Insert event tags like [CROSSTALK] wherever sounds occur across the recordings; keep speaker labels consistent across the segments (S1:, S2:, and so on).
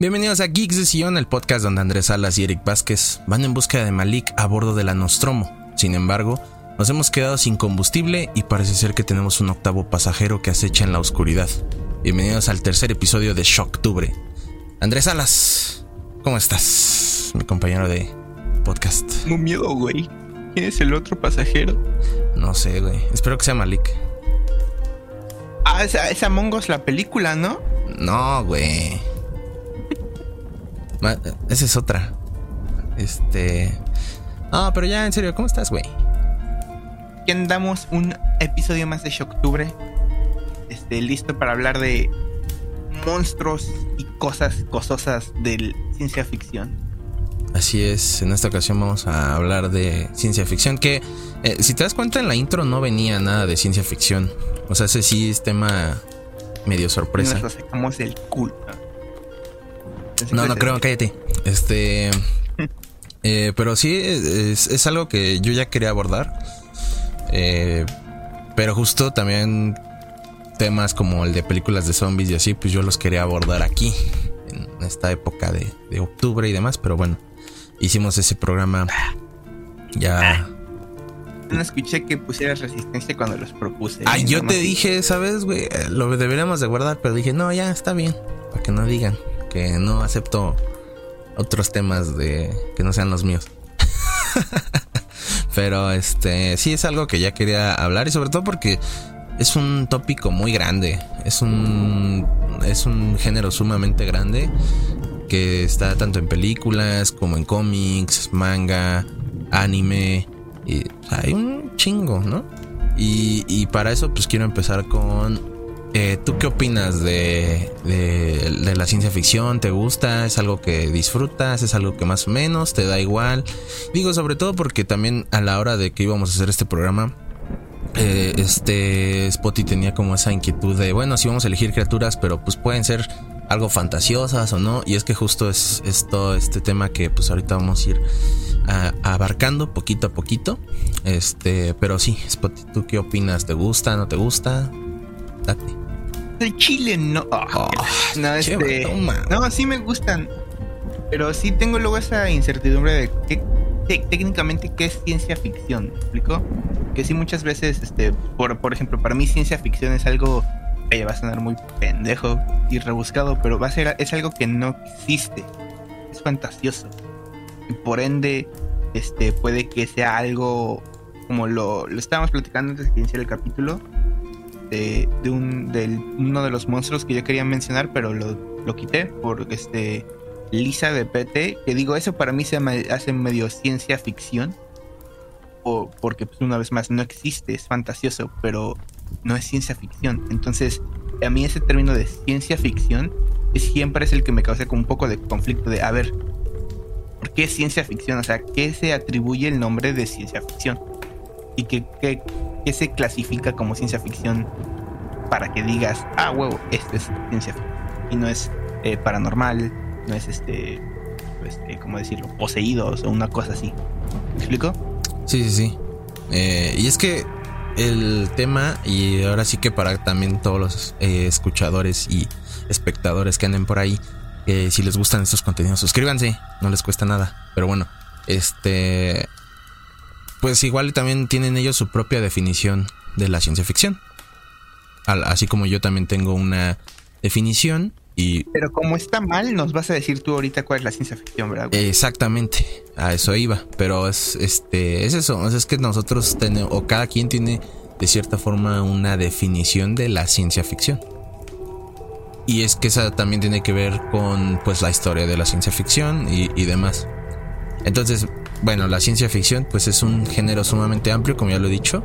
S1: Bienvenidos a Geeks de Sion, el podcast donde Andrés Salas y Eric Vázquez van en busca de Malik a bordo de la Nostromo. Sin embargo, nos hemos quedado sin combustible y parece ser que tenemos un octavo pasajero que acecha en la oscuridad. Bienvenidos al tercer episodio de Shocktubre. Andrés Salas, ¿cómo estás? Mi compañero de podcast.
S2: Tengo miedo, güey. ¿Quién es el otro pasajero?
S1: No sé, güey. Espero que sea Malik.
S2: Ah, esa, esa Among Us, la película, ¿no?
S1: No, güey. Esa es otra. Este. No, pero ya, en serio, ¿cómo estás, güey?
S2: Aquí andamos un episodio más de Shocktubre. Este, listo para hablar de monstruos y cosas cososas de ciencia ficción.
S1: Así es, en esta ocasión vamos a hablar de ciencia ficción. Que eh, si te das cuenta, en la intro no venía nada de ciencia ficción. O sea, ese sí es tema medio sorpresa.
S2: Nos sacamos del
S1: No, no creo, cállate. Este. [LAUGHS] eh, pero sí, es, es algo que yo ya quería abordar. Eh, pero justo también temas como el de películas de zombies y así, pues yo los quería abordar aquí, en esta época de, de octubre y demás. Pero bueno, hicimos ese programa ya.
S2: No escuché que pusieras resistencia cuando los propuse.
S1: Ay, yo te dije, ¿sabes, güey? Lo deberíamos de guardar, pero dije, no, ya está bien. Para que no digan que no acepto otros temas de que no sean los míos. [LAUGHS] pero este, sí es algo que ya quería hablar y sobre todo porque es un tópico muy grande. Es un es un género sumamente grande que está tanto en películas como en cómics, manga, anime. Y hay un chingo, ¿no? Y, y para eso pues quiero empezar con... eh, ¿Tú qué opinas de, de, la ciencia ficción? ¿Te gusta? ¿Es algo que disfrutas? ¿Es algo que más o menos te da igual? Digo, sobre todo porque también a la hora de que íbamos a hacer este programa, eh, este Spotty tenía como esa inquietud de, bueno, sí vamos a elegir criaturas, pero pues pueden ser algo fantasiosas o no. Y es que justo es, es todo este tema que pues ahorita vamos a ir abarcando poquito a poquito. Este, pero sí, Spotty, ¿tú qué opinas? ¿Te gusta? ¿No te gusta? Date.
S2: El chile no. Ah,
S1: Oh,
S2: no, este. No, sí me gustan. Pero sí tengo luego esa incertidumbre de qué te- técnicamente qué es ciencia ficción. ¿Me explico? Que sí muchas veces, este, por, por ejemplo, para mí ciencia ficción es algo. eh, va a sonar muy pendejo y rebuscado, pero va a ser, es algo que no existe. Es fantasioso. Y por ende, este, puede que sea algo como lo, lo estábamos platicando antes de que iniciara el capítulo de, un uno de los monstruos que yo quería mencionar, pero lo, lo quité por este Lisa de PT, que digo, eso para mí se me hace medio ciencia ficción. O porque pues, una vez más no existe, es fantasioso, pero no es ciencia ficción. Entonces, a mí ese término de ciencia ficción siempre es el que me causa como un poco de conflicto de, a ver, ¿por qué ciencia ficción? O sea, ¿qué se atribuye el nombre de ciencia ficción? ¿Y qué, qué se clasifica como ciencia ficción para que digas, ah, huevo, esto es ciencia ficción? Y no es eh, paranormal, no es este, este, ¿cómo decirlo? Poseídos o una cosa así. ¿Me explico?
S1: Sí, sí, sí. Eh, y es que el tema, y ahora sí que para también todos los eh, escuchadores y espectadores que anden por ahí, que si les gustan estos contenidos, suscríbanse, no les cuesta nada. Pero bueno, este. Pues igual también tienen ellos su propia definición de la ciencia ficción. Al- así como yo también tengo una definición y
S2: Pero como está mal, nos vas a decir tú ahorita cuál es la ciencia ficción, ¿verdad? güey?
S1: Exactamente, a eso iba, pero es este es eso, es que nosotros tenemos o cada quien tiene de cierta forma una definición de la ciencia ficción. Y es que esa también tiene que ver con pues la historia de la ciencia ficción y, y demás. Entonces, bueno, la ciencia ficción pues es un género sumamente amplio, como ya lo he dicho.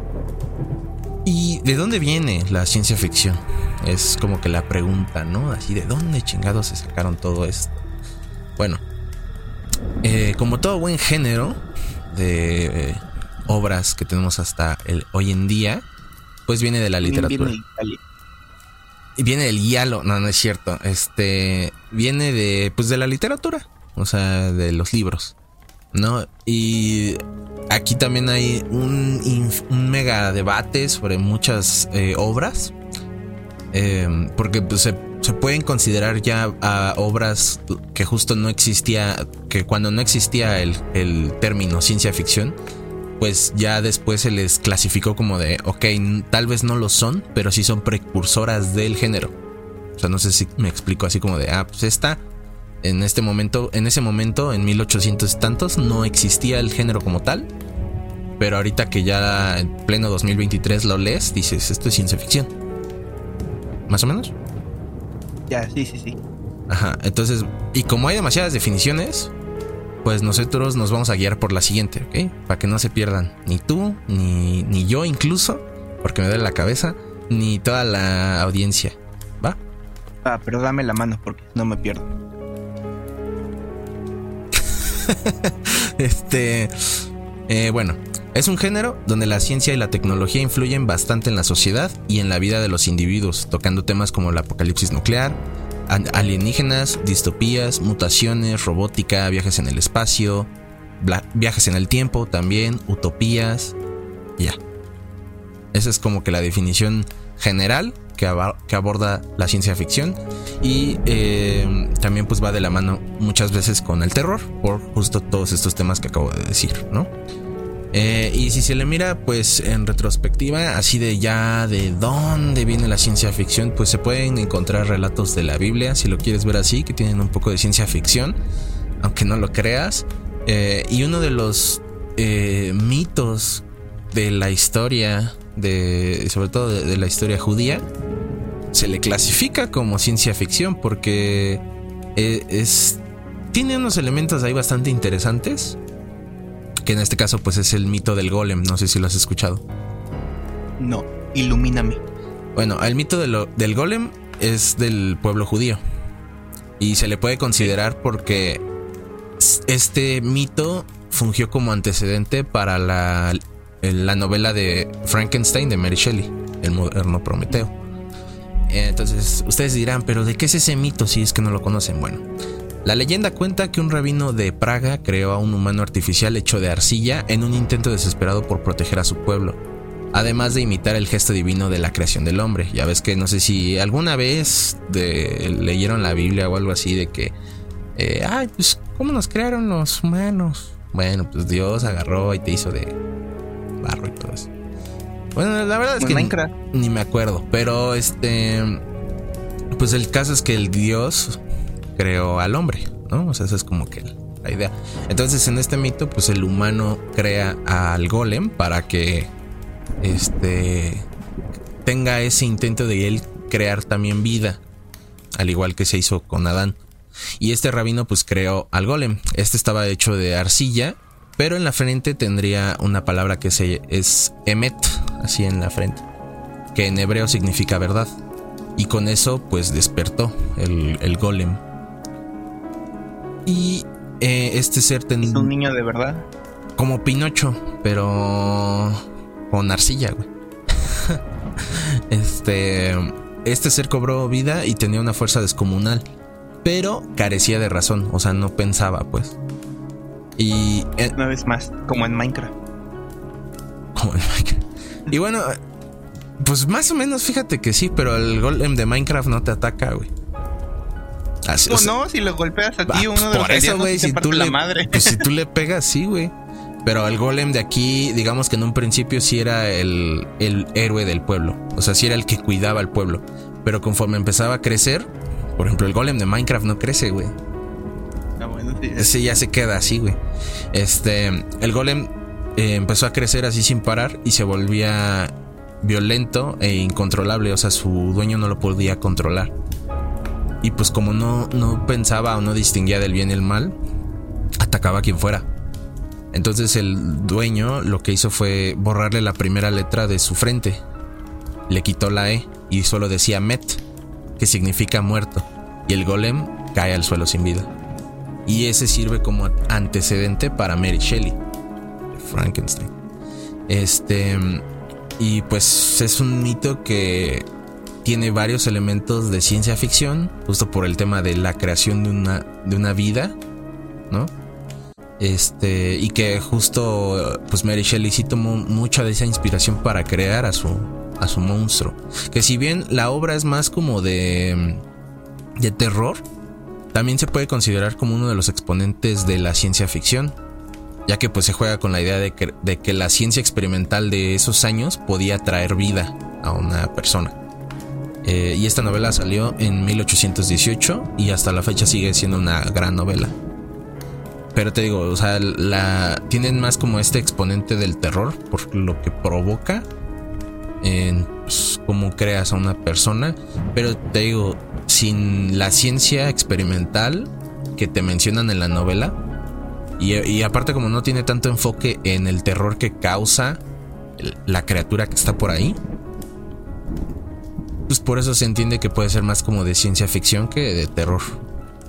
S1: ¿Y de dónde viene la ciencia ficción? Es como que la pregunta, ¿no? Así, ¿de dónde chingados se sacaron todo esto? Bueno, eh, como todo buen género de eh, obras que tenemos hasta el, hoy en día, pues viene de la literatura.
S2: viene de
S1: Viene del hialo, no, no es cierto. Este viene de, pues, de la literatura, o sea, de los libros, ¿no? Y aquí también hay un, mega debate sobre muchas eh, obras, eh, porque pues, se pueden considerar ya obras que justo no existía, que cuando no existía el, el término ciencia ficción, pues ya después se les clasificó como de, ok, tal vez no lo son, pero sí son precursoras del género. O sea, no sé si me explico así como de, ah, pues esta, en este momento, en ese momento, en 1800 tantos, no existía el género como tal. Pero ahorita que ya en pleno 2023 lo lees, dices, esto es ciencia ficción. ¿Más o menos?
S2: Ya, sí, sí, sí.
S1: Ajá, entonces, y como hay demasiadas definiciones, pues nosotros nos vamos a guiar por la siguiente, ¿ok? Para que no se pierdan ni tú, ni, ni yo incluso, porque me duele la cabeza, ni toda la audiencia, ¿va?
S2: Ah, pero dame la mano porque no me pierdo. [LAUGHS]
S1: este, eh, bueno, es un género donde la ciencia y la tecnología influyen bastante en la sociedad y en la vida de los individuos, tocando temas como el apocalipsis nuclear, alienígenas, distopías, mutaciones, robótica, viajes en el espacio, viajes en el tiempo también, utopías, ya. Esa es como que la definición general que, aborda la ciencia ficción y eh, también pues va de la mano muchas veces con el terror por justo todos estos temas que acabo de decir, ¿no? Eh, y si se le mira pues en retrospectiva, así de ya de dónde viene la ciencia ficción, pues se pueden encontrar relatos de la Biblia, si lo quieres ver así, que tienen un poco de ciencia ficción, aunque no lo creas. Eh, y uno de los mitos de la historia, de, sobre todo de, la historia judía, se le clasifica como ciencia ficción porque es, tiene unos elementos ahí bastante interesantes que en este caso pues es el mito del golem, no sé si lo has escuchado.
S2: No, ilumíname.
S1: Bueno, el mito del golem es del pueblo judío y se le puede considerar porque este mito fungió como antecedente para la, la novela de Frankenstein de Mary Shelley, el moderno Prometeo. Entonces, ustedes dirán, pero ¿de qué es ese mito si es que no lo conocen? Bueno, la leyenda cuenta que un rabino de Praga creó a un humano artificial hecho de arcilla en un intento desesperado por proteger a su pueblo, además de imitar el gesto divino de la creación del hombre. Ya ves que no sé si alguna vez leyeron la Biblia o algo así de que, eh, ay, pues, ¿cómo nos crearon los humanos? Bueno, pues Dios agarró y te hizo de barro y todo eso. Bueno, la verdad es que ni, ni me acuerdo, pero este, pues el caso es que el Dios creó al hombre, ¿no? O sea, esa es como que la idea. Entonces, en este mito, pues el humano crea al golem para que este tenga ese intento de él crear también vida, al igual que se hizo con Adán. Y este rabino pues creó al golem. Este estaba hecho de arcilla, pero en la frente tendría una palabra que se, es emet, así en la frente, que en hebreo significa verdad. Y con eso pues despertó el, el golem. Y eh, este ser
S2: tenía. ¿Es un niño de verdad?
S1: Como Pinocho, pero. con arcilla, güey. [LAUGHS] este. Este ser cobró vida y tenía una fuerza descomunal. Pero carecía de razón, o sea, no pensaba, pues. Y.
S2: Una vez más, como en Minecraft.
S1: Como en Minecraft. Y bueno, pues más o menos, fíjate que sí, pero el golem de Minecraft no te ataca, güey
S2: no? Si lo golpeas aquí, uno de
S1: por los eso, güey, si tú le, madre. Pues si tú le pegas, sí, güey. Pero el golem de aquí, digamos que en un principio sí era el, el héroe del pueblo. O sea, sí era el que cuidaba al pueblo. Pero conforme empezaba a crecer, por ejemplo, el golem de Minecraft no crece, güey. Ah, sí. Ese ya se queda así, güey. Este, el golem eh, empezó a crecer así sin parar y se volvía violento e incontrolable. O sea, su dueño no lo podía controlar. Y pues como no, no pensaba o no distinguía del bien y el mal, atacaba a quien fuera. Entonces el dueño lo que hizo fue borrarle la primera letra de su frente. Le quitó la E y solo decía Met, que significa muerto. Y el golem cae al suelo sin vida. Y ese sirve como antecedente para Mary Shelley, Frankenstein. Este. Y pues es un mito que tiene varios elementos de ciencia ficción, justo por el tema de la creación de una, de una vida, ¿no? Este, y que justo, pues Mary Shelley sí tomó mucha de esa inspiración para crear a su, a su monstruo. Que si bien la obra es más como de, de terror, también se puede considerar como uno de los exponentes de la ciencia ficción, ya que pues se juega con la idea de que, de que la ciencia experimental de esos años podía traer vida a una persona. Eh, y esta novela salió en 1818 y hasta la fecha sigue siendo una gran novela. Pero te digo, o sea, tienen más como este exponente del terror por lo que provoca en cómo creas a una persona. Pero te digo, sin la ciencia experimental que te mencionan en la novela, y, aparte como no tiene tanto enfoque en el terror que causa la criatura que está por ahí, pues por eso se entiende que puede ser más como de ciencia ficción que de terror.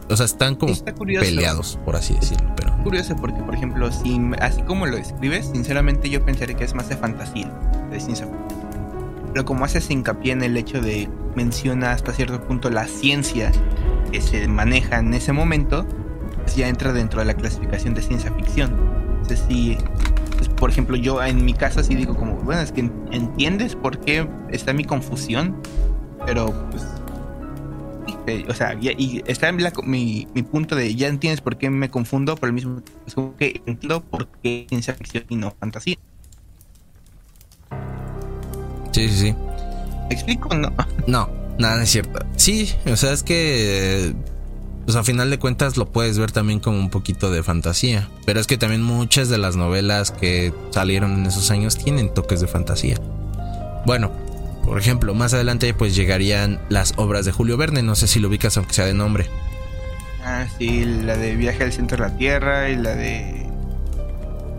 S1: O sea, están como peleados, por así decirlo. Pero...
S2: Curioso porque, por ejemplo, si, así como lo describes, sinceramente yo pensaría que es más de fantasía, de ciencia ficción. Pero como haces hincapié en el hecho de menciona hasta cierto punto la ciencia que se maneja en ese momento, pues ya entra dentro de la clasificación de ciencia ficción. Entonces, si, pues, por ejemplo, yo en mi caso sí digo como, bueno, es que entiendes por qué está mi confusión, pero pues eh, o sea, y, está en mi, mi, punto de ya entiendes por qué me confundo, pero el mismo es como que entiendo por qué ciencia ficción y no fantasía.
S1: Sí, sí, sí.
S2: ¿Me explico o no?
S1: No, nada es cierto. Sí, o sea, es que pues a final de cuentas lo puedes ver también como un poquito de fantasía. Pero es que también muchas de las novelas que salieron en esos años tienen toques de fantasía. Bueno, por ejemplo, más adelante pues llegarían las obras de Julio Verne, no sé si lo ubicas aunque sea de nombre.
S2: Ah, sí, la de Viaje al Centro de la Tierra y la de...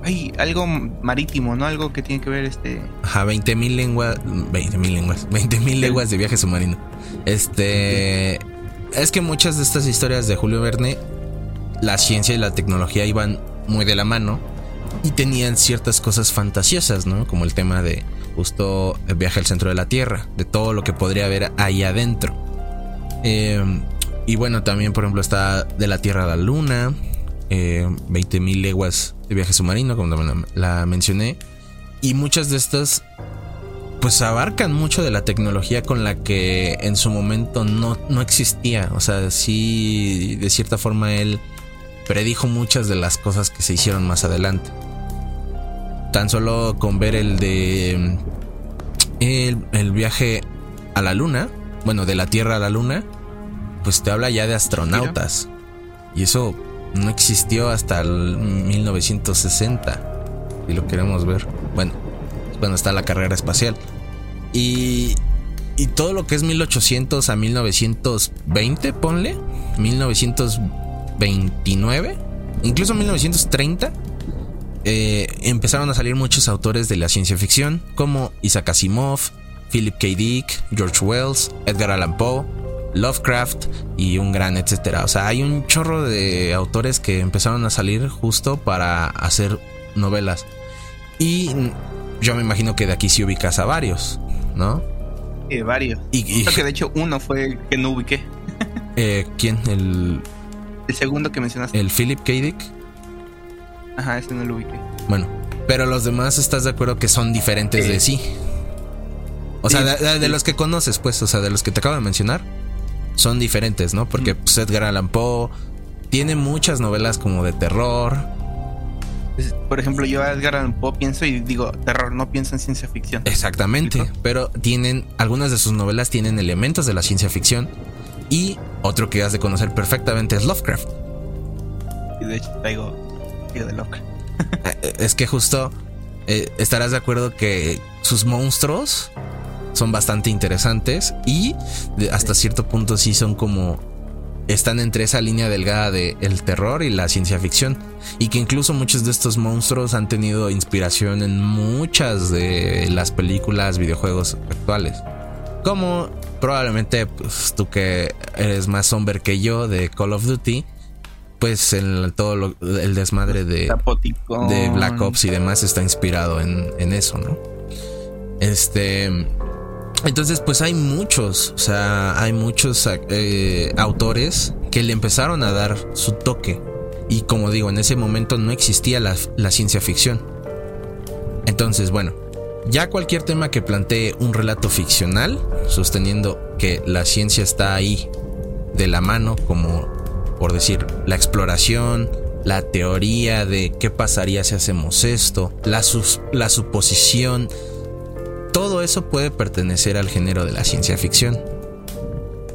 S2: Ay, algo marítimo, ¿no? Algo que tiene que ver este...
S1: Ajá, 20.000 lenguas... [LAUGHS] 20.000 lenguas. 20.000 leguas de viaje submarino. Este... Es que muchas de estas historias de Julio Verne, la ciencia y la tecnología iban muy de la mano y tenían ciertas cosas fantasiosas, ¿no? Como el tema de justo el viaje al centro de la Tierra, de todo lo que podría haber ahí adentro. Em, y bueno, también por ejemplo está de la Tierra a la Luna, eh, 20.000 leguas de viaje submarino, como la mencioné. Y muchas de estas pues abarcan mucho de la tecnología con la que en su momento no, no existía. O sea, sí, de cierta forma él predijo muchas de las cosas que se hicieron más adelante. Tan solo con ver el de el, viaje a la luna, bueno, de la Tierra a la luna, pues te habla ya de astronautas. Y eso no existió hasta el 1960, si lo queremos ver. Bueno, cuando está la carrera espacial. Y, y todo lo que es 1800 a 1920, ponle, 1929, incluso 1930 eh, empezaron a salir muchos autores de la ciencia ficción, como Isaac Asimov, Philip K. Dick, George Wells, Edgar Allan Poe, Lovecraft y un gran etcétera. O sea, hay un chorro de autores que empezaron a salir justo para hacer novelas. Y yo me imagino que de aquí sí ubicas a varios, ¿no?
S2: Sí, varios. Y, que de hecho uno fue el que no ubiqué. [LAUGHS]
S1: Eh, ¿Quién? El...
S2: El segundo que mencionaste.
S1: ¿El Philip K. Dick?
S2: Ajá, ese no lo ubiqué.
S1: Bueno, pero los demás estás de acuerdo que son diferentes de sí. O sea, de, los que conoces, pues, o sea, de los que te acabo de mencionar, son diferentes, ¿no? Porque pues, Edgar Allan Poe tiene muchas novelas como de terror.
S2: Por ejemplo, yo a Edgar Allan Poe pienso y digo terror, no pienso en ciencia ficción.
S1: Exactamente, pero tienen, algunas de sus novelas tienen elementos de la ciencia ficción y otro que has de conocer perfectamente es Lovecraft.
S2: Y de hecho traigo de loca.
S1: es que justo eh, estarás de acuerdo que sus monstruos son bastante interesantes y hasta cierto punto sí son como están entre esa línea delgada de el terror y la ciencia ficción y que incluso muchos de estos monstruos han tenido inspiración en muchas de las películas, videojuegos actuales. Como probablemente pues, tú que eres más somber que yo de Call of Duty, pues el, todo el desmadre de, de Black Ops y demás está inspirado en, eso, ¿no? Este. Entonces, pues hay muchos, o sea, hay muchos eh, autores que le empezaron a dar su toque. Y como digo, en ese momento no existía la, ciencia ficción. Entonces, bueno, ya cualquier tema que plantee un relato ficcional, sosteniendo que la ciencia está ahí de la mano como, por decir, la exploración, la teoría de qué pasaría si hacemos esto, la, la suposición, todo eso puede pertenecer al género de la ciencia ficción.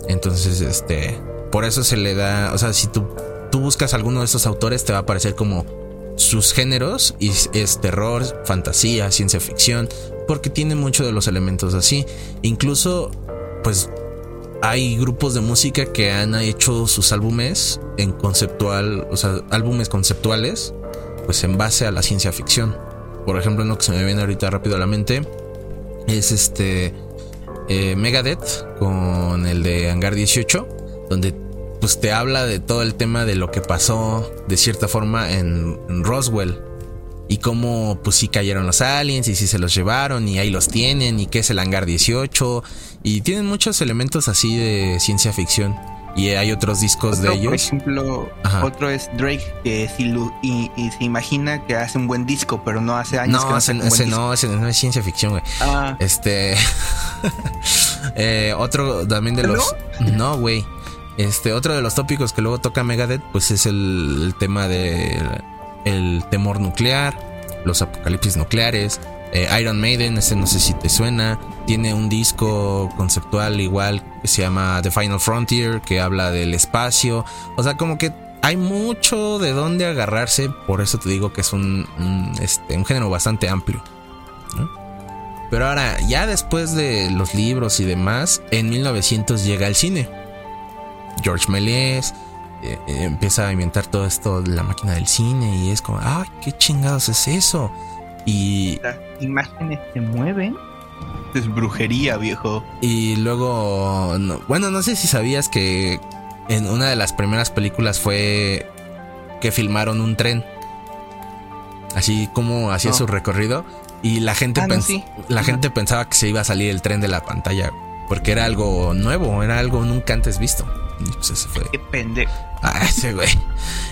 S1: Entonces, este, por eso se le da, o sea, si tú, tú buscas alguno de estos autores, te va a aparecer como sus géneros y es terror, fantasía, ciencia ficción, porque tiene muchos de los elementos así. Incluso, pues hay grupos de música que han hecho sus álbumes en conceptual, o sea, álbumes conceptuales, pues en base a la ciencia ficción. Por ejemplo, uno que se me viene ahorita rápido a la mente es este eh, Megadeth con el de Hangar 18, donde pues te habla de todo el tema de lo que pasó de cierta forma en, Roswell y cómo pues sí cayeron los aliens y sí se los llevaron y ahí los tienen y qué es el hangar 18 y tienen muchos elementos así de ciencia ficción y hay otros discos de ellos. Por
S2: ejemplo, otro es Drake que si y, se imagina que hace un buen disco, pero no hace años
S1: no,
S2: que
S1: ese, no, ese no es ciencia ficción, güey. Ah. Este [LAUGHS] eh, otro también de los No, güey. Este, otro de los tópicos que luego toca Megadeth, pues es el, tema de el temor nuclear, los apocalipsis nucleares. Eh, Iron Maiden, ese no sé si te suena, tiene un disco conceptual igual que se llama The Final Frontier, que habla del espacio. O sea, como que hay mucho de dónde agarrarse, por eso te digo que es un, este, un género bastante amplio. Pero ahora, ya después de los libros y demás, en 1900 llega el cine. George Méliès eh, eh, empieza a inventar todo esto de la máquina del cine y es como, ¡ay, qué chingados es eso! Y...
S2: Las imágenes se mueven. Es brujería, viejo.
S1: Y luego, bueno, no sé si sabías que en una de las primeras películas fue que filmaron un tren. Así como hacía su recorrido. Y la gente, ah, la gente pensaba que se iba a salir el tren de la pantalla. Porque era algo nuevo, era algo nunca antes visto. Y pues ese fue.
S2: Qué pendejo.
S1: Ah, ese güey.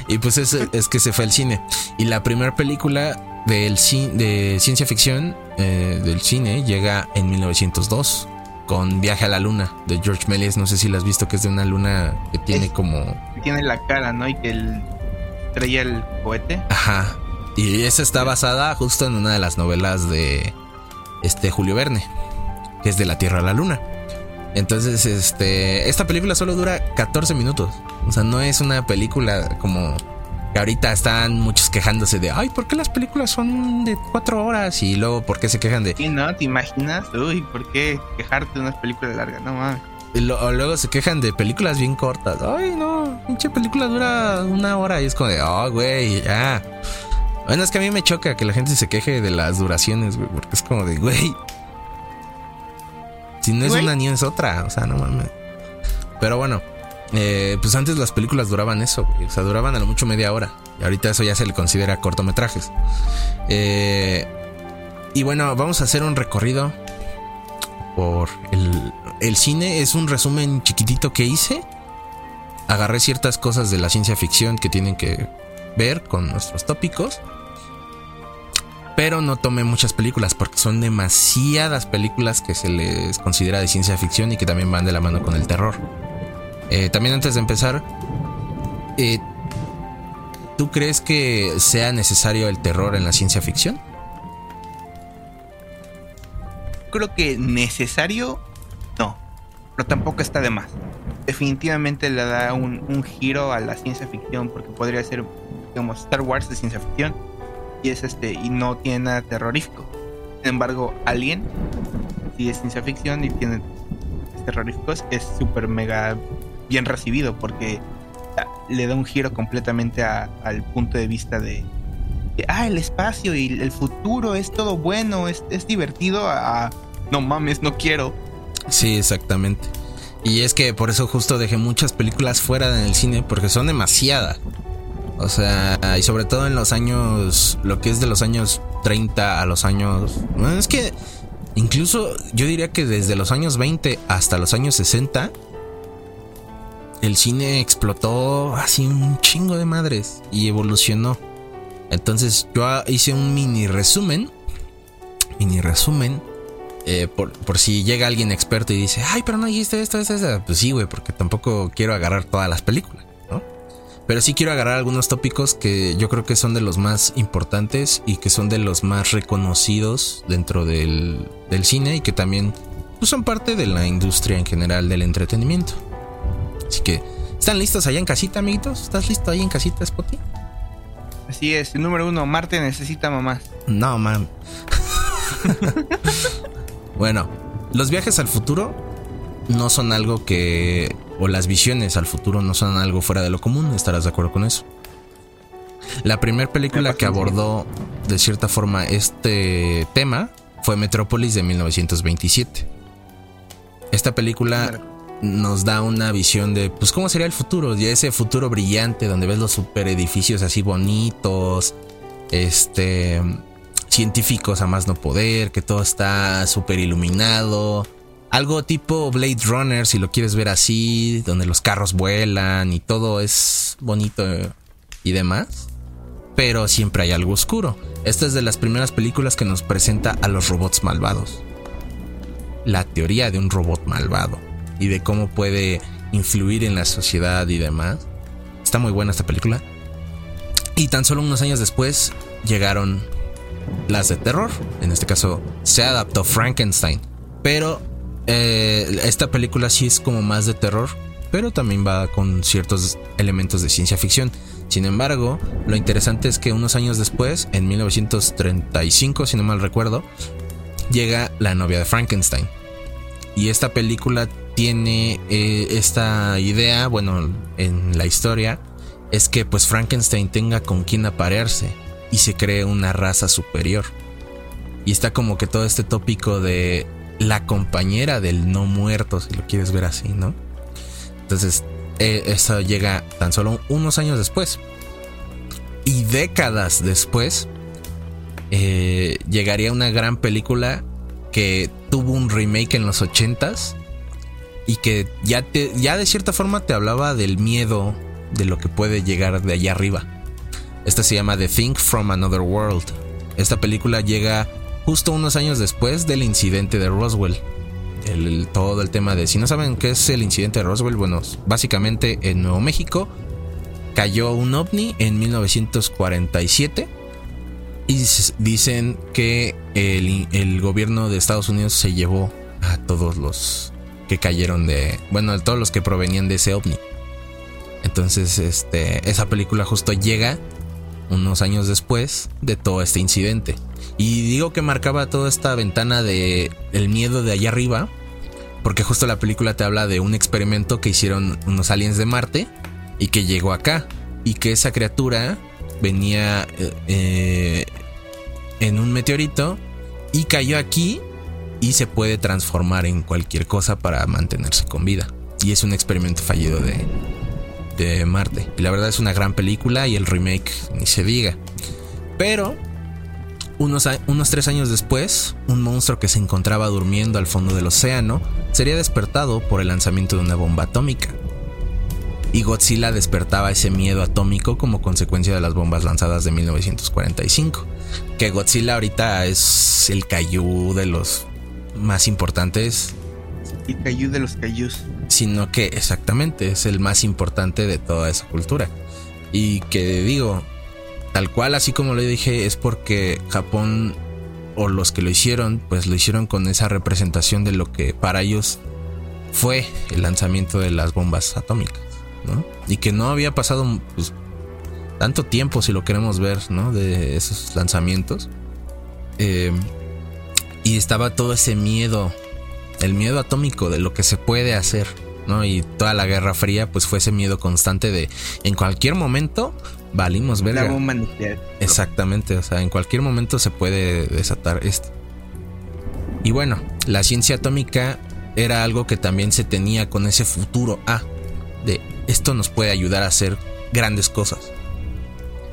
S1: Y pues es, es que se fue al cine. Y la primera película del de ciencia ficción eh, del cine llega en 1902 con Viaje a la Luna de George Méliès. No sé si la has visto, que es de una luna que tiene como.
S2: Que tiene la cara, ¿no? Y que él traía el cohete.
S1: Ajá. Y esa está basada justo en una de las novelas de este Julio Verne, que es de la Tierra a la Luna. Entonces, este, esta película solo dura 14 minutos. O sea, no es una película como que ahorita están muchos quejándose de, ay, ¿por qué las películas son de 4 horas? Y luego, ¿por qué se quejan de...
S2: Sí, ¿no? ¿Te imaginas? Uy, ¿por qué quejarte de una película larga? No mames.
S1: Y luego se quejan de películas bien cortas. Ay, no, pinche película dura una hora y es como de, oh, güey, ya. Bueno, es que a mí me choca que la gente se queje de las duraciones, güey, porque es como de, güey, si no es una ni es otra, o sea, no mames. Pero bueno, eh, pues antes las películas duraban eso, o sea, duraban a lo mucho media hora. Y ahorita eso ya se le considera cortometrajes. Eh, y bueno, vamos a hacer un recorrido por el, el cine. Es un resumen chiquitito que hice. Agarré ciertas cosas de la ciencia ficción que tienen que ver con nuestros tópicos pero no tomé muchas películas porque son demasiadas películas que se les considera de ciencia ficción y que también van de la mano con el terror. Eh, también antes de empezar, eh, ¿tú crees que sea necesario el terror en la ciencia ficción?
S2: Creo que necesario, no, pero tampoco está de más. Definitivamente le da un, un giro a la ciencia ficción porque podría ser, digamos, Star Wars de ciencia ficción y es este y no tiene nada terrorífico. Sin embargo, Alien si es ciencia ficción y tiene terroríficos es súper mega bien recibido porque le da un giro completamente al punto de vista de, ah, el espacio y el futuro es todo bueno, es, es divertido a, no mames, no quiero.
S1: Sí, exactamente. Y es que por eso justo dejé muchas películas fuera del cine porque son demasiadas. O sea, y sobre todo en los años, lo que es de los años 30 a los años... Bueno, es que incluso yo diría que desde los años 20 hasta los años 60, el cine explotó así un chingo de madres y evolucionó. Entonces yo hice un mini resumen, mini resumen eh, por, por, si llega alguien experto y dice, ay, pero no dijiste esto, esto, esto. Pues sí, güey, porque tampoco quiero agarrar todas las películas, ¿no? Pero sí quiero agarrar algunos tópicos que yo creo que son de los más importantes y que son de los más reconocidos dentro del, del cine y que también pues, son parte de la industria en general del entretenimiento. Así que, ¿están listos allá en casita, amiguitos? ¿Estás listo ahí en casita, Spotty?
S2: Así es, número uno, Marte necesita mamás.
S1: No, mam. [LAUGHS] bueno, los viajes al futuro no son algo que... o las visiones al futuro no son algo fuera de lo común, estarás de acuerdo con eso. La primera película que abordó de cierta forma este tema fue Metrópolis de 1927. Esta película nos da una visión de pues cómo sería el futuro, ya ese futuro brillante donde ves los super edificios así bonitos, este científicos a más no poder, que todo está súper iluminado. Algo tipo Blade Runner, si lo quieres ver así, donde los carros vuelan y todo es bonito y demás. Pero siempre hay algo oscuro. Esta es de las primeras películas que nos presenta a los robots malvados. La teoría de un robot malvado y de cómo puede influir en la sociedad y demás. Está muy buena esta película. Y tan solo unos años después llegaron las de terror. En este caso se adaptó Frankenstein. Pero eh, esta película sí es como más de terror, pero también va con ciertos elementos de ciencia ficción. Sin embargo, lo interesante es que unos años después, en 1935, si no mal recuerdo, llega La novia de Frankenstein. Y esta película tiene eh, esta idea, bueno, en la historia, es que pues Frankenstein tenga con quien aparearse y se cree una raza superior. Y está como que todo este tópico de la compañera del no muerto, si lo quieres ver así, ¿no? Entonces, eh, eso llega tan solo unos años después. Y décadas después, eh, llegaría una gran película que tuvo un remake en los 80s y que ya, te, ya de cierta forma te hablaba del miedo de lo que puede llegar de allá arriba. Esta se llama The Think from Another World. Esta película llega justo unos años después del incidente de Roswell. todo el tema de, si no saben qué es el incidente de Roswell, bueno, básicamente en Nuevo México cayó un ovni en 1947 y dicen que el, el gobierno de Estados Unidos se llevó a todos los que cayeron de, bueno, a todos los que provenían de ese ovni. Entonces, este, esa película justo llega unos años después de todo este incidente. Y digo que marcaba toda esta ventana de el miedo de allá arriba, porque justo la película te habla de un experimento que hicieron unos aliens de Marte y que llegó acá y que esa criatura venía eh, eh, en un meteorito y cayó aquí y se puede transformar en cualquier cosa para mantenerse con vida. Y es un experimento fallido de, de Marte. Y la verdad es una gran película y el remake ni se diga. Pero unos, unos, tres años después, un monstruo que se encontraba durmiendo al fondo del océano sería despertado por el lanzamiento de una bomba atómica. Y Godzilla despertaba ese miedo atómico como consecuencia de las bombas lanzadas de 1945. Que Godzilla ahorita es el Kaiju de los más importantes.
S2: Y Kaiju de los Kaijus
S1: sino que exactamente es el más importante de toda esa cultura. Y que digo, tal cual, así como le dije, es porque Japón o los que lo hicieron, pues lo hicieron con esa representación de lo que para ellos fue el lanzamiento de las bombas atómicas, ¿no? Y que no había pasado pues, tanto tiempo, si lo queremos ver, ¿no? De esos lanzamientos. Eh, y estaba todo ese miedo el miedo atómico de lo que se puede hacer, ¿no? Y toda la Guerra Fría, pues fue ese miedo constante de en cualquier momento valimos verga.
S2: La bomba nuclear.
S1: Exactamente, o sea, en cualquier momento se puede desatar esto. Y bueno, la ciencia atómica era algo que también se tenía con ese futuro A, de esto nos puede ayudar a hacer grandes cosas.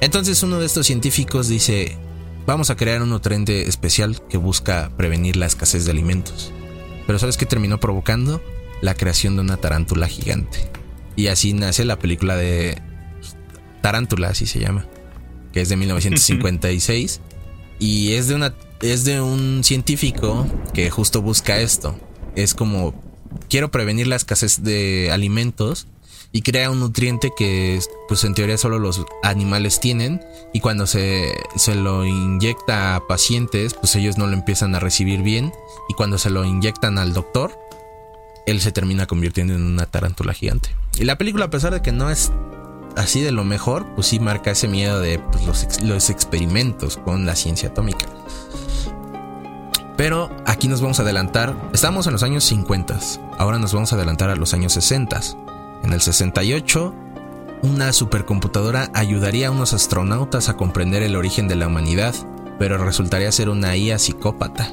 S1: Entonces uno de estos científicos dice, vamos a crear un nutriente especial que busca prevenir la escasez de alimentos. Pero ¿sabes qué terminó provocando? La creación de una tarántula gigante. Y así nace la película de Tarántula, así se llama, que es de 1956. [LAUGHS] y es de una es de un científico que justo busca esto. Es como, quiero prevenir la escasez de alimentos y crea un nutriente que pues en teoría solo los animales tienen y cuando se, se, lo inyecta a pacientes pues ellos no lo empiezan a recibir bien y cuando se lo inyectan al doctor él se termina convirtiendo en una tarántula gigante. Y la película a pesar de que no es así de lo mejor pues sí marca ese miedo de pues, los, los experimentos con la ciencia atómica. Pero aquí nos vamos a adelantar, estamos en los años 50, ahora nos vamos a adelantar a los años 60. En el 68, una supercomputadora ayudaría a unos astronautas a comprender el origen de la humanidad, pero resultaría ser una IA psicópata.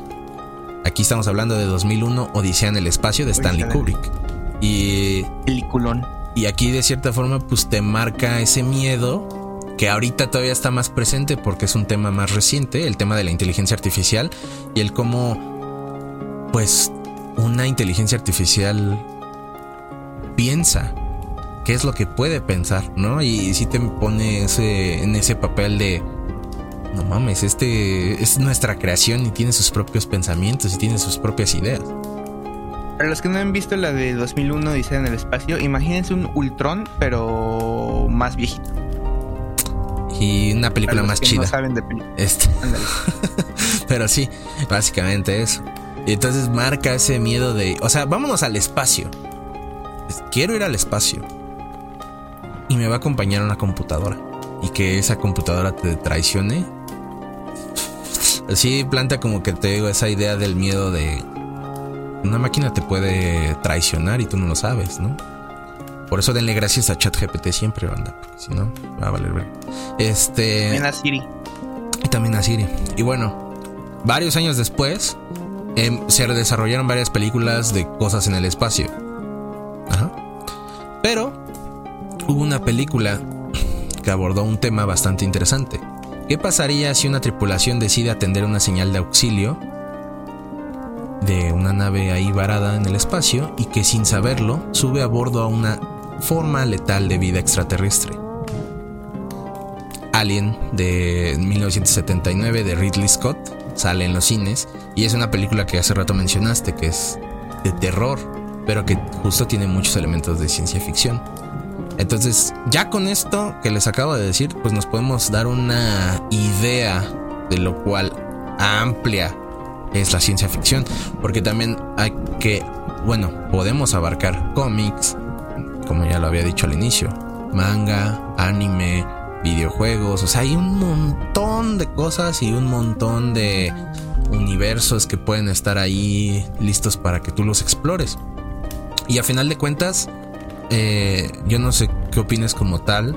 S1: Aquí estamos hablando de 2001, Odisea en el espacio de Stanley Kubrick. Y...
S2: Peliculón.
S1: Y aquí de cierta forma pues te marca ese miedo que ahorita todavía está más presente porque es un tema más reciente, el tema de la inteligencia artificial y el cómo, pues, una inteligencia artificial piensa, qué es lo que puede pensar, ¿no? Y si te pone ese, en ese papel de, no mames, este es nuestra creación y tiene sus propios pensamientos y tiene sus propias ideas.
S2: Para los que no han visto la de 2001 Dice en el espacio, imagínense un Ultron, pero más viejito
S1: y una película más chida.
S2: No saben de
S1: este. [LAUGHS] Pero sí, básicamente eso. Y entonces marca ese miedo de, o sea, vámonos al espacio. Quiero ir al espacio. Y me va a acompañar una computadora. Y que esa computadora te traicione. Sí, planta como que te digo esa idea del miedo de una máquina te puede traicionar y tú no lo sabes, ¿no? Por eso denle gracias a ChatGPT siempre, banda. Si no, va a valer ver. Este.
S2: También a Siri.
S1: Y también a Siri. Y bueno, varios años después, em, se desarrollaron varias películas de cosas en el espacio. Ajá. Pero hubo una película que abordó un tema bastante interesante. ¿Qué pasaría si una tripulación decide atender una señal de auxilio de una nave ahí varada en el espacio y que sin saberlo sube a bordo a una forma letal de vida extraterrestre. Alien de 1979 de Ridley Scott sale en los cines y es una película que hace rato mencionaste que es de terror, pero que justo tiene muchos elementos de ciencia ficción. Entonces, ya con esto que les acabo de decir, pues nos podemos dar una idea de lo cual amplia es la ciencia ficción, porque también hay que, bueno, podemos abarcar cómics, como ya lo había dicho al inicio. Manga, anime, videojuegos, o sea, hay un montón de cosas y un montón de universos que pueden estar ahí listos para que tú los explores. Y a final de cuentas, eh, yo no sé qué opines como tal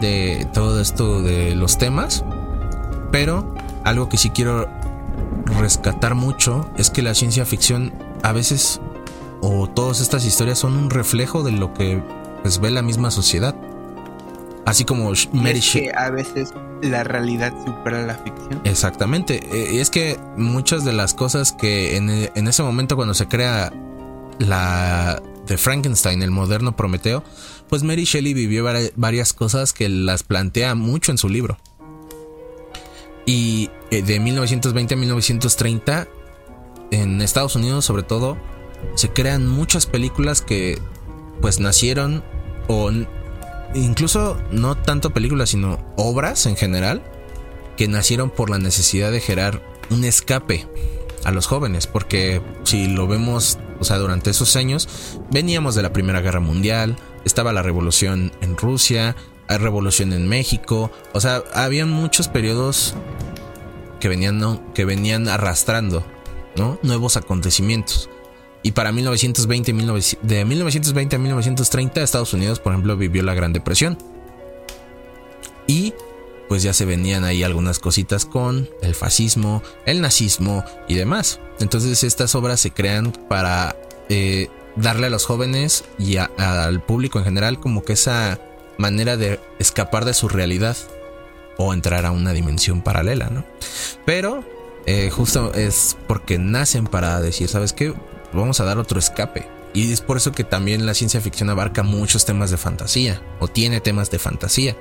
S1: de todo esto de los temas, pero algo que sí quiero rescatar mucho es que la ciencia ficción a veces o todas estas historias son un reflejo de lo que pues, ve la misma sociedad. Así como Mary
S2: Shelley. a veces la realidad supera la ficción.
S1: Exactamente. Y es que muchas de las cosas que en, en ese momento cuando se crea la de Frankenstein, el moderno Prometeo, pues Mary Shelley vivió varias cosas que las plantea mucho en su libro. Y eh, de 1920 a 1930, en Estados Unidos sobre todo, se crean muchas películas que pues nacieron o incluso no tanto películas sino obras en general que nacieron por la necesidad de generar un escape a los jóvenes porque si lo vemos o sea durante esos años veníamos de la primera guerra mundial estaba la revolución en Rusia hay revolución en México o sea había muchos periodos que venían que venían arrastrando ¿no? nuevos acontecimientos y para 1920, de 1920 a 1930, Estados Unidos, por ejemplo, vivió la Gran Depresión. Y pues ya se venían ahí algunas cositas con el fascismo, el nazismo y demás. Entonces estas obras se crean para eh, darle a los jóvenes y al público en general como que esa manera de escapar de su realidad o entrar a una dimensión paralela, ¿no? Pero eh, justo es porque nacen para decir, ¿sabes qué? vamos a dar otro escape. Y es por eso que también la ciencia ficción abarca muchos temas de fantasía, o tiene temas de fantasía.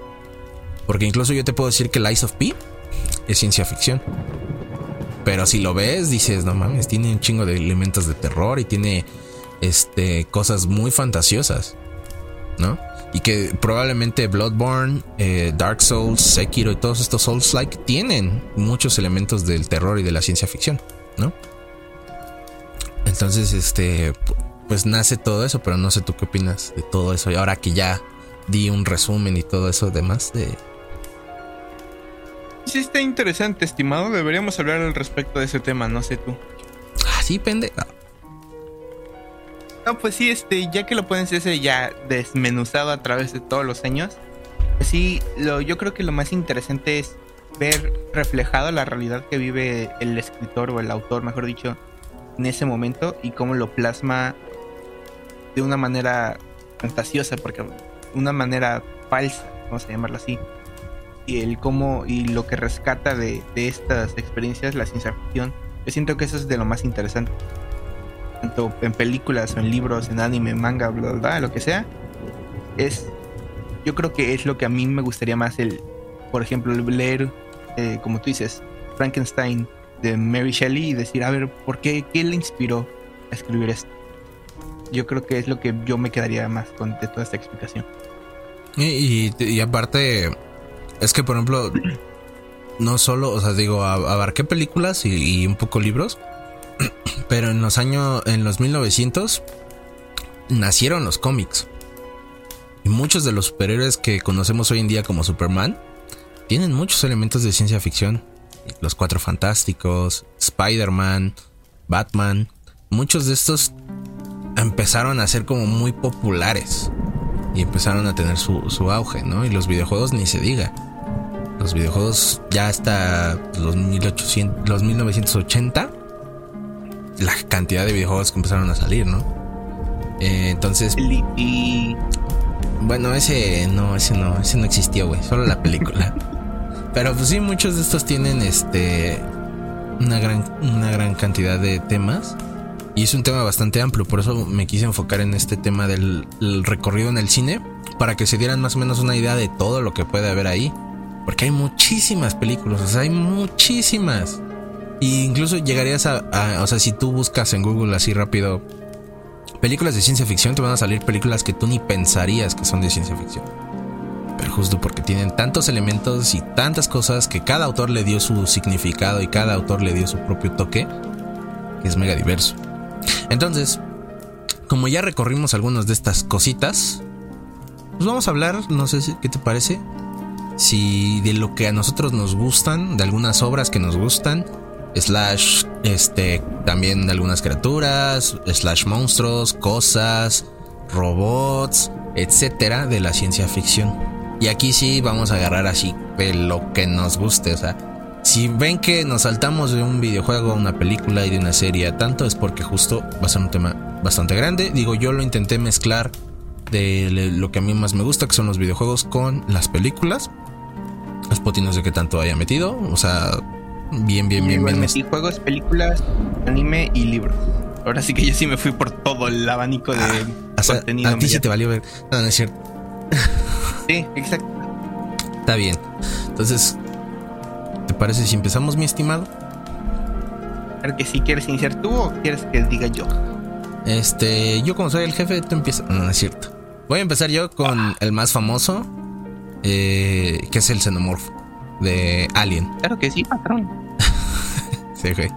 S1: Porque incluso yo te puedo decir que Lies of P es ciencia ficción. Pero si lo ves, dices, no mames, tiene un chingo de elementos de terror y tiene este, cosas muy fantasiosas, ¿no? Y que probablemente Bloodborne, eh, Dark Souls, Sekiro y todos estos Souls-like tienen muchos elementos del terror y de la ciencia ficción, ¿no? Entonces, este, pues nace todo eso, pero no sé tú qué opinas de todo eso. Y ahora que ya di un resumen y todo eso demás de...
S2: Sí está interesante, estimado. Deberíamos hablar al respecto de ese tema, no sé tú.
S1: Ah, sí, pende.
S2: No, pues sí, este, ya que lo pueden ser ya desmenuzado a través de todos los años, pues sí, lo, yo creo que lo más interesante es ver reflejado la realidad que vive el escritor o el autor, mejor dicho, en ese momento y cómo lo plasma de una manera fantasiosa, porque una manera falsa, vamos a llamarlo así. Y el cómo y lo que rescata de, de estas experiencias la ciencia ficción. Yo siento que eso es de lo más interesante tanto en películas o en libros, en anime, manga, bla, bla, bla, lo que sea, es, yo creo que es lo que a mí me gustaría más el, por ejemplo, leer, eh, como tú dices, Frankenstein de Mary Shelley y decir, a ver, ¿por qué? ¿Qué le inspiró a escribir esto? Yo creo que es lo que yo me quedaría más con de toda esta explicación.
S1: Y, y, aparte, es que por ejemplo, no solo, o sea, digo, abarqué películas y, y un poco libros, [CLEARS THROAT] pero en los años, en los 1900, nacieron los cómics. Y muchos de los superhéroes que conocemos hoy en día como Superman tienen muchos elementos de ciencia ficción. Los Cuatro Fantásticos, Spider-Man, Batman. Muchos de estos empezaron a ser como muy populares. Y empezaron a tener su, su auge, ¿no? Y los videojuegos ni se diga. Los videojuegos ya hasta los, 1800, los 1980 la cantidad de videojuegos que empezaron a salir, ¿no? Eh, entonces.
S2: Y.
S1: Bueno, ese no, ese no, ese no existió, güey. Solo la película. Pero pues sí, muchos de estos tienen este. Una gran, una gran cantidad de temas. Y es un tema bastante amplio. Por eso me quise enfocar en este tema del recorrido en el cine. Para que se dieran más o menos una idea de todo lo que puede haber ahí. Porque hay muchísimas películas. O sea, hay muchísimas. Y incluso llegarías a, o sea, si tú buscas en Google así rápido películas de ciencia ficción, te van a salir películas que tú ni pensarías que son de ciencia ficción. Pero justo porque tienen tantos elementos y tantas cosas que cada autor le dio su significado y cada autor le dio su propio toque, es mega diverso. Entonces, como ya recorrimos algunas de estas cositas, pues vamos a hablar, no sé qué te parece, si de lo que a nosotros nos gustan, de algunas obras que nos gustan, slash este también algunas criaturas, slash monstruos, cosas, robots, etcétera de la ciencia ficción. Y aquí sí vamos a agarrar así de lo que nos guste, o sea, si ven que nos saltamos de un videojuego a una película y de una serie tanto es porque justo va a ser un tema bastante grande. Digo, yo lo intenté mezclar de lo que a mí más me gusta, que son los videojuegos, con las películas. Los potinos de que tanto haya metido, o sea, Bien, bien, bien, bien.
S2: Metí juegos, películas, anime y libros. Ahora sí que yo sí me fui por todo el abanico de
S1: ah, contenido. A ti sí te valió ver. No, no es cierto.
S2: sí, exacto.
S1: Está bien. Entonces, ¿te parece si empezamos, mi estimado?
S2: Claro que sí, ¿quieres iniciar tú o quieres que diga yo?
S1: Este, yo como soy el jefe, tú empiezas. No, no es cierto. Voy a empezar yo con el más famoso, eh, que es el xenomorfo de Alien.
S2: Claro que sí, patrón. [LAUGHS]
S1: sí, güey.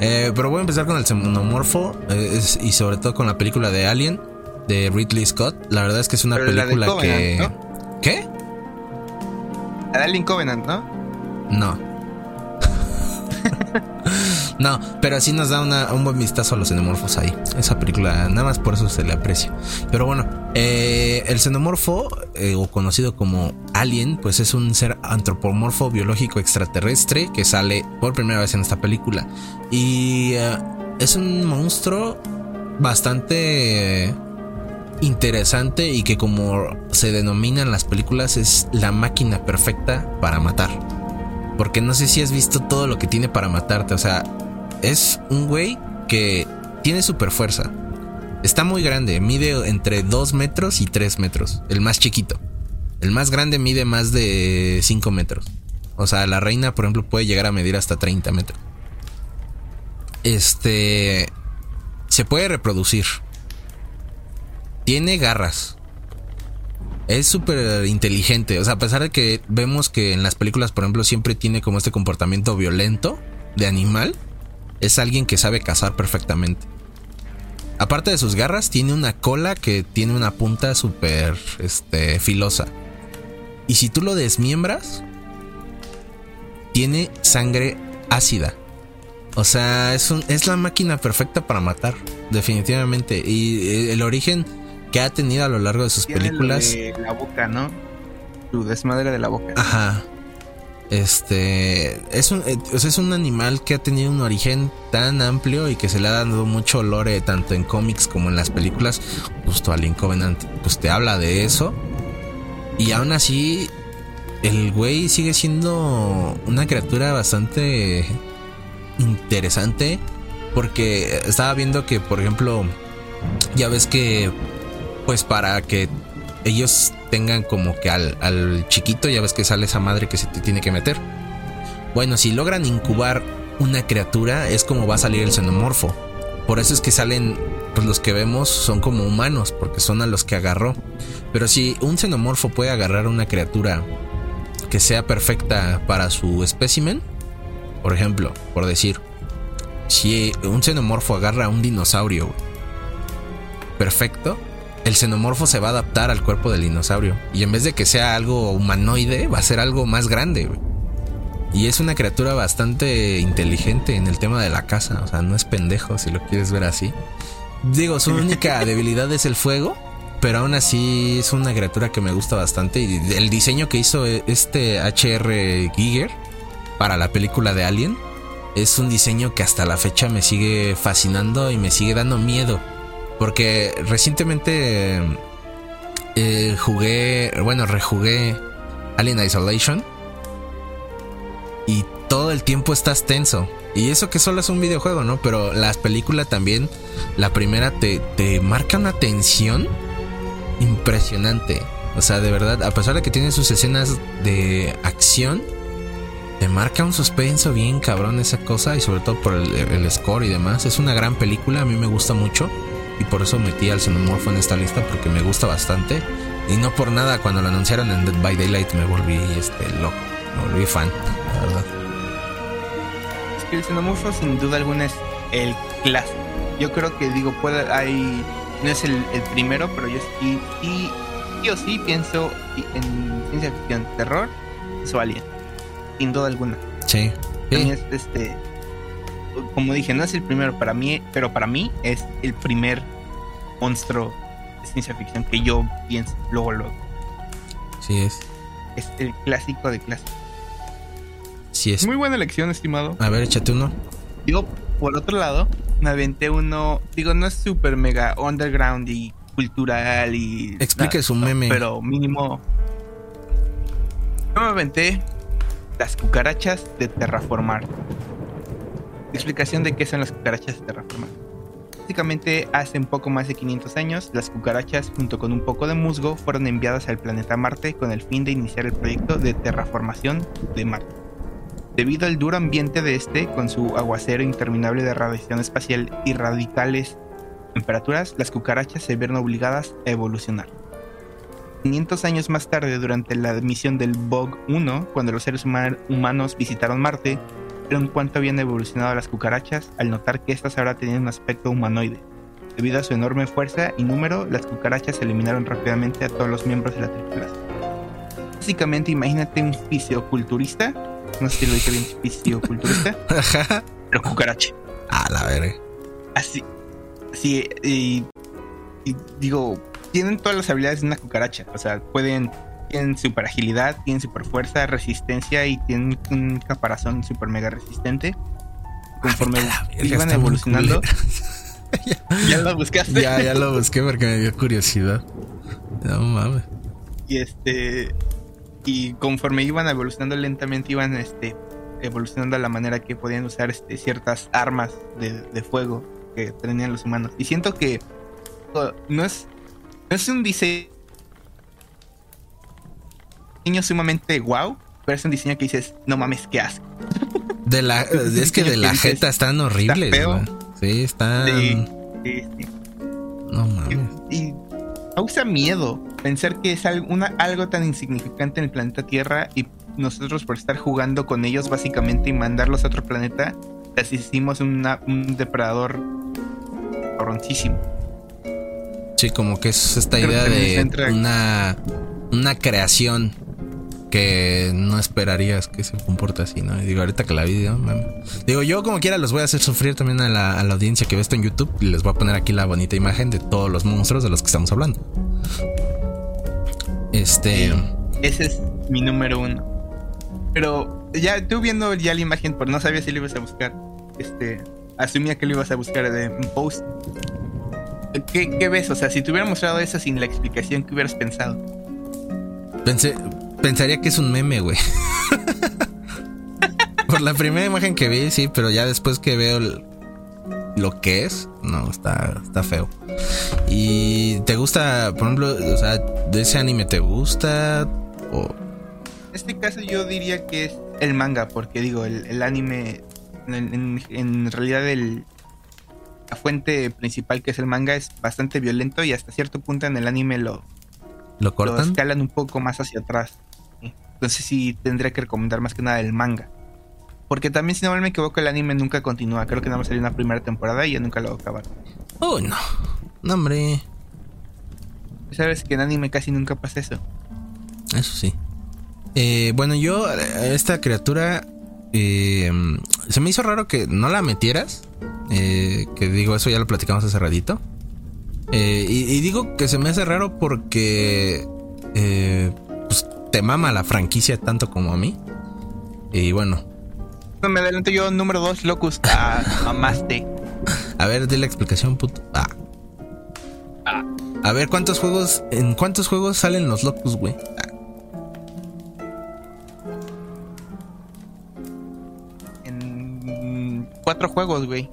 S1: Eh, pero voy a empezar con el xenomorfo eh, y sobre todo con la película de Alien de Ridley Scott. La verdad es que es una película que. ¿Qué?
S2: Alien Covenant, ¿no?
S1: No. [LAUGHS] No, pero así nos da un buen vistazo a los xenomorfos ahí. Esa película, nada más por eso se le aprecia. Pero bueno, eh, el xenomorfo, eh, o conocido como alien, pues es un ser antropomorfo biológico extraterrestre que sale por primera vez en esta película. Y eh, es un monstruo bastante interesante y que como se denomina en las películas es la máquina perfecta para matar. Porque no sé si has visto todo lo que tiene para matarte. O sea, es un güey que tiene super fuerza. Está muy grande, mide entre 2 metros y 3 metros, el más chiquito. El más grande mide más de 5 metros. O sea, la reina, por ejemplo, puede llegar a medir hasta 30 metros. Este se puede reproducir. Tiene garras. Es súper inteligente. O sea, a pesar de que vemos que en las películas, por ejemplo, siempre tiene como este comportamiento violento de animal, es alguien que sabe cazar perfectamente. Aparte de sus garras, tiene una cola que tiene una punta súper este, filosa. Y si tú lo desmiembras, tiene sangre ácida. O sea, es, es la máquina perfecta para matar, definitivamente. Y eh, el origen que ha tenido a lo largo de sus películas.
S2: la boca, ¿no? Su desmadre de la boca.
S1: Ajá. Este es un, eh, es un animal que ha tenido un origen tan amplio y que se le ha dado mucho lore tanto en cómics como en las películas. Justo Alien Covenant, pues te habla de eso. Y aún así, el güey sigue siendo una criatura bastante interesante. Porque estaba viendo que, por ejemplo, ya ves que, pues para que ellos tengan como que al, chiquito, ya ves que sale esa madre que se te tiene que meter. Bueno, si logran incubar una criatura, es como va a salir el xenomorfo. Por eso es que salen, pues los que vemos son como humanos, porque son a los que agarró. Pero si un xenomorfo puede agarrar una criatura que sea perfecta para su espécimen, por ejemplo, por decir, si un xenomorfo agarra a un dinosaurio perfecto, el xenomorfo se va a adaptar al cuerpo del dinosaurio. Y en vez de que sea algo humanoide, va a ser algo más grande. Y es una criatura bastante inteligente en el tema de la caza. O sea, no es pendejo si lo quieres ver así. Digo, su [LAUGHS] única debilidad es el fuego. Pero aún así es una criatura que me gusta bastante. Y el diseño que hizo este HR Giger para la película de Alien es un diseño que hasta la fecha me sigue fascinando y me sigue dando miedo. Porque recientemente eh, jugué, bueno, rejugué Alien Isolation. Y todo el tiempo estás tenso. Y eso que solo es un videojuego, ¿no? Pero la película también, la primera te, te marca una tensión impresionante. O sea, de verdad, a pesar de que tiene sus escenas de acción, te marca un suspenso bien cabrón esa cosa y sobre todo por el, el, score y demás. Es una gran película, a mí me gusta mucho y por eso metí al xenomorfo en esta lista porque me gusta bastante. Y no por nada, cuando lo anunciaron en Dead by Daylight me volví este, loco, me volví fan, la verdad.
S2: Es que el xenomorfo sin duda alguna es el clásico. Yo creo que digo, puede, hay, no es el, primero, pero yo sí, sí, sí o sí pienso en ciencia ficción, terror, o alien, sin duda alguna.
S1: Sí.
S2: sí. es este como dije, no es el primero para mí, pero para mí es el primer monstruo de ciencia ficción que yo pienso luego, luego.
S1: Sí es.
S2: Es el clásico de clásicos.
S1: Sí es.
S2: Muy buena elección, estimado.
S1: A ver, échate uno.
S2: Digo, por otro lado, me aventé uno, digo, no es súper mega underground y cultural y...
S1: Explique su meme.
S2: pero mínimo... Yo me aventé las cucarachas de terraformar. Explicación de qué son las cucarachas de terraformar. Básicamente, hace un poco más de 500 años, las cucarachas, junto con un poco de musgo, fueron enviadas al planeta Marte con el fin de iniciar el proyecto de terraformación de Marte. Debido al duro ambiente de este, con su aguacero interminable de radiación espacial y radicales temperaturas, las cucarachas se vieron obligadas a evolucionar. 500 años más tarde, durante la misión del Bog 1, cuando los seres humanos visitaron Marte, en cuánto habían evolucionado las cucarachas al notar que éstas ahora tenían un aspecto humanoide. Debido a su enorme fuerza y número, las cucarachas eliminaron rápidamente a todos los miembros de la tripulación. Básicamente, imagínate un fisioculturista, no sé si lo dije bien, fisioculturista, [LAUGHS] pero cucaracha.
S1: A la verga.
S2: Así, así, y, y digo, tienen todas las habilidades de una cucaracha, o sea, pueden tienen super agilidad, tienen super fuerza, resistencia y tienen un caparazón super mega resistente. Conforme iban evolucionando. [LAUGHS] ya, lo buscaste.
S1: Ya, ya lo busqué porque me dio curiosidad. No mames.
S2: Y este. Y conforme iban evolucionando lentamente, iban este evolucionando a la manera que podían usar este, ciertas armas de, de fuego que tenían los humanos. Y siento que no es, no es un diseño sumamente wow, pero es un diseño que dices, no mames, qué asco.
S1: De la, [LAUGHS] es que de la jeta están horribles. Sí, están. Sí, sí, sí.
S2: No mames. Y, causa miedo pensar que es algo, una, algo tan insignificante en el planeta Tierra y nosotros por estar jugando con ellos básicamente y mandarlos a otro planeta, les hicimos un depredador horroncísimo.
S1: Sí, como que es esta idea de una, una creación que no esperarías que se comporte así, ¿no? digo, ahorita que la vi, digo, yo como quiera los voy a hacer sufrir también a la, audiencia que ve esto en YouTube y les voy a poner aquí la bonita imagen de todos los monstruos de los que estamos hablando. Este...
S2: ese es mi número uno. Pero ya tú viendo ya la imagen, por no sabía si lo ibas a buscar, este, asumía que lo ibas a buscar de un post. ¿Qué, ves? O sea, si te hubiera mostrado eso sin la explicación, ¿qué hubieras pensado?
S1: Pensé, pensaría que es un meme, güey. [LAUGHS] Por la primera imagen que vi, sí, pero ya después que veo lo que es, no, está, está feo. ¿Y te gusta, por ejemplo, o sea, de ese anime te gusta? O...
S2: En este caso yo diría que es el manga, porque digo, el, anime, en realidad el, la fuente principal que es el manga es bastante violento y hasta cierto punto en el anime lo,
S1: ¿Lo cortan?
S2: escalan un poco más hacia atrás. Entonces sí tendría que recomendar más que nada el manga. Porque también, si no me equivoco, el anime nunca continúa. Creo que nada más salió una primera temporada y ya nunca lo va a acabar.
S1: Oh, no. No, hombre.
S2: Sabes que en anime casi nunca pasa eso.
S1: Eso sí. Eh, bueno, yo, esta criatura eh, se me hizo raro que no la metieras. Eh, que digo, eso ya lo platicamos hace ratito. Eh, y, digo que se me hace raro porque pues, te mama la franquicia tanto como a mí. Y bueno.
S2: Me adelanto yo, número 2, Locus. Ah, [LAUGHS] mamaste.
S1: A ver, di la explicación, puto. Ah. ah. A ver, ¿cuántos juegos, en cuántos juegos salen los Locus, güey? Ah.
S2: cuatro juegos, güey.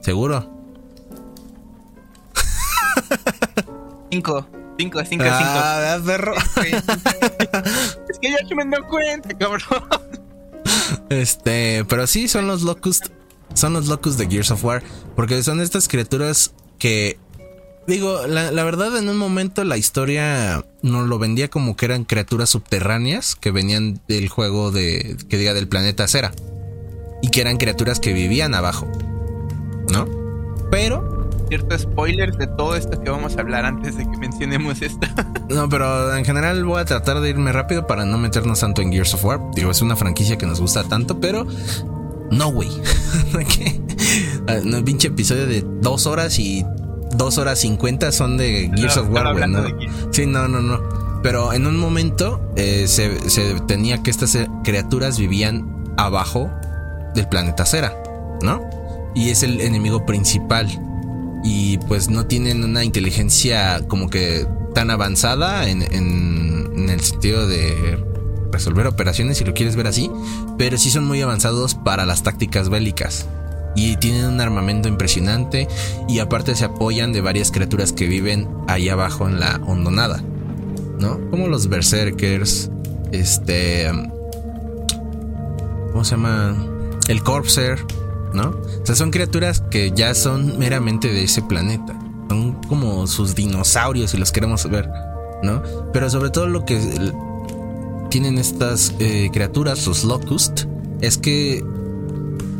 S1: ¿Seguro?
S2: Cinco. Cinco, cinco, ah, cinco. perro. es que ya se me dio cuenta, cabrón.
S1: Este, pero sí, son los Locust. Son los Locust de Gears of War. Porque son estas criaturas que. Digo, la, la, verdad, en un momento la historia nos lo vendía como que eran criaturas subterráneas que venían del juego de. que diga del planeta Cera y que eran criaturas que vivían abajo, ¿no? Pero...
S2: Cierto spoiler de todo esto que vamos a hablar antes de que mencionemos esto. [LAUGHS]
S1: no, pero en general voy a tratar de irme rápido para no meternos tanto en Gears of War. Digo, es una franquicia que nos gusta tanto, pero... No, güey. [LAUGHS] Un pinche episodio de dos horas y dos horas cincuenta son de Gears of War, güey. ¿no? Sí, no, no, no. Pero en un momento eh, se, se tenía que estas criaturas vivían abajo del planeta Cera, ¿no? Y es el enemigo principal. Y pues no tienen una inteligencia como que tan avanzada en, en, el sentido de resolver operaciones, si lo quieres ver así, pero sí son muy avanzados para las tácticas bélicas. Y tienen un armamento impresionante y aparte se apoyan de varias criaturas que viven ahí abajo en la hondonada, ¿no? Como los berserkers, este... ¿Cómo se llama? el Corpser, ¿no? O sea, son criaturas que ya son meramente de ese planeta. Son como sus dinosaurios si los queremos ver, ¿no? Pero sobre todo lo que tienen estas eh, criaturas, los Locust, es que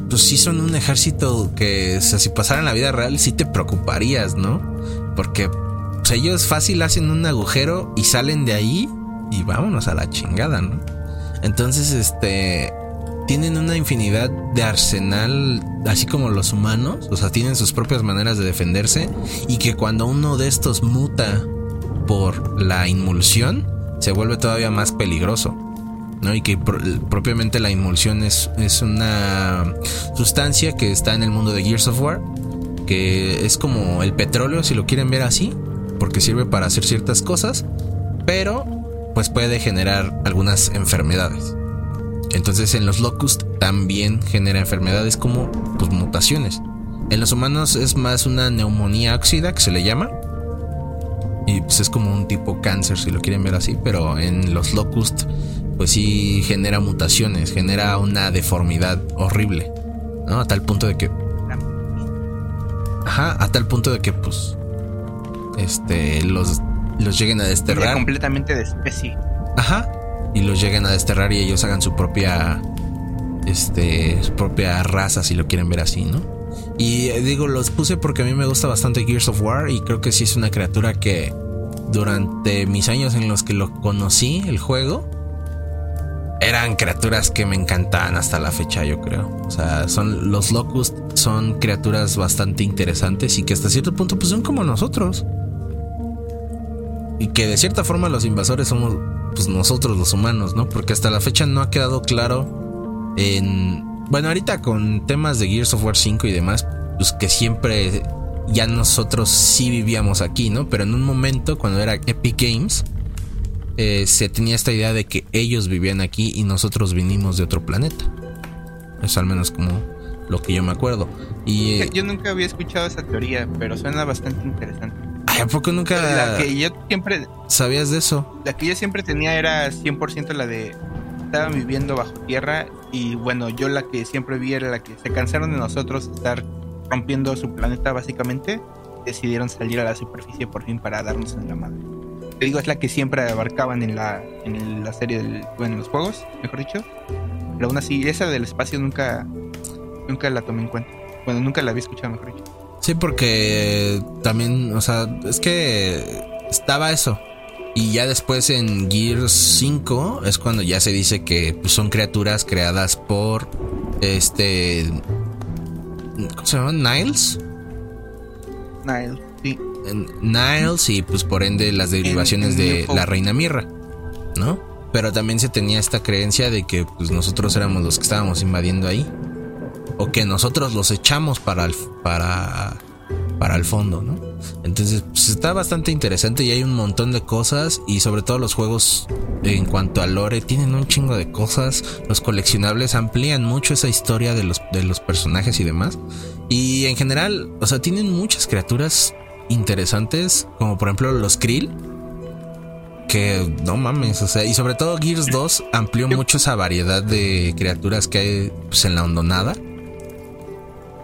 S1: pues sí son un ejército que, o sea, si pasaran la vida real, sí te preocuparías, ¿no? Porque ellos fácil hacen un agujero y salen de ahí y vámonos a la chingada, ¿no? Entonces, este, tienen una infinidad de arsenal, así como los humanos, o sea, tienen sus propias maneras de defenderse y que cuando uno de estos muta por la inmulsión, se vuelve todavía más peligroso. ¿no? Y que propiamente la inmulsión es, es una sustancia que está en el mundo de Gears of War, que es como el petróleo, si lo quieren ver así, porque sirve para hacer ciertas cosas, pero pues puede generar algunas enfermedades. Entonces en los locust también genera enfermedades como pues, mutaciones. En los humanos es más una neumonía óxida que se le llama. Y pues es como un tipo cáncer si lo quieren ver así. Pero en los locust pues sí genera mutaciones, genera una deformidad horrible, ¿no? A tal punto de que... Ajá, a tal punto de que pues... Este, los, los lleguen a desterrar.
S2: completamente de especie.
S1: Ajá, y los lleguen a desterrar y ellos hagan su propia... Este, su propia raza, si lo quieren ver así, ¿no? Y eh, digo, los puse porque a mí me gusta bastante Gears of War y creo que sí es una criatura que durante mis años en los que lo conocí, el juego, eran criaturas que me encantaban hasta la fecha, yo creo. O sea, son los Locust son criaturas bastante interesantes y que hasta cierto punto pues son como nosotros. Y que de cierta forma los invasores somos pues nosotros los humanos, ¿no? Porque hasta la fecha no ha quedado claro en bueno, ahorita con temas de Gears of War 5 y demás, pues que siempre ya nosotros sí vivíamos aquí, ¿no? Pero en un momento, cuando era Epic Games, eh, se tenía esta idea de que ellos vivían aquí y nosotros vinimos de otro planeta. Es al menos como lo que yo me acuerdo. Y,
S2: eh, yo nunca había escuchado esa teoría, pero suena bastante interesante.
S1: ¿A poco nunca
S2: la que yo siempre
S1: sabías de eso?
S2: La que yo siempre tenía era 100% la de estaban viviendo bajo tierra y bueno, yo la que siempre vi era la que se cansaron de nosotros estar rompiendo su planeta básicamente, decidieron salir a la superficie por fin para darnos en la madre. Te digo, es la que siempre abarcaban en la, en la serie, del, bueno, en los juegos, mejor dicho. Pero aún así, esa del espacio nunca, nunca la tomé en cuenta. Bueno, nunca la había escuchado, mejor dicho.
S1: Sí, porque también, o sea, es que estaba eso. Y ya después en Gears 5 es cuando ya se dice que pues, son criaturas creadas por este ¿Cómo se llama? ¿Niles?
S2: Niles, sí.
S1: Niles y pues por ende las derivaciones de la reina Mirra, ¿no? Pero también se tenía esta creencia de que pues nosotros éramos los que estábamos invadiendo ahí. O que nosotros los echamos para el, para, para el fondo, ¿no? Entonces pues está bastante interesante y hay un montón de cosas y sobre todo los juegos en cuanto a lore tienen un chingo de cosas. Los coleccionables amplían mucho esa historia de los, de los personajes y demás. Y en general, o sea, tienen muchas criaturas interesantes, como por ejemplo los Krill. Que no mames, o sea, y sobre todo Gears 2 amplió mucho esa variedad de criaturas que hay pues, en la hondonada.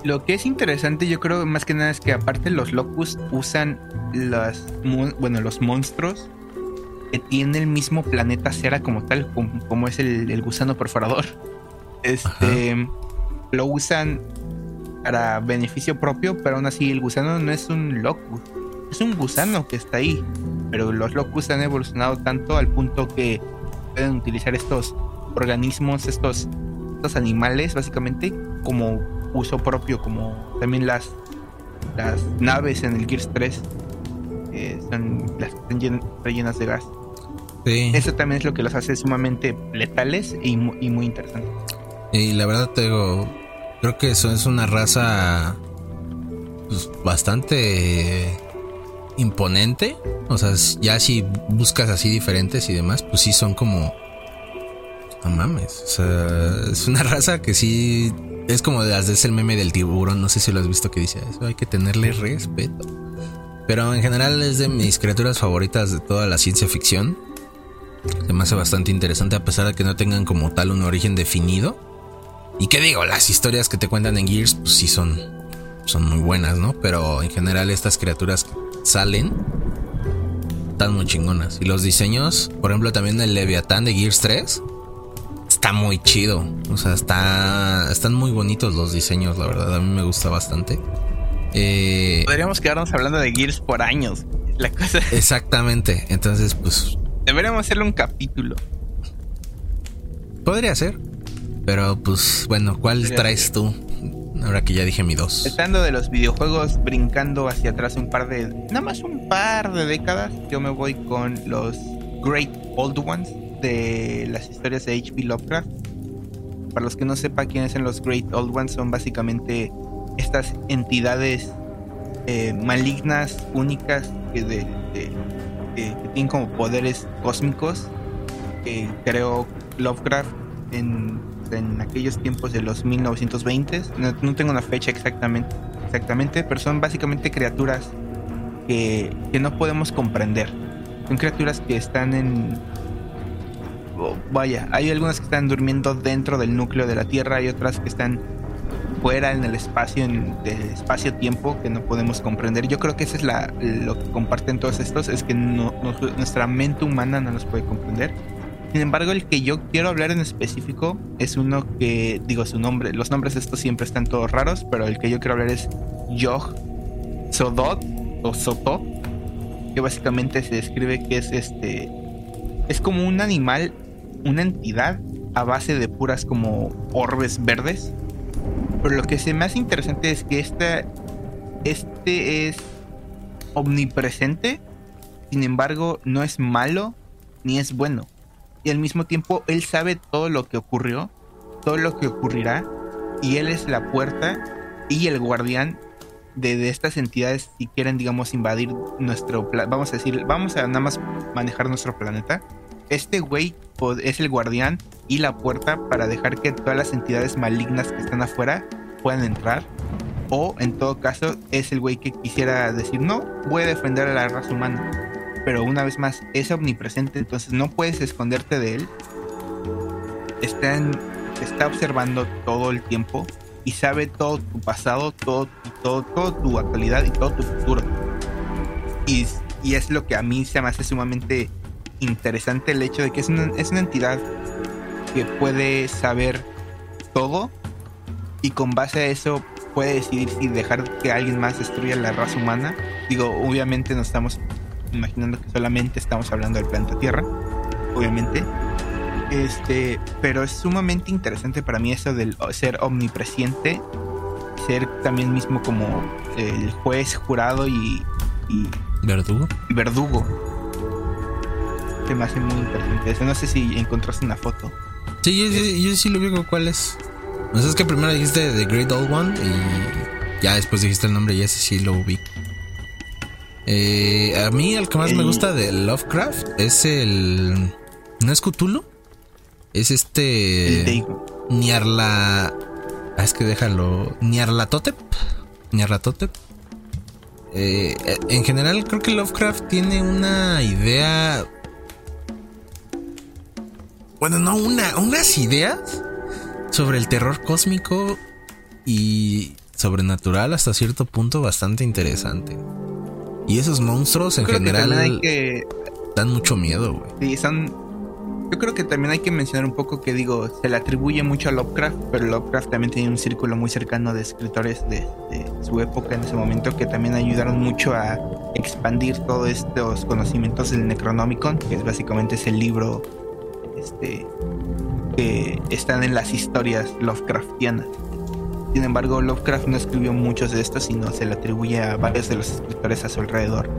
S2: Lo que es interesante, yo creo más que nada es que aparte los Locust usan las, bueno, los monstruos que tienen el mismo planeta Cera como tal, como, es el, gusano perforador. Este lo usan para beneficio propio, pero aún así el gusano no es un Locust, es un gusano que está ahí. Pero los Locust han evolucionado tanto al punto que pueden utilizar estos organismos, estos, estos animales, básicamente, como uso propio, como también las, las naves en el Gears 3, son las que están rellenas de gas. Eso también es lo que los hace sumamente letales y, muy interesantes.
S1: Y la verdad te digo, creo que eso es una raza pues, bastante imponente. O sea, ya si buscas así diferentes y demás, pues sí son como... No mames. O sea, es una raza que sí es como de las de el meme del tiburón, no sé si lo has visto que dice eso, hay que tenerle respeto. Pero en general es de mis criaturas favoritas de toda la ciencia ficción. Se me hace bastante interesante a pesar de que no tengan como tal un origen definido. Y que digo, las historias que te cuentan en Gears, pues sí son, son muy buenas, ¿no? Pero en general estas criaturas salen están muy chingonas. Y los diseños, por ejemplo, también el Leviatán de Gears 3 está muy chido. O sea, está, están muy bonitos los diseños, la verdad. A mí me gusta bastante.
S2: Eh, Podríamos quedarnos hablando de Gears por años. [LAUGHS] La cosa.
S1: Exactamente. Entonces, pues.
S2: Deberíamos hacerle un capítulo.
S1: Podría ser. Pero, pues, bueno, ¿cuál traes tú? Ahora que ya dije mi dos.
S2: Estando de los videojuegos, brincando hacia atrás un par de. Nada más un par de décadas. Yo me voy con los Great Old Ones de las historias de H.P. Lovecraft. Para los que no sepan quiénes son los Great Old Ones, son básicamente estas entidades eh, malignas, únicas, que, tienen como poderes cósmicos que creó Lovecraft en, aquellos tiempos de los 1920. No, no, tengo una fecha exactamente, exactamente, pero son básicamente criaturas que, que no podemos comprender. Son criaturas que están en, vaya, hay algunas que están durmiendo dentro del núcleo de la Tierra, hay otras que están fuera en el espacio, en el espacio-tiempo que no podemos comprender. Yo creo que eso es la, lo que comparten todos estos, es que nuestra mente humana no los puede comprender. Sin embargo, el que yo quiero hablar en específico es uno que, digo su nombre, los nombres de estos siempre están todos raros, pero el que yo quiero hablar es Yog Sodot o Sotot, que básicamente se describe que es este, es como un animal, una entidad a base de puras como orbes verdes pero lo que se me hace interesante es que esta, este es omnipresente, sin embargo no es malo ni es bueno. Y al mismo tiempo él sabe todo lo que ocurrió, todo lo que ocurrirá, y él es la puerta y el guardián de, estas entidades si quieren, digamos, invadir nuestro vamos a decir, vamos a nada más manejar nuestro planeta. Este güey es el guardián y la puerta para dejar que todas las entidades malignas que están afuera puedan entrar. O en todo caso es el güey que quisiera decir, no, voy a defender a la raza humana. Pero una vez más, es omnipresente, entonces no puedes esconderte de él. Está, está observando todo el tiempo y sabe todo tu pasado, todo, todo, todo tu actualidad y todo tu futuro. Y, y es lo que a mí se me hace sumamente interesante el hecho de que es una, es una entidad que puede saber todo y con base a eso puede decidir si dejar que alguien más destruya la raza humana. Digo, obviamente no estamos imaginando que solamente estamos hablando del planeta Tierra, obviamente. Este, pero es sumamente interesante para mí eso del ser omnipresente, ser también mismo como el juez, jurado y, y
S1: verdugo.
S2: Verdugo se me hace muy interesante eso. No sé si encontraste una foto.
S1: Sí, yo, sí lo vi cuál es. No sé, es que primero dijiste The Great Old One y ya después dijiste el nombre y ese sí lo vi. Eh, a mí el que más me gusta de Lovecraft es el... ¿No es Cthulhu? Es este...
S2: El
S1: Niarla... Ah, es que déjalo... Niarlatotep. Niarlatotep. Eh, en general creo que Lovecraft tiene una idea bueno, no, una, unas ideas sobre el terror cósmico y sobrenatural hasta cierto punto bastante interesante. Y esos monstruos en general dan mucho miedo, güey.
S2: Sí, son. Yo creo que también hay que mencionar un poco que digo, se le atribuye mucho a Lovecraft, pero Lovecraft también tiene un círculo muy cercano de escritores de, de su época en ese momento que también ayudaron mucho a expandir todos estos conocimientos del Necronomicon, que es básicamente ese libro este, que están en las historias Lovecraftianas. Sin embargo, Lovecraft no escribió muchos de estos, sino se le atribuye a varios de los escritores a su alrededor.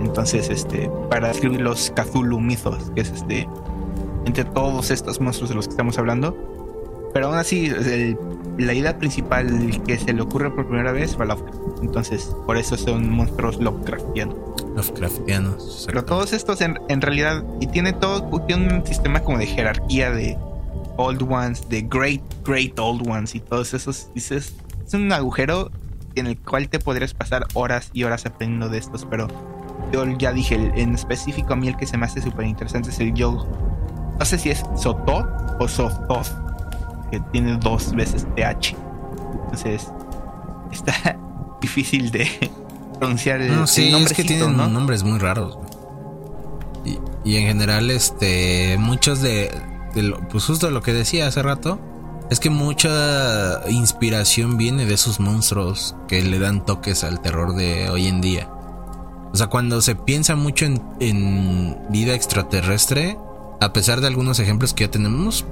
S2: Entonces, este, para escribir los Cthulhu mitos, que es este, entre todos estos monstruos de los que estamos hablando. Pero aún así, la idea principal que se le ocurre por primera vez fue Lovecraft. Entonces, por eso son monstruos Lovecraftianos.
S1: Lovecraftianos.
S2: Pero todos estos en, realidad, y tiene todo, tiene un sistema como de jerarquía de Old Ones, de Great, Great Old Ones y todos esos. Dices, es un agujero en el cual te podrías pasar horas y horas aprendiendo de estos, pero yo ya dije, en específico a mí el que se me hace súper interesante es el yo. No sé si es Soto o Sototh, que tiene dos veces TH. Entonces, está [LAUGHS] difícil de, pronunciar el,
S1: no, sí, es que tienen nombres muy raros. Y, en general, este, muchos de, pues justo lo que decía hace rato, es que mucha inspiración viene de esos monstruos que le dan toques al terror de hoy en día. O sea, cuando se piensa mucho en, en vida extraterrestre, a pesar de algunos ejemplos que ya tenemos,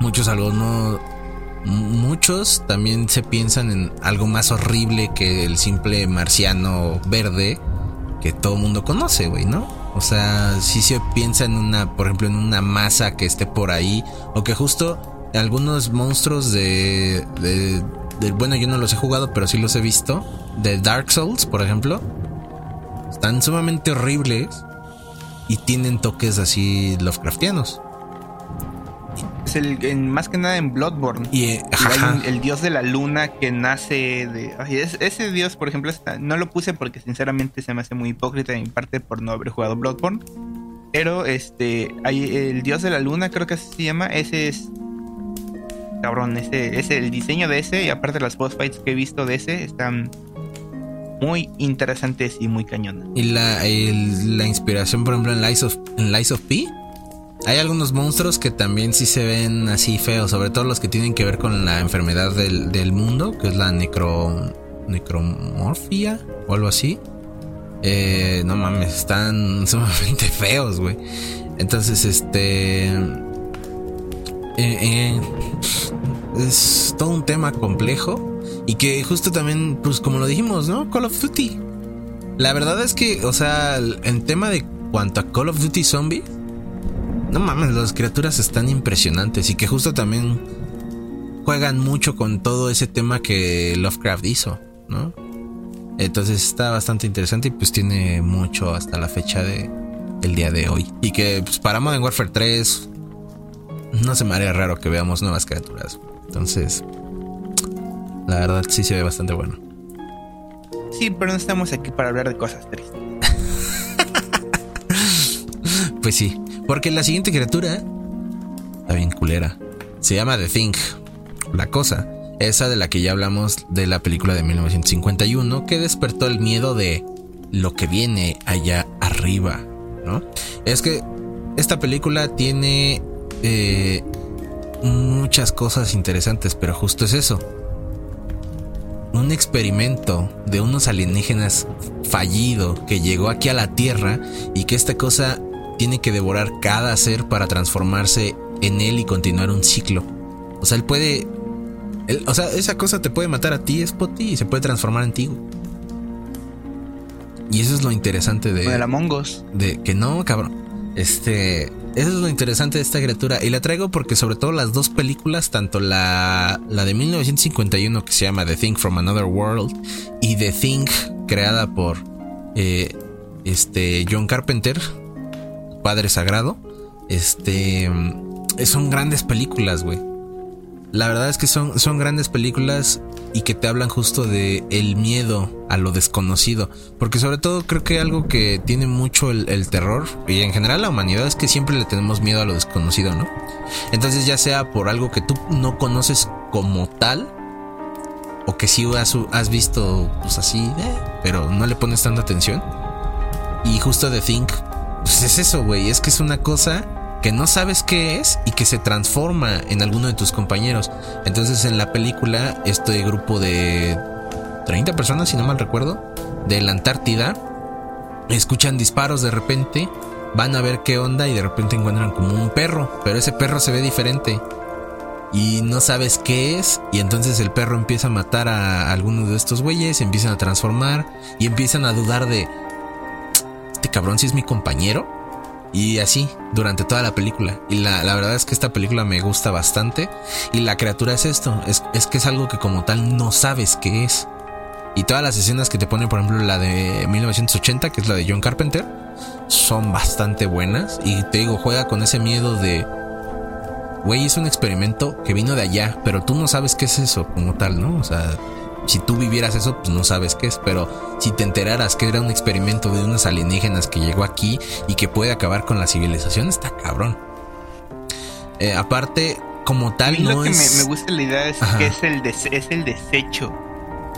S1: muchos algunos muchos también se piensan en algo más horrible que el simple marciano verde que todo mundo conoce, güey, ¿no? O sea, si se piensa en una, por ejemplo, en una masa que esté por ahí, o que justo algunos monstruos de, de, bueno, yo no los he jugado, pero sí los he visto, de Dark Souls, por ejemplo, están sumamente horribles y tienen toques así Lovecraftianos
S2: es el más que nada en Bloodborne.
S1: Y,
S2: el dios de la luna que nace de ese dios, por ejemplo, no lo puse porque sinceramente se me hace muy hipócrita de mi parte por no haber jugado Bloodborne. Pero este, hay el dios de la luna, creo que así se llama. Ese es. Cabrón, ese es el diseño de ese. Y aparte las boss fights que he visto de ese están muy interesantes y muy cañonas.
S1: Y la, la inspiración, por ejemplo, en Lies of, en Lies of P. Hay algunos monstruos que también sí se ven así feos, sobre todo los que tienen que ver con la enfermedad del, del mundo, que es la necro, necromorfia o algo así. Eh, no mames, están [LAUGHS] sumamente feos, güey. Entonces, este... Eh, eh, es todo un tema complejo y que justo también, pues como lo dijimos, ¿no? Call of Duty. La verdad es que, o sea, en tema de cuanto a Call of Duty Zombie, no mames, las criaturas están impresionantes y que justo también juegan mucho con todo ese tema que Lovecraft hizo, ¿no? Entonces está bastante interesante y pues tiene mucho hasta la fecha de el día de hoy. Y que pues, para Modern Warfare 3 no se me haría raro que veamos nuevas criaturas. Entonces, la verdad sí se ve bastante bueno.
S2: Sí, pero no estamos aquí para hablar de cosas tristes. [LAUGHS]
S1: pues sí, porque la siguiente criatura está bien culera. Se llama The Thing, la cosa. Esa de la que ya hablamos de la película de 1951 que despertó el miedo de lo que viene allá arriba, ¿no? Es que esta película tiene eh, muchas cosas interesantes, pero justo es eso. Un experimento de unos alienígenas fallido que llegó aquí a la Tierra y que esta cosa tiene que devorar cada ser para transformarse en él y continuar un ciclo. O sea, él puede o sea, esa cosa te puede matar a ti, Spotty, y se puede transformar en ti. Y eso es lo interesante de.
S2: De la Mongos.
S1: De que no, cabrón. Este. Eso es lo interesante de esta criatura. Y la traigo porque, sobre todo, las dos películas, tanto la, la de 1951 que se llama The Thing from Another World y The Thing creada por eh, este John Carpenter, Padre Sagrado, este. Son grandes películas, güey. La verdad es que son, son grandes películas y que te hablan justo de el miedo a lo desconocido. Porque sobre todo creo que algo que tiene mucho el, terror y en general la humanidad es que siempre le tenemos miedo a lo desconocido, ¿no? Entonces ya sea por algo que tú no conoces como tal o que sí has, has visto pues así, eh, pero no le pones tanta atención. Y justo The Think, pues es eso, güey, es que es una cosa que no sabes qué es y que se transforma en alguno de tus compañeros. Entonces en la película este grupo de 30 personas, si no mal recuerdo, de la Antártida, escuchan disparos de repente, van a ver qué onda y de repente encuentran como un perro, pero ese perro se ve diferente y no sabes qué es y entonces el perro empieza a matar a alguno de estos güeyes, empiezan a transformar y empiezan a dudar de este cabrón si es mi compañero y así, durante toda la película. Y la, verdad es que esta película me gusta bastante. Y la criatura es esto, es, es que es algo que como tal no sabes qué es. Y todas las escenas que te ponen, por ejemplo, la de 1980, que es la de John Carpenter, son bastante buenas. Y te digo, juega con ese miedo de, güey, es un experimento que vino de allá, pero tú no sabes qué es eso como tal, ¿no? O sea, si tú vivieras eso, pues no sabes qué es, pero si te enteraras que era un experimento de unos alienígenas que llegó aquí y que puede acabar con la civilización, está cabrón. Eh, aparte, como tal,
S2: no lo que me, gusta la idea es que es el, es el desecho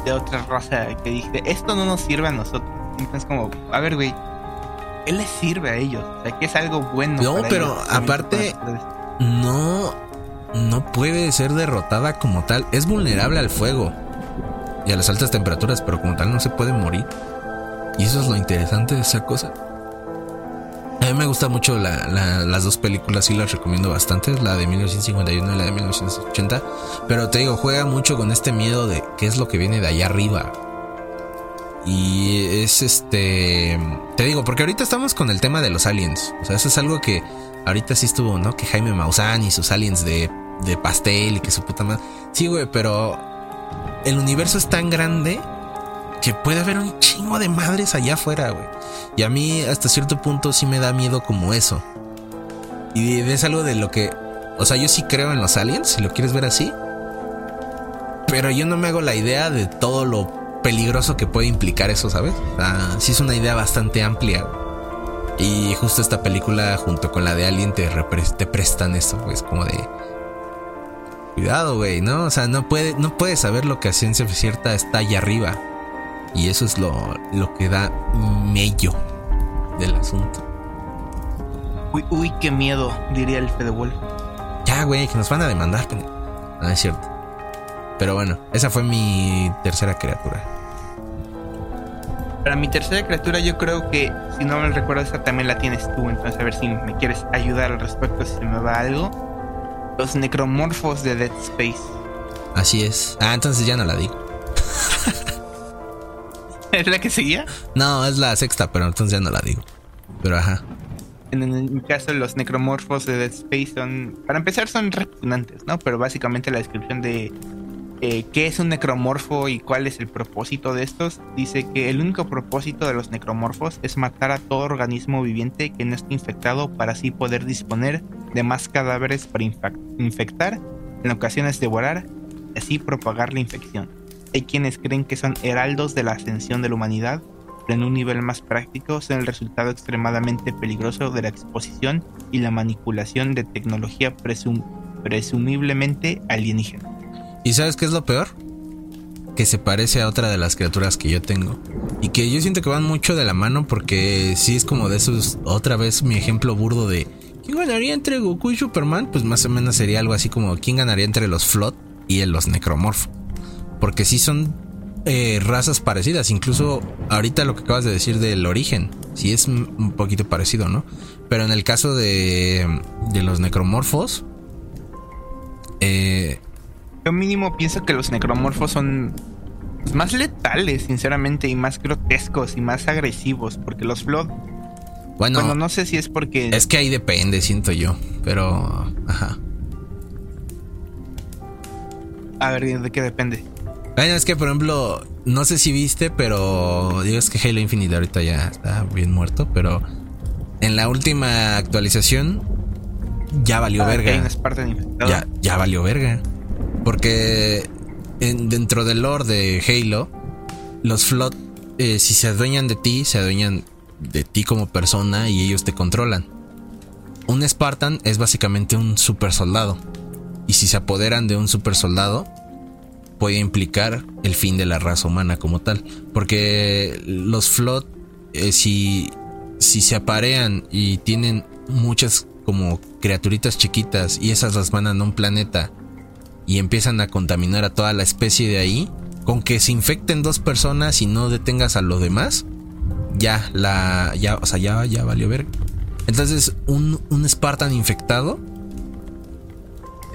S2: de otra raza que dice, esto no nos sirve a nosotros. Entonces, como, a ver, güey, ¿qué les sirve a ellos? O sea, que es algo bueno.
S1: No, pero aparte, no, no puede ser derrotada como tal. Es vulnerable al fuego y a las altas temperaturas, pero como tal no se puede morir. Y eso es lo interesante de esa cosa. A mí me gusta mucho las dos películas, y las recomiendo bastante, la de 1951 y la de 1980. Pero te digo, juega mucho con este miedo de qué es lo que viene de allá arriba. Y es este. Te digo, porque ahorita estamos con el tema de los aliens. O sea, eso es algo que ahorita sí estuvo, ¿no? Que Jaime Maussan y sus aliens de, de pastel y que su puta madre. Sí, güey, pero el universo es tan grande que puede haber un chingo de madres allá afuera, güey. Y a mí hasta cierto punto sí me da miedo como eso. Y es algo de lo que... O sea, yo sí creo en los aliens, si lo quieres ver así. Pero yo no me hago la idea de todo lo peligroso que puede implicar eso, ¿sabes? Sea, sí es una idea bastante amplia. Y justo esta película, junto con la de Alien, te, te prestan esto, pues, como de. Cuidado, güey, ¿no? O sea, no, puede, no puedes saber lo que a ciencia cierta está allá arriba. Y eso es lo, lo que da mello del asunto.
S2: Uy, uy, qué miedo, diría el Fede Wolf.
S1: Ya, güey, que nos van a demandar. No, es cierto. Pero bueno, esa fue mi tercera criatura.
S2: Para mi tercera criatura yo creo que, si no me recuerdo, esa también la tienes tú. Entonces a ver si me quieres ayudar al respecto, si se me va algo. Los necromorfos de Dead Space.
S1: Así es. Ah, entonces ya no la digo. [LAUGHS]
S2: ¿Es la que seguía?
S1: No, es la sexta, pero entonces ya no la digo. Pero ajá.
S2: En, mi caso, los necromorfos de Dead Space son, para empezar, son repugnantes, ¿no? Pero básicamente la descripción de eh, qué es un necromorfo y cuál es el propósito de estos, dice que el único propósito de los necromorfos es matar a todo organismo viviente que no esté infectado para así poder disponer de más cadáveres para infectar, en ocasiones devorar, y así propagar la infección. Hay quienes creen que son heraldos de la ascensión de la humanidad, pero en un nivel más práctico son el resultado extremadamente peligroso de la exposición y la manipulación de tecnología presumiblemente alienígena.
S1: ¿Y sabes qué es lo peor? Que se parece a otra de las criaturas que yo tengo. Y que yo siento que van mucho de la mano porque sí es como de esos, otra vez mi ejemplo burdo de ¿quién ganaría entre Goku y Superman? Pues más o menos sería algo así como ¿quién ganaría entre los Flot y los Necromorph? Porque sí son eh, razas parecidas. Incluso ahorita lo que acabas de decir del origen, sí es un poquito parecido, ¿no? Pero en el caso de, de los necromorfos,
S2: eh, yo mínimo pienso que los necromorfos son más letales, sinceramente, y más grotescos y más agresivos, porque los Flood... Bueno, no sé si es porque...
S1: Es que ahí depende, siento yo, pero... Ajá.
S2: A ver, ¿de qué depende?
S1: Bueno, es que, por ejemplo, no sé si viste, pero digo es que Halo Infinite ahorita ya está bien muerto, pero en la última actualización ya valió ah, verga. ya, ya valió verga. Porque dentro del lore de Halo, los Flood, eh, si se adueñan de ti, se adueñan de ti como persona y ellos te controlan. Un Spartan es básicamente un super soldado. Y si se apoderan de un super soldado, puede implicar el fin de la raza humana como tal. Porque los Flood, eh, si, si se aparean y tienen muchas como criaturitas chiquitas y esas las mandan a un planeta y empiezan a contaminar a toda la especie de ahí, con que se infecten dos personas y no detengas a los demás, ya la ya, o sea, ya ya valió ver. Entonces, un un Spartan infectado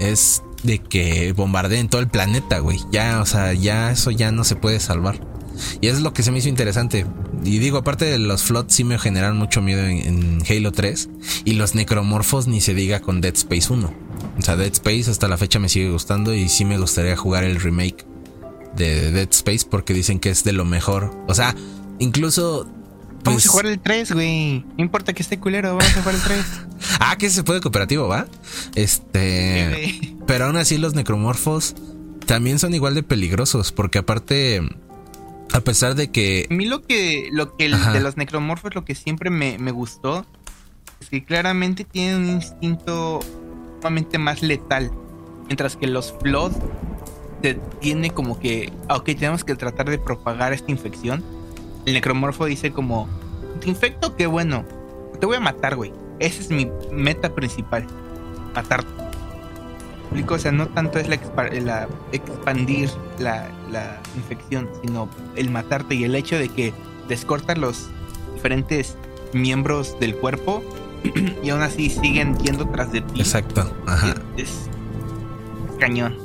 S1: es de que bombardeen todo el planeta, güey. Ya, o sea, ya eso ya no se puede salvar. Y es lo que se me hizo interesante. Y digo, aparte de los flots, sí me generaron mucho miedo en, en Halo 3. Y los necromorfos ni se diga con Dead Space 1. O sea, Dead Space hasta la fecha me sigue gustando y sí me gustaría jugar el remake de Dead Space porque dicen que es de lo mejor. O sea, incluso...
S2: Vamos a pues, jugar el 3, güey. No importa que esté culero, vamos a jugar el 3. [LAUGHS]
S1: ah, que se puede cooperativo, ¿va? Este... pero aún así los necromorfos también son igual de peligrosos porque aparte... A pesar de que...
S2: A mí lo que, lo que de los necromorfos, lo que siempre me, me gustó, es que claramente tienen un instinto más letal. Mientras que los Flood se tiene como que, ah, ok, tenemos que tratar de propagar esta infección. El necromorfo dice como, te infecto, qué bueno, te voy a matar, güey. Esa es mi meta principal, matarte. O sea, no tanto es la, la expandir la, la, infección, sino el matarte y el hecho de que descortan los diferentes miembros del cuerpo [CLEARS THROAT] y aún así siguen yendo tras de ti.
S1: Exacto, ajá.
S2: Es, cañón.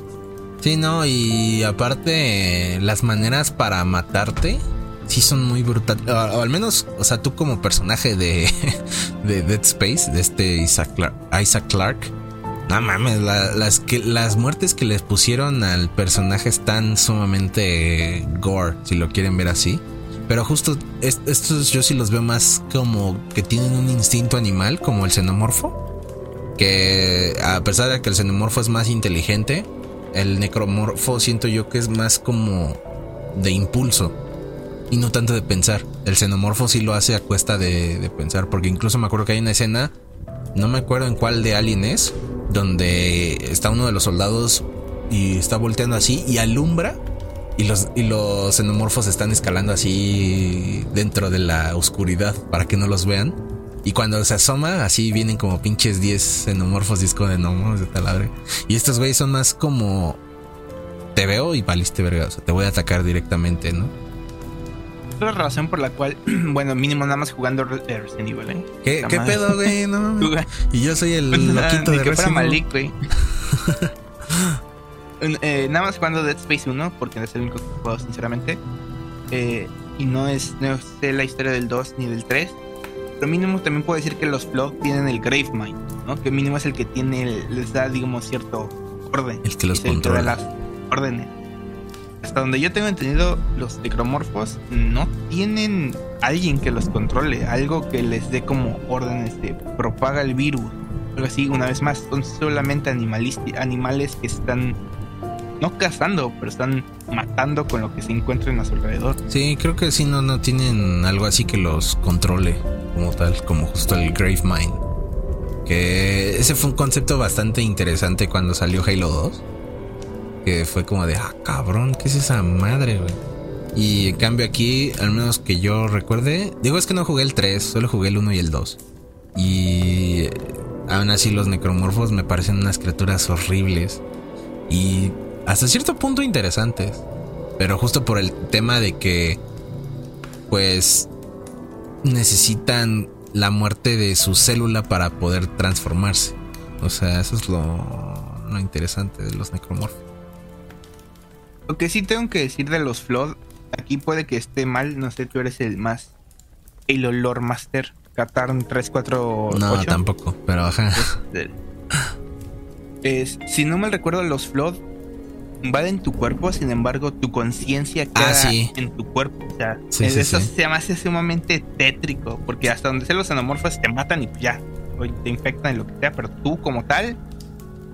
S1: Sí, no, y aparte las maneras para matarte sí son muy brutales. O, al menos, o sea, tú como personaje de, [LAUGHS] de Dead Space, de este Isaac Clark, Isaac Clark no mames, las, las muertes que les pusieron al personaje están sumamente gore, si lo quieren ver así. Pero justo estos yo sí los veo más como que tienen un instinto animal, como el xenomorfo. Que a pesar de que el xenomorfo es más inteligente, el necromorfo siento yo que es más como de impulso y no tanto de pensar. el xenomorfo sí lo hace a cuesta de, pensar, porque incluso me acuerdo que hay una escena, no me acuerdo en cuál de Alien es, donde está uno de los soldados y está volteando así y alumbra y los, y los xenomorfos están escalando así dentro de la oscuridad para que no los vean. Y cuando se asoma, así vienen como pinches 10 xenomorfos disco de gnomos de taladre. Y estos güeyes son más como te veo y valiste verga, o sea, te voy a atacar directamente, ¿no?
S2: La razón por la cual, [CLEARS THROAT] bueno, mínimo nada más jugando Resident Evil, ¿eh?
S1: ¿Qué, ¿qué pedo, güey? No. y yo soy el loquito de
S2: que fuera Malik, güey. [LAUGHS] eh, nada más jugando Dead Space 1, porque es el único que he jugado, sinceramente. Eh, y no es, no sé la historia del 2 ni del 3. Pero mínimo también puedo decir que los Flood tienen el Grave Mind, ¿no? Que mínimo es el que tiene, les da, digamos, cierto orden.
S1: El que los controla
S2: órdenes. Hasta donde yo tengo entendido, los necromorfos no tienen alguien que los controle, algo que les dé como órdenes de propaga el virus. Algo así, una vez más, son solamente animales que están no cazando, pero están matando con lo que se encuentren a su alrededor.
S1: Sí, creo que sí, no, no tienen algo así que los controle como tal, como justo el Grave Mind. Que ese fue un concepto bastante interesante cuando salió Halo 2 que fue como de, ah, cabrón, ¿qué es esa madre, güey? Y en cambio aquí, al menos que yo recuerde, digo es que no jugué el 3, solo jugué el 1 y el 2. Y aún así los necromorfos me parecen unas criaturas horribles y hasta cierto punto interesantes. Pero justo por el tema de que, pues, necesitan la muerte de su célula para poder transformarse. O sea, eso es lo, lo interesante de los necromorfos.
S2: Lo que sí tengo que decir de los Flood, aquí puede que esté mal, no sé, tú eres el más el olor master, Katarn 348.
S1: No, tampoco, pero ajá.
S2: Es, si no me recuerdo, los Flood invaden tu cuerpo, sin embargo, tu conciencia
S1: ah, queda
S2: en tu cuerpo. O sea, eso se me hace sumamente tétrico, porque hasta donde se los xenomorfos te matan y ya, o te infectan y lo que sea, pero tú como tal,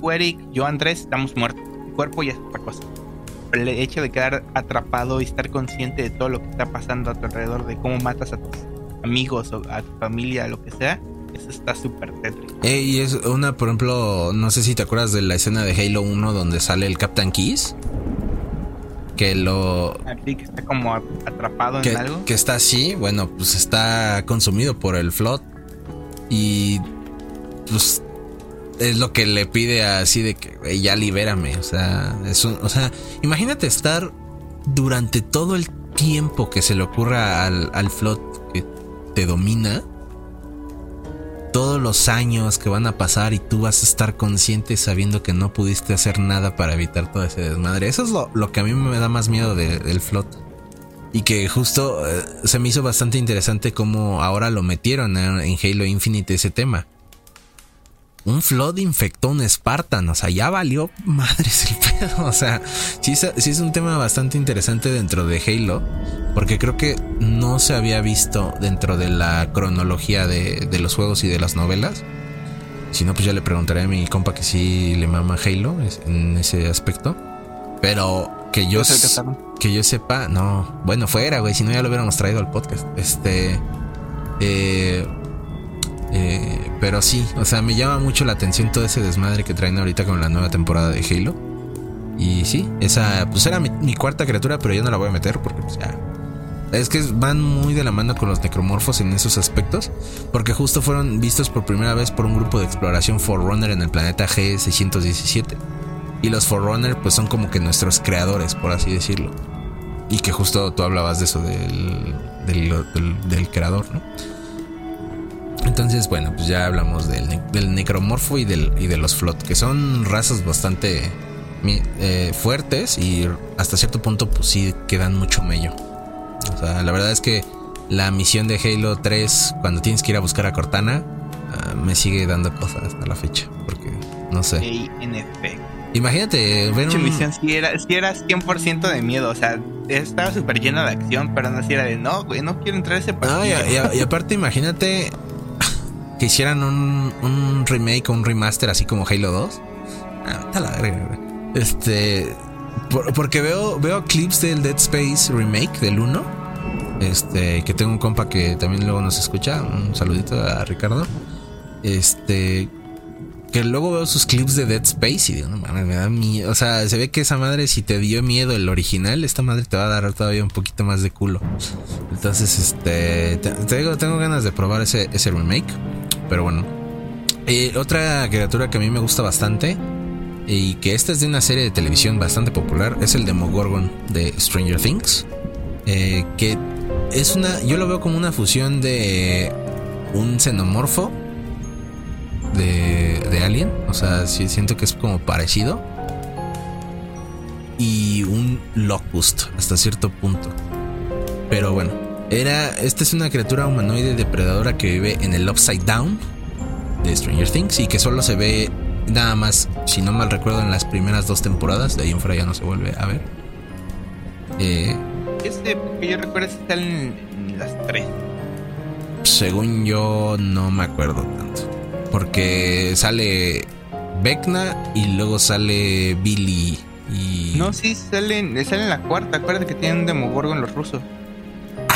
S2: tú Eric, yo Andrés, estamos muertos. El cuerpo ya es otra cosa el hecho de quedar atrapado y estar consciente de todo lo que está pasando a tu alrededor, de cómo matas a tus amigos o a tu familia, lo que sea, eso está súper tétrico.
S1: Eh, y es una, por ejemplo, no sé si te acuerdas de la escena de Halo 1 donde sale el Captain Keys. Que lo.
S2: Aquí, que está como atrapado en algo.
S1: Que está así, bueno, pues está consumido por el flot. Y. Pues es lo que le pide así de que ya libérame. O sea, es o sea, imagínate estar durante todo el tiempo que se le ocurra al, al flot que te domina. Todos los años que van a pasar y tú vas a estar consciente sabiendo que no pudiste hacer nada para evitar todo ese desmadre. Eso es lo, que a mí me da más miedo del flot. Y que justo eh, se me hizo bastante interesante cómo ahora lo metieron en Halo Infinite ese tema un Flood infectó un Spartan. O sea, ya valió madres el pedo. [LAUGHS] O sea, sí, es un tema bastante interesante dentro de Halo. Porque creo que no se había visto dentro de la cronología de, los juegos y de las novelas. Si no, pues ya le preguntaré a mi compa que sí le mama Halo en ese aspecto. Pero que yo, que yo sepa, no. Bueno, fuera, güey. Si no, ya lo hubiéramos traído al podcast. Este. Eh, eh, pero sí, o sea, me llama mucho la atención todo ese desmadre que traen ahorita con la nueva temporada de Halo. Y sí, esa pues era mi, cuarta criatura, pero yo no la voy a meter porque pues ya. Es que van muy de la mano con los necromorfos en esos aspectos, porque justo fueron vistos por primera vez por un grupo de exploración Forerunner en el planeta G617. Y los Forerunner pues son como que nuestros creadores, por así decirlo. Y que justo tú hablabas de eso del, del creador, ¿no? Entonces, bueno, pues ya hablamos del, necromorfo y, del, y de los flot, que son razas bastante eh, fuertes y hasta cierto punto, pues sí quedan mucho mello. O sea, la verdad es que la misión de Halo 3, cuando tienes que ir a buscar a Cortana, ah, me sigue dando cosas hasta la fecha, porque no sé.
S2: en efecto.
S1: Imagínate
S2: ver un... misión si era, si era 100% de miedo, o sea, estaba súper llena de acción, pero no si era de no, güey, no quiero entrar a ese
S1: partido. y, aparte imagínate hicieran un, remake o un remaster así como Halo 2. Ah, la Este. porque veo, veo clips del Dead Space remake del 1. Este, que tengo un compa que también luego nos escucha. Un saludito a Ricardo. Este, que luego veo sus clips de Dead Space y digo, no mames, me da miedo. O sea, se ve que esa madre, si te dio miedo el original, esta madre te va a dar todavía un poquito más de culo. Entonces, este, te, digo, tengo ganas de probar ese, ese remake. Pero bueno. Eh, otra criatura que a mí me gusta bastante y que esta es de una serie de televisión bastante popular es el Demogorgon de Stranger Things. Eh, que es una, yo lo veo como una fusión de un xenomorfo de, de Alien. O sea, sí siento que es como parecido. Y un Locust hasta cierto punto. Pero bueno, era. Esta es una criatura humanoide depredadora que vive en el Upside Down de Stranger Things y que solo se ve nada más, si no mal recuerdo, en las primeras dos temporadas. De ahí en fuera ya no se vuelve a ver.
S2: Eh, este, que yo recuerdo, está en, en las tres.
S1: Según yo, no me acuerdo tanto. Porque sale Vecna y luego sale Billy y...
S2: No, sí, sale, sale en la cuarta. Acuérdate que tienen un Demogorgon los rusos.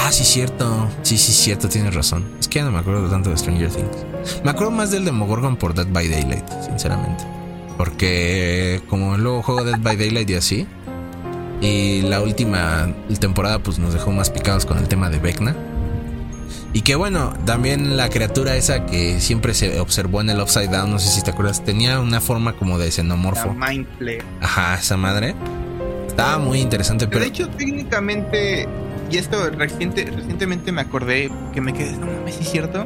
S1: Ah, sí, cierto. Sí, sí, cierto, tienes razón. Es que ya no me acuerdo tanto de Stranger Things. Me acuerdo más del Demogorgon por Dead by Daylight, sinceramente. Porque como luego juego Dead by Daylight y así. Y la última temporada pues nos dejó más picados con el tema de Vecna. Y que bueno, también la criatura esa que siempre se observó en el Upside Down, no sé si te acuerdas, tenía una forma como de xenomorfo.
S2: Mind
S1: Ajá, esa madre. Estaba muy interesante, pero...
S2: De hecho, técnicamente, y esto reciente, recientemente me acordé que me quedé, no mames, ¿sí es cierto?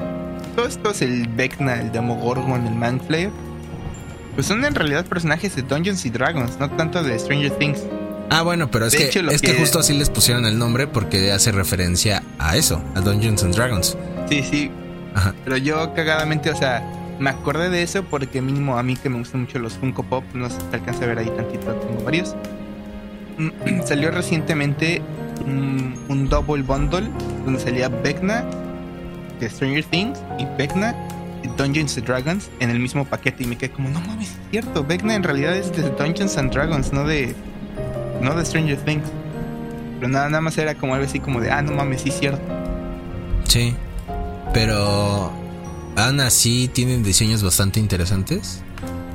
S2: Todo esto es el Vecna, el Demogorgon, el Mind Pues son en realidad personajes de Dungeons y Dragons, no tanto de Stranger Things.
S1: Ah, bueno, pero es, que, es que... justo así les pusieron el nombre porque hace referencia a eso, a Dungeons and Dragons.
S2: Sí, sí. Ajá. Pero yo cagadamente, o sea, me acordé de eso porque mínimo a mí que me gustan mucho los Funko Pop, no se alcanza a ver ahí tantito, tengo varios. [CLEARS THROAT] Salió recientemente un, double bundle donde salía Vecna de Stranger Things y Vecna de Dungeons and Dragons en el mismo paquete y me quedé como, no mames, es cierto, Vecna en realidad es de Dungeons and Dragons, no de no de Stranger Things. Pero nada, nada más era como algo así como de, ah, no mames, sí es cierto.
S1: Sí. Pero aún así tienen diseños bastante interesantes.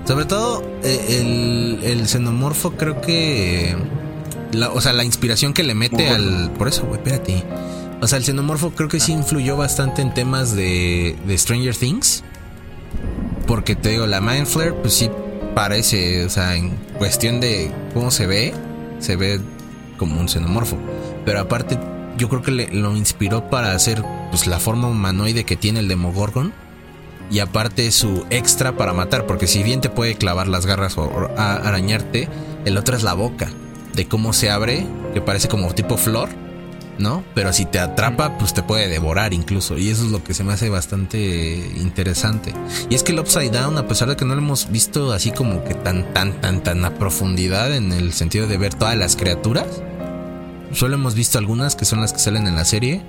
S1: Sobre todo eh, el, el xenomorfo creo que... La, o sea, la inspiración que le mete al... Por eso, güey, espérate. O sea, el xenomorfo creo que sí influyó bastante en temas de, de Stranger Things. Porque te digo, la Mind Flare, pues sí parece, o sea, en cuestión de cómo se ve, se ve como un xenomorfo. Pero aparte, yo creo que le, lo inspiró para hacer pues, la forma humanoide que tiene el Demogorgon. Y aparte su extra para matar, porque si bien te puede clavar las garras o, arañarte, el otro es la boca, de cómo se abre, que parece como tipo flor, ¿no? Pero si te atrapa, pues te puede devorar incluso. Y eso es lo que se me hace bastante interesante. Y es que el Upside Down, a pesar de que no lo hemos visto así como que tan, tan, tan, tan a profundidad en el sentido de ver todas las criaturas, solo hemos visto algunas que son las que salen en la serie.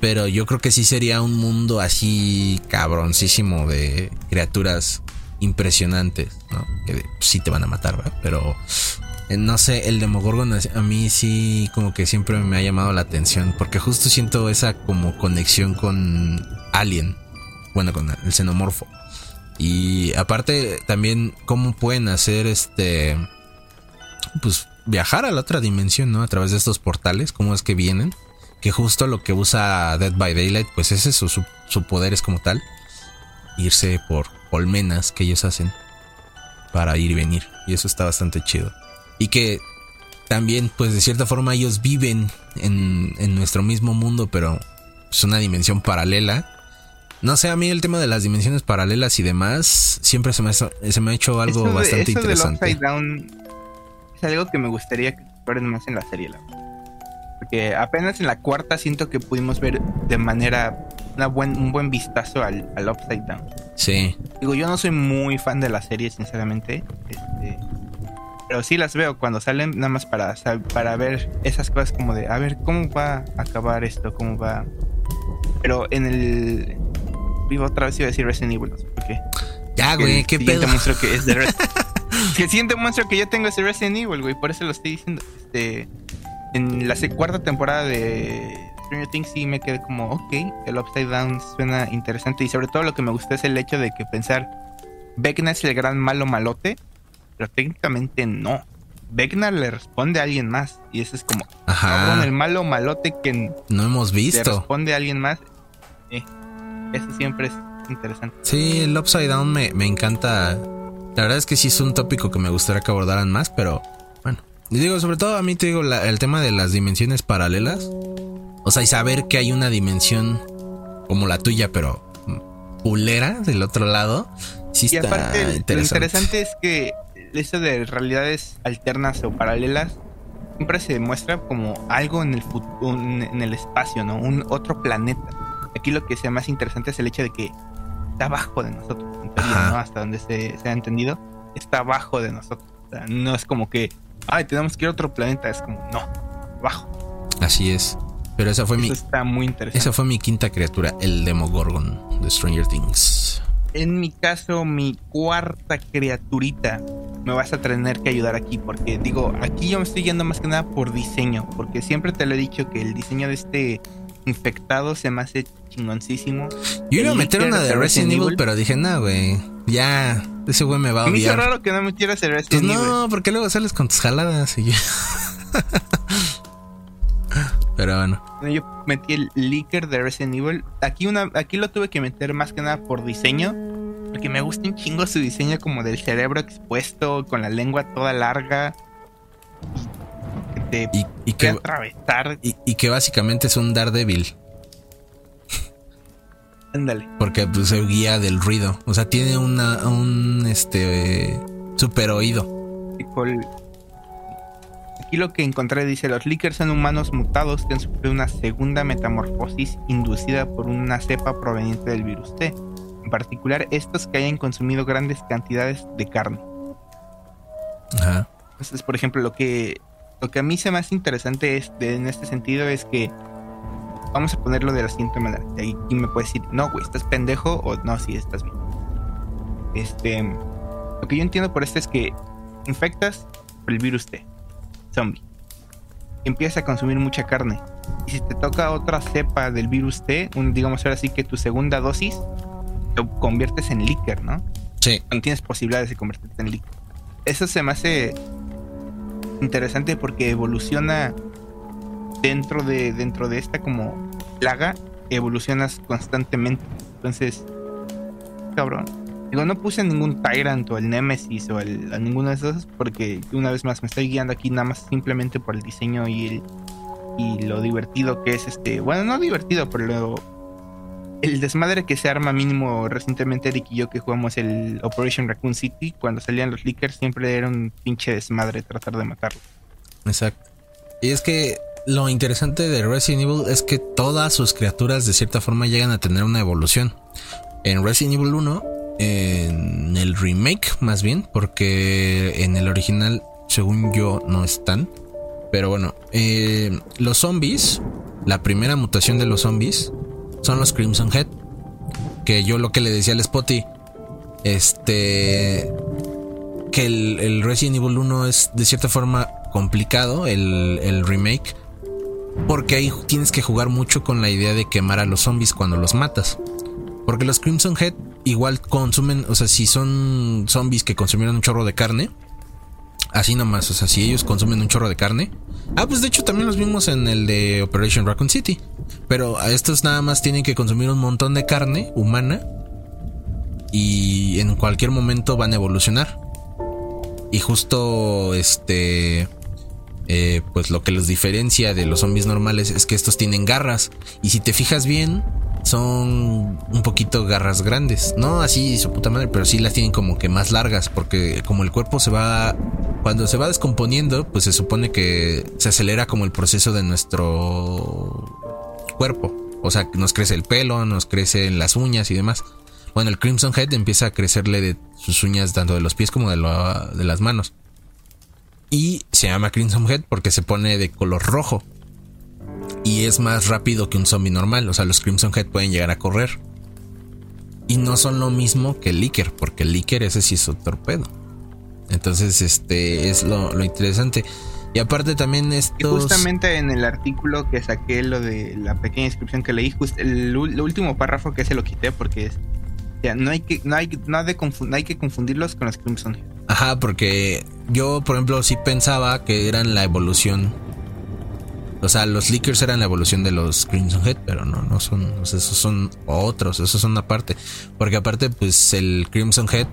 S1: Pero yo creo que sí sería un mundo así cabroncísimo de criaturas impresionantes, ¿no? Que sí te van a matar, ¿verdad? Pero no sé, el Demogorgon a mí sí como que siempre me ha llamado la atención porque justo siento esa como conexión con Alien, bueno, con el xenomorfo. Y aparte también cómo pueden hacer este pues viajar a la otra dimensión, ¿no? A través de estos portales, cómo es que vienen, que justo lo que usa Dead by Daylight pues es eso, su, su poder es como tal, irse por colmenas que ellos hacen para ir y venir y eso está bastante chido y que también pues de cierta forma ellos viven en, en nuestro mismo mundo, pero es una dimensión paralela. No sé, a mí el tema de las dimensiones paralelas y demás siempre se me, se me ha hecho algo bastante interesante.
S2: es algo que me gustaría que exploren más en la serie. Porque apenas en la cuarta siento que pudimos ver de manera una buen, un buen vistazo al, al Upside Down.
S1: Sí.
S2: Digo, yo no soy muy fan de la serie, sinceramente. Este, pero sí las veo cuando salen, nada más para, para ver esas cosas como de, a ver, ¿cómo va a acabar esto? ¿Cómo va? Pero en el... Vivo otra vez iba a decir Resident Evil, no sé por qué.
S1: Ya, güey, qué pedo.
S2: monstruo que es de Resident [LAUGHS] que el siguiente monstruo que yo tengo es de Resident Evil, güey, por eso lo estoy diciendo. Este... en la cuarta temporada de Stranger Things sí me quedé como, ok, el Upside Down suena interesante y sobre todo lo que me gustó es el hecho de que pensar, Vecna es el gran malo malote, pero técnicamente no. Vecna le responde a alguien más y eso es como,
S1: Ajá.
S2: el malo malote que
S1: no hemos visto.
S2: Le responde a alguien más. Eh, eso siempre es interesante.
S1: Sí, el Upside Down me, me encanta. La verdad es que sí es un tópico que me gustaría que abordaran más, pero bueno. Y digo, sobre todo a mí te digo el tema de las dimensiones paralelas. O sea, y saber que hay una dimensión como la tuya, pero pulera del otro lado. Sí
S2: y aparte, interesante. Lo interesante es que eso de realidades alternas o paralelas siempre se demuestra como algo en el futuro, en el espacio, ¿no? Un otro planeta. Aquí lo que sea más interesante es el hecho de que está abajo de nosotros, ¿no? Hasta donde se, ha entendido, está abajo de nosotros. no es como que, ay, tenemos que ir a otro planeta, es como, no, abajo.
S1: Así es. Pero esa fue
S2: Eso
S1: mi.
S2: Está muy interesante.
S1: Esa fue mi quinta criatura, el Demogorgon de Stranger Things.
S2: En mi caso, mi cuarta criaturita me vas a tener que ayudar aquí, porque digo, aquí yo me estoy yendo más que nada por diseño, porque siempre te lo he dicho que el diseño de este infectado se me hace chingoncísimo.
S1: Yo iba a meter una de Resident, Evil, pero dije, no, güey, ya, ese güey me va a odiar.
S2: Me raro que no metieras el Resident
S1: pues Evil. No, porque luego sales con tus jaladas y ya. [LAUGHS] Pero bueno.
S2: Yo metí el leaker de Resident Evil. Aquí, una, aquí lo tuve que meter más que nada por diseño. Porque me gusta un chingo su diseño como del cerebro expuesto, con la lengua toda larga.
S1: Que te y, que, atravesar. Y, que básicamente es un Daredevil.
S2: Ándale.
S1: Porque pues, se guía del ruido. O sea, tiene una, un este super oído.
S2: Aquí lo que encontré dice, los Lickers son humanos mutados que han sufrido una segunda metamorfosis inducida por una cepa proveniente del virus T. En particular, estos que hayan consumido grandes cantidades de carne.
S1: Ajá.
S2: Entonces, por ejemplo, lo que, lo que a mí se me hace interesante es en este sentido es que vamos a ponerlo de la siguiente manera. Y aquí me puedes decir, no, güey, estás pendejo o no, sí, estás bien. Este, lo que yo entiendo por esto es que infectas por el virus T zombie. Empieza a consumir mucha carne. Y si te toca otra cepa del virus T, un, digamos ahora sí que tu segunda dosis, lo conviertes en líquido, ¿no?
S1: Sí.
S2: No tienes posibilidades de convertirte en líquido. Eso se me hace interesante porque evoluciona dentro de, dentro de esta como plaga, evolucionas constantemente. Entonces, cabrón. Digo, no puse ningún Tyrant o el Nemesis o el, a ninguno de esos porque una vez más me estoy guiando aquí nada más simplemente por el diseño y el y lo divertido que es este, bueno, no divertido, pero lo, el desmadre que se arma mínimo recientemente Eric y yo que jugamos el Operation Raccoon City, cuando salían los leakers siempre era un pinche desmadre tratar de matarlo.
S1: Exacto. Y es que lo interesante de Resident Evil es que todas sus criaturas de cierta forma llegan a tener una evolución. En Resident Evil 1 en el remake más bien, porque en el original, según yo, no están. Pero bueno, eh, los zombies, la primera mutación de los zombies son los Crimson Head. Que yo lo que le decía al Spotty, este, que el, Resident Evil 1 es de cierta forma complicado, el, el remake, porque ahí tienes que jugar mucho con la idea de quemar a los zombies cuando los matas. Porque los Crimson Head igual consumen, o sea, si son zombies que consumieron un chorro de carne, así nomás, o sea, si ellos consumen un chorro de carne. Ah, pues de hecho también los vimos en el de Operation Raccoon City. Pero a estos nada más tienen que consumir un montón de carne humana y en cualquier momento van a evolucionar. Y justo este eh, pues lo que los diferencia de los zombies normales es que estos tienen garras. Y si te fijas bien, son un poquito garras grandes. No así su puta madre, pero sí las tienen como que más largas. Porque como el cuerpo se va. Cuando se va descomponiendo, pues se supone que se acelera como el proceso de nuestro cuerpo. O sea, nos crece el pelo, nos crecen las uñas y demás. Bueno, el Crimson Head empieza a crecerle de sus uñas tanto de los pies como de, de las manos. Y se llama Crimson Head porque se pone de color rojo y es más rápido que un zombie normal. O sea, los Crimson Head pueden llegar a correr. Y no son lo mismo que el Licker, porque el Licker ese sí es un torpedo. Entonces, este es lo, interesante. Y aparte también estos...
S2: justamente en el artículo que saqué, lo de la pequeña descripción que leí, el, último párrafo que se lo quité porque es... No hay que, no hay, no hay, hay que confundirlos con los Crimson Head.
S1: Ajá, porque yo, por ejemplo, sí pensaba que eran la evolución. O sea, los Leakers eran la evolución de los Crimson Head, pero no, no son. esos son otros, esos son aparte. Porque aparte, pues el Crimson Head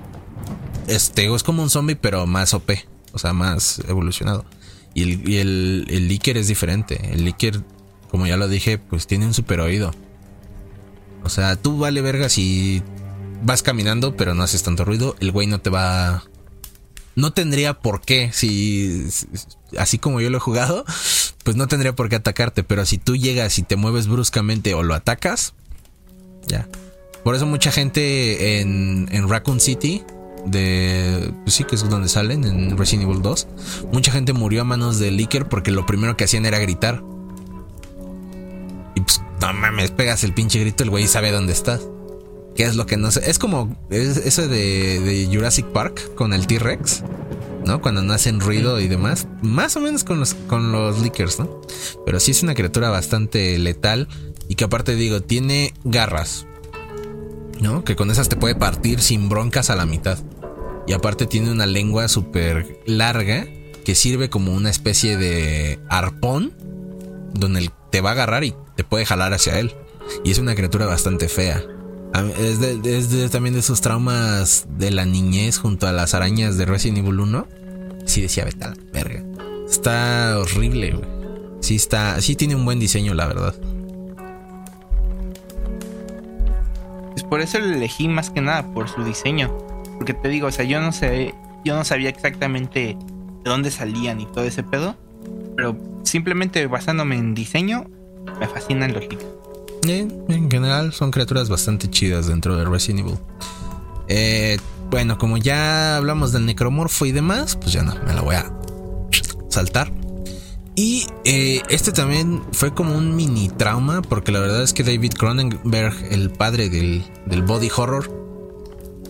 S1: este, es como un zombie, pero más OP. O sea, más evolucionado. Y el, el, el Leaker es diferente. El Leaker, como ya lo dije, pues tiene un super oído. O sea, tú vale verga si vas caminando, pero no haces tanto ruido. El güey no te va. No tendría por qué. Si. Así como yo lo he jugado, pues no tendría por qué atacarte. Pero si tú llegas y te mueves bruscamente o lo atacas, ya. Por eso mucha gente en, en Raccoon City de. Pues sí, que es donde salen, en Resident Evil 2. Mucha gente murió a manos de Licker porque lo primero que hacían era gritar. Y pues, no mames, pegas el pinche grito, el güey sabe dónde estás. ¿Qué es lo que no sé? Es como ese de, Jurassic Park con el T-Rex, ¿no? Cuando no hacen ruido y demás. Más o menos con los, con los Lickers, ¿no? Pero sí es una criatura bastante letal y que aparte digo, tiene garras. ¿no? Que con esas te puede partir sin broncas a la mitad. Y aparte tiene una lengua súper larga que sirve como una especie de arpón donde te va a agarrar y te puede jalar hacia él. Y es una criatura bastante fea. Es, de, también de esos traumas de la niñez junto a las arañas de Resident Evil 1. Sí decía, vete a la verga. Está horrible, güey. Sí está, sí tiene un buen diseño, la verdad.
S2: Pues por eso lo elegí más que nada, por su diseño. Porque te digo, o sea, yo no sé, yo no sabía exactamente de dónde salían y todo ese pedo. Pero simplemente basándome en diseño, me fascinan los
S1: En general son criaturas bastante chidas dentro de Resident Evil. Eh, bueno, como ya hablamos del necromorfo y demás, pues ya no, me la voy a saltar. Y eh, este también fue como un mini trauma, porque la verdad es que David Cronenberg, el padre del, body horror,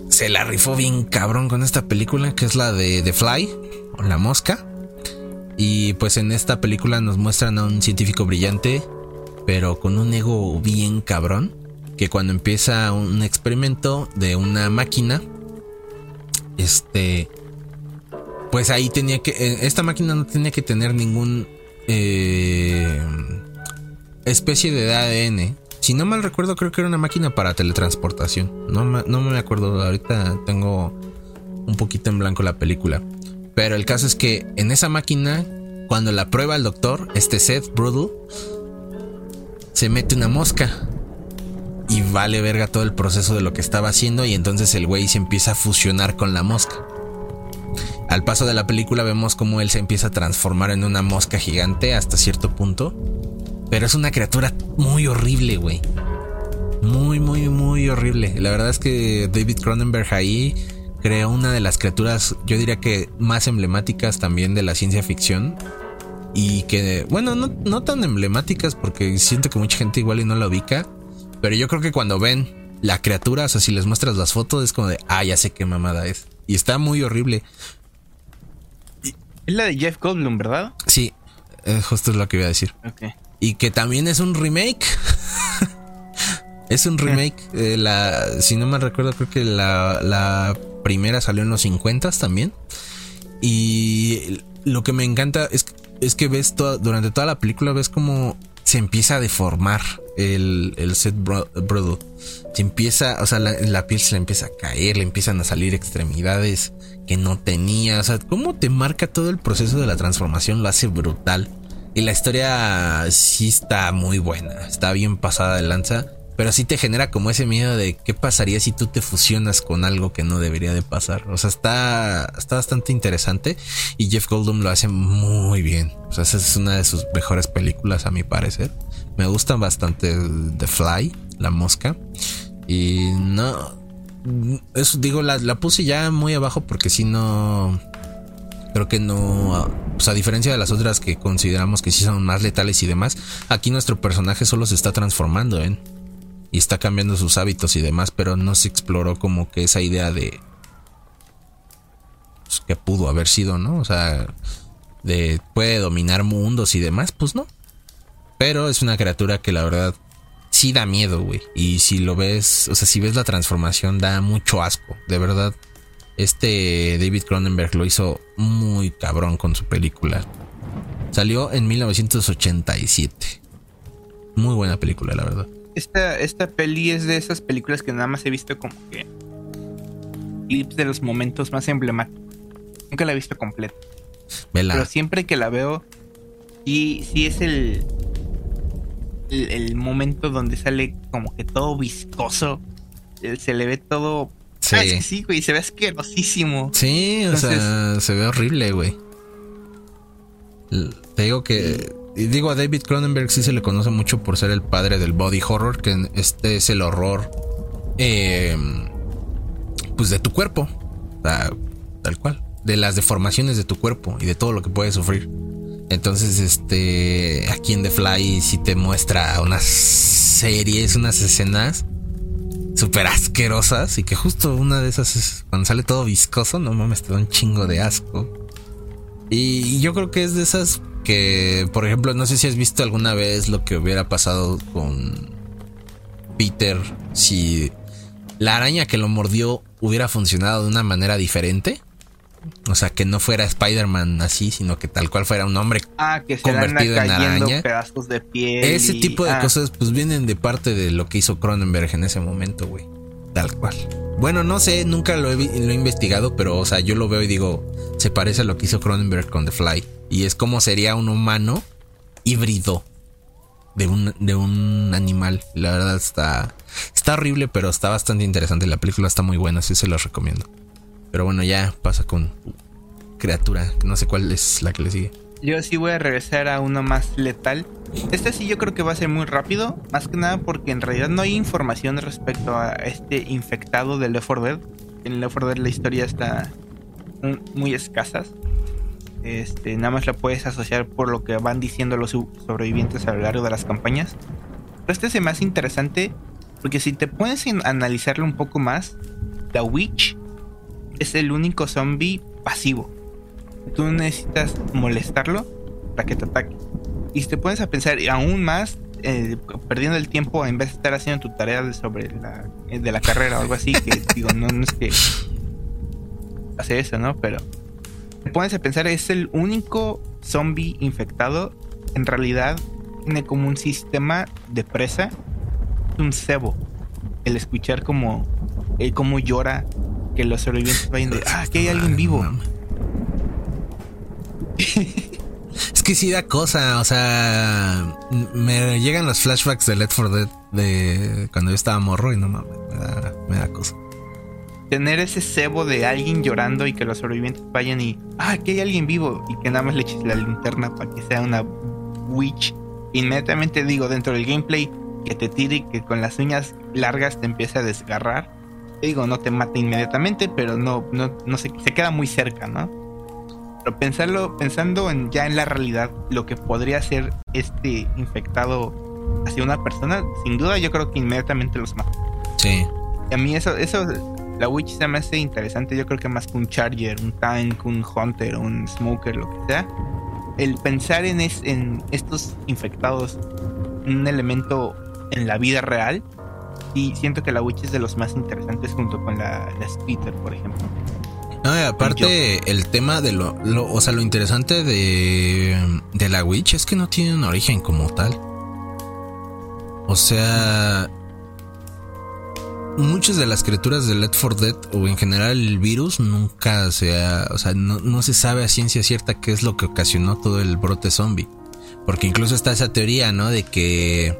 S1: se la rifó bien cabrón con esta película, que es la de The Fly, o La Mosca. Y pues en esta película nos muestran a un científico brillante, pero con un ego bien cabrón, que cuando empieza un experimento de una máquina, este pues ahí tenía que. Eh, esta máquina no tenía que tener ningún. Eh, especie de ADN. Si no mal recuerdo, creo que era una máquina para teletransportación. No, no me acuerdo. Ahorita tengo un poquito en blanco la película. Pero el caso es que en esa máquina, cuando la prueba el doctor, este Seth Brudel, se mete una mosca. Y vale verga todo el proceso de lo que estaba haciendo. Y entonces el güey se empieza a fusionar con la mosca. Al paso de la película vemos cómo él se empieza a transformar en una mosca gigante hasta cierto punto. Pero es una criatura muy horrible, güey. Muy, muy, muy horrible. La verdad es que David Cronenberg ahí creó una de las criaturas, yo diría que más emblemáticas también de la ciencia ficción. Y que, bueno, no, no tan emblemáticas porque siento que mucha gente igual y no la ubica. Pero yo creo que cuando ven la criatura, o sea, si les muestras las fotos, es como de, ah, ya sé qué mamada es. Y está muy horrible.
S2: Es la de Jeff Goldblum, ¿verdad?
S1: Sí, justo es lo que iba a decir. Y que también es un remake. [LAUGHS] es un remake. Eh, la, si no me recuerdo, creo que la, primera salió en los 50 también. Y lo que me encanta es, es que ves durante toda la película, ves como se empieza a deformar el, el set Brodo. Se empieza, o sea, la, la, piel se le empieza a caer, le empiezan a salir extremidades que no tenía. O sea, cómo te marca todo el proceso de la transformación, lo hace brutal. Y la historia sí está muy buena, está bien pasada de lanza, pero sí te genera como ese miedo de qué pasaría si tú te fusionas con algo que no debería de pasar. O sea, está, está bastante interesante y Jeff Goldblum lo hace muy bien. O sea, esa es una de sus mejores películas a mi parecer. Me gustan bastante The Fly, La Mosca. Y no, eso digo, la, la puse ya muy abajo porque si no. Creo que no. Pues a diferencia de las otras que consideramos que sí son más letales y demás, aquí nuestro personaje solo se está transformando, ¿eh? Y está cambiando sus hábitos y demás, pero no se exploró como que esa idea de. Pues, que pudo haber sido, ¿no? O sea. de puede dominar mundos y demás, pues no. Pero es una criatura que la verdad sí da miedo, güey. Y si lo ves, o sea, si ves la transformación da mucho asco, de verdad. Este David Cronenberg lo hizo muy cabrón con su película. Salió en 1987. Muy buena película, la verdad.
S2: Esta, esta peli es de esas películas que nada más he visto como que clips de los momentos más emblemáticos. Nunca la he visto completa. Pero siempre que la veo, sí, sí es el, el, momento donde sale como que todo viscoso. Se le ve todo. Sí, ah, sí, güey, se ve asquerosísimo.
S1: Sí, o sea, se ve horrible, güey. Te digo que. Y digo, a David Cronenberg sí se le conoce mucho por ser el padre del body horror, que este es el horror. Eh, pues de tu cuerpo. tal cual. De las deformaciones de tu cuerpo y de todo lo que puedes sufrir. Entonces, este, aquí en The Fly sí te muestra unas series, unas escenas súper asquerosas y que justo una de esas es cuando sale todo viscoso, no mames, te da un chingo de asco. Y yo creo que es de esas que, por ejemplo, no sé si has visto alguna vez lo que hubiera pasado con Peter si la araña que lo mordió hubiera funcionado de una manera diferente. O sea, que no fuera Spider-Man así, sino que tal cual fuera un hombre
S2: ah, que convertido en araña. Pedazos de piel
S1: Ese tipo de ah. cosas, pues vienen de parte de lo que hizo Cronenberg en ese momento, güey. Tal cual. Bueno, no sé, nunca lo he, lo he investigado, pero, o sea, yo lo veo y digo, se parece a lo que hizo Cronenberg con The Fly. Y es como sería un humano híbrido de un, de un animal. La verdad está, está horrible, pero está bastante interesante. La película está muy buena, sí se los recomiendo. Pero bueno, ya pasa con criatura. No sé cuál es la que le sigue.
S2: Yo sí voy a regresar a uno más letal. Este sí yo creo que va a ser muy rápido. Más que nada porque en realidad no hay información respecto a este infectado de Left 4 Dead. En Left 4 Dead la historia está muy escasas. Este, nada más la puedes asociar por lo que van diciendo los sobrevivientes a lo largo de las campañas. Pero este es el más interesante porque si te a analizarlo un poco más, The Witch es el único zombie pasivo. Tú necesitas molestarlo para que te ataque. Y si te pones a pensar aún más, eh, perdiendo el tiempo en vez de estar haciendo tu tarea de sobre la, eh, de la carrera o algo así, que [LAUGHS] digo, no, es que hace eso, ¿no? Pero te pones a pensar, es el único zombie infectado. En realidad, tiene como un sistema de presa, un cebo. El escuchar como, él como llora que los sobrevivientes vayan de, ah, que hay alguien vivo. [LAUGHS]
S1: es que sí da cosa, o sea, me llegan los flashbacks de Let for Dead de cuando yo estaba morro y no mames, me da, cosa.
S2: Tener ese cebo de alguien llorando y que los sobrevivientes vayan y, ah, que hay alguien vivo y que nada más le eches la linterna para que sea una witch. Inmediatamente digo, dentro del gameplay, que te tire y que con las uñas largas te empiece a desgarrar digo, no te mata inmediatamente, pero no, no, no se queda muy cerca, ¿no? Pero pensarlo, pensando en, ya en la realidad, lo que podría ser este infectado hacia una persona, sin duda yo creo que inmediatamente los mata.
S1: Sí.
S2: Y a mí eso, eso, la Witch se me hace interesante, yo creo que más que un Charger, un Tank, un Hunter, un Smoker, lo que sea. El pensar en, es, en estos infectados, un elemento en la vida real, y siento que la Witch es de los más interesantes junto con la, la por ejemplo.
S1: No, y aparte el tema de lo, o sea, lo interesante de, de la Witch es que no tiene un origen como tal. O sea, muchas de las criaturas de Let for Dead o en general el virus nunca se ha, o sea, no, no, se sabe a ciencia cierta qué es lo que ocasionó todo el brote zombie. Porque incluso está esa teoría, ¿no? De que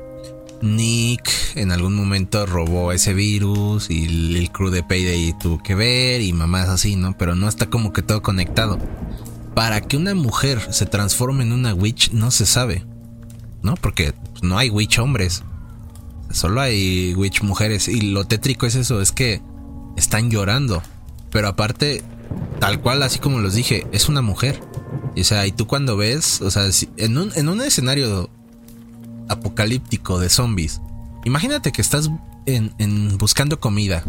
S1: Nick en algún momento robó ese virus y el crew de Payday tuvo que ver y mamás así, ¿no? Pero no está como que todo conectado. Para que una mujer se transforme en una witch no se sabe, ¿no? Porque no hay witch hombres, solo hay witch mujeres y lo tétrico es eso, es que están llorando. Pero aparte, tal cual, así como los dije, es una mujer. Y, o sea, y tú cuando ves, o sea, en un, en un escenario apocalíptico de zombies. Imagínate que estás en, buscando comida.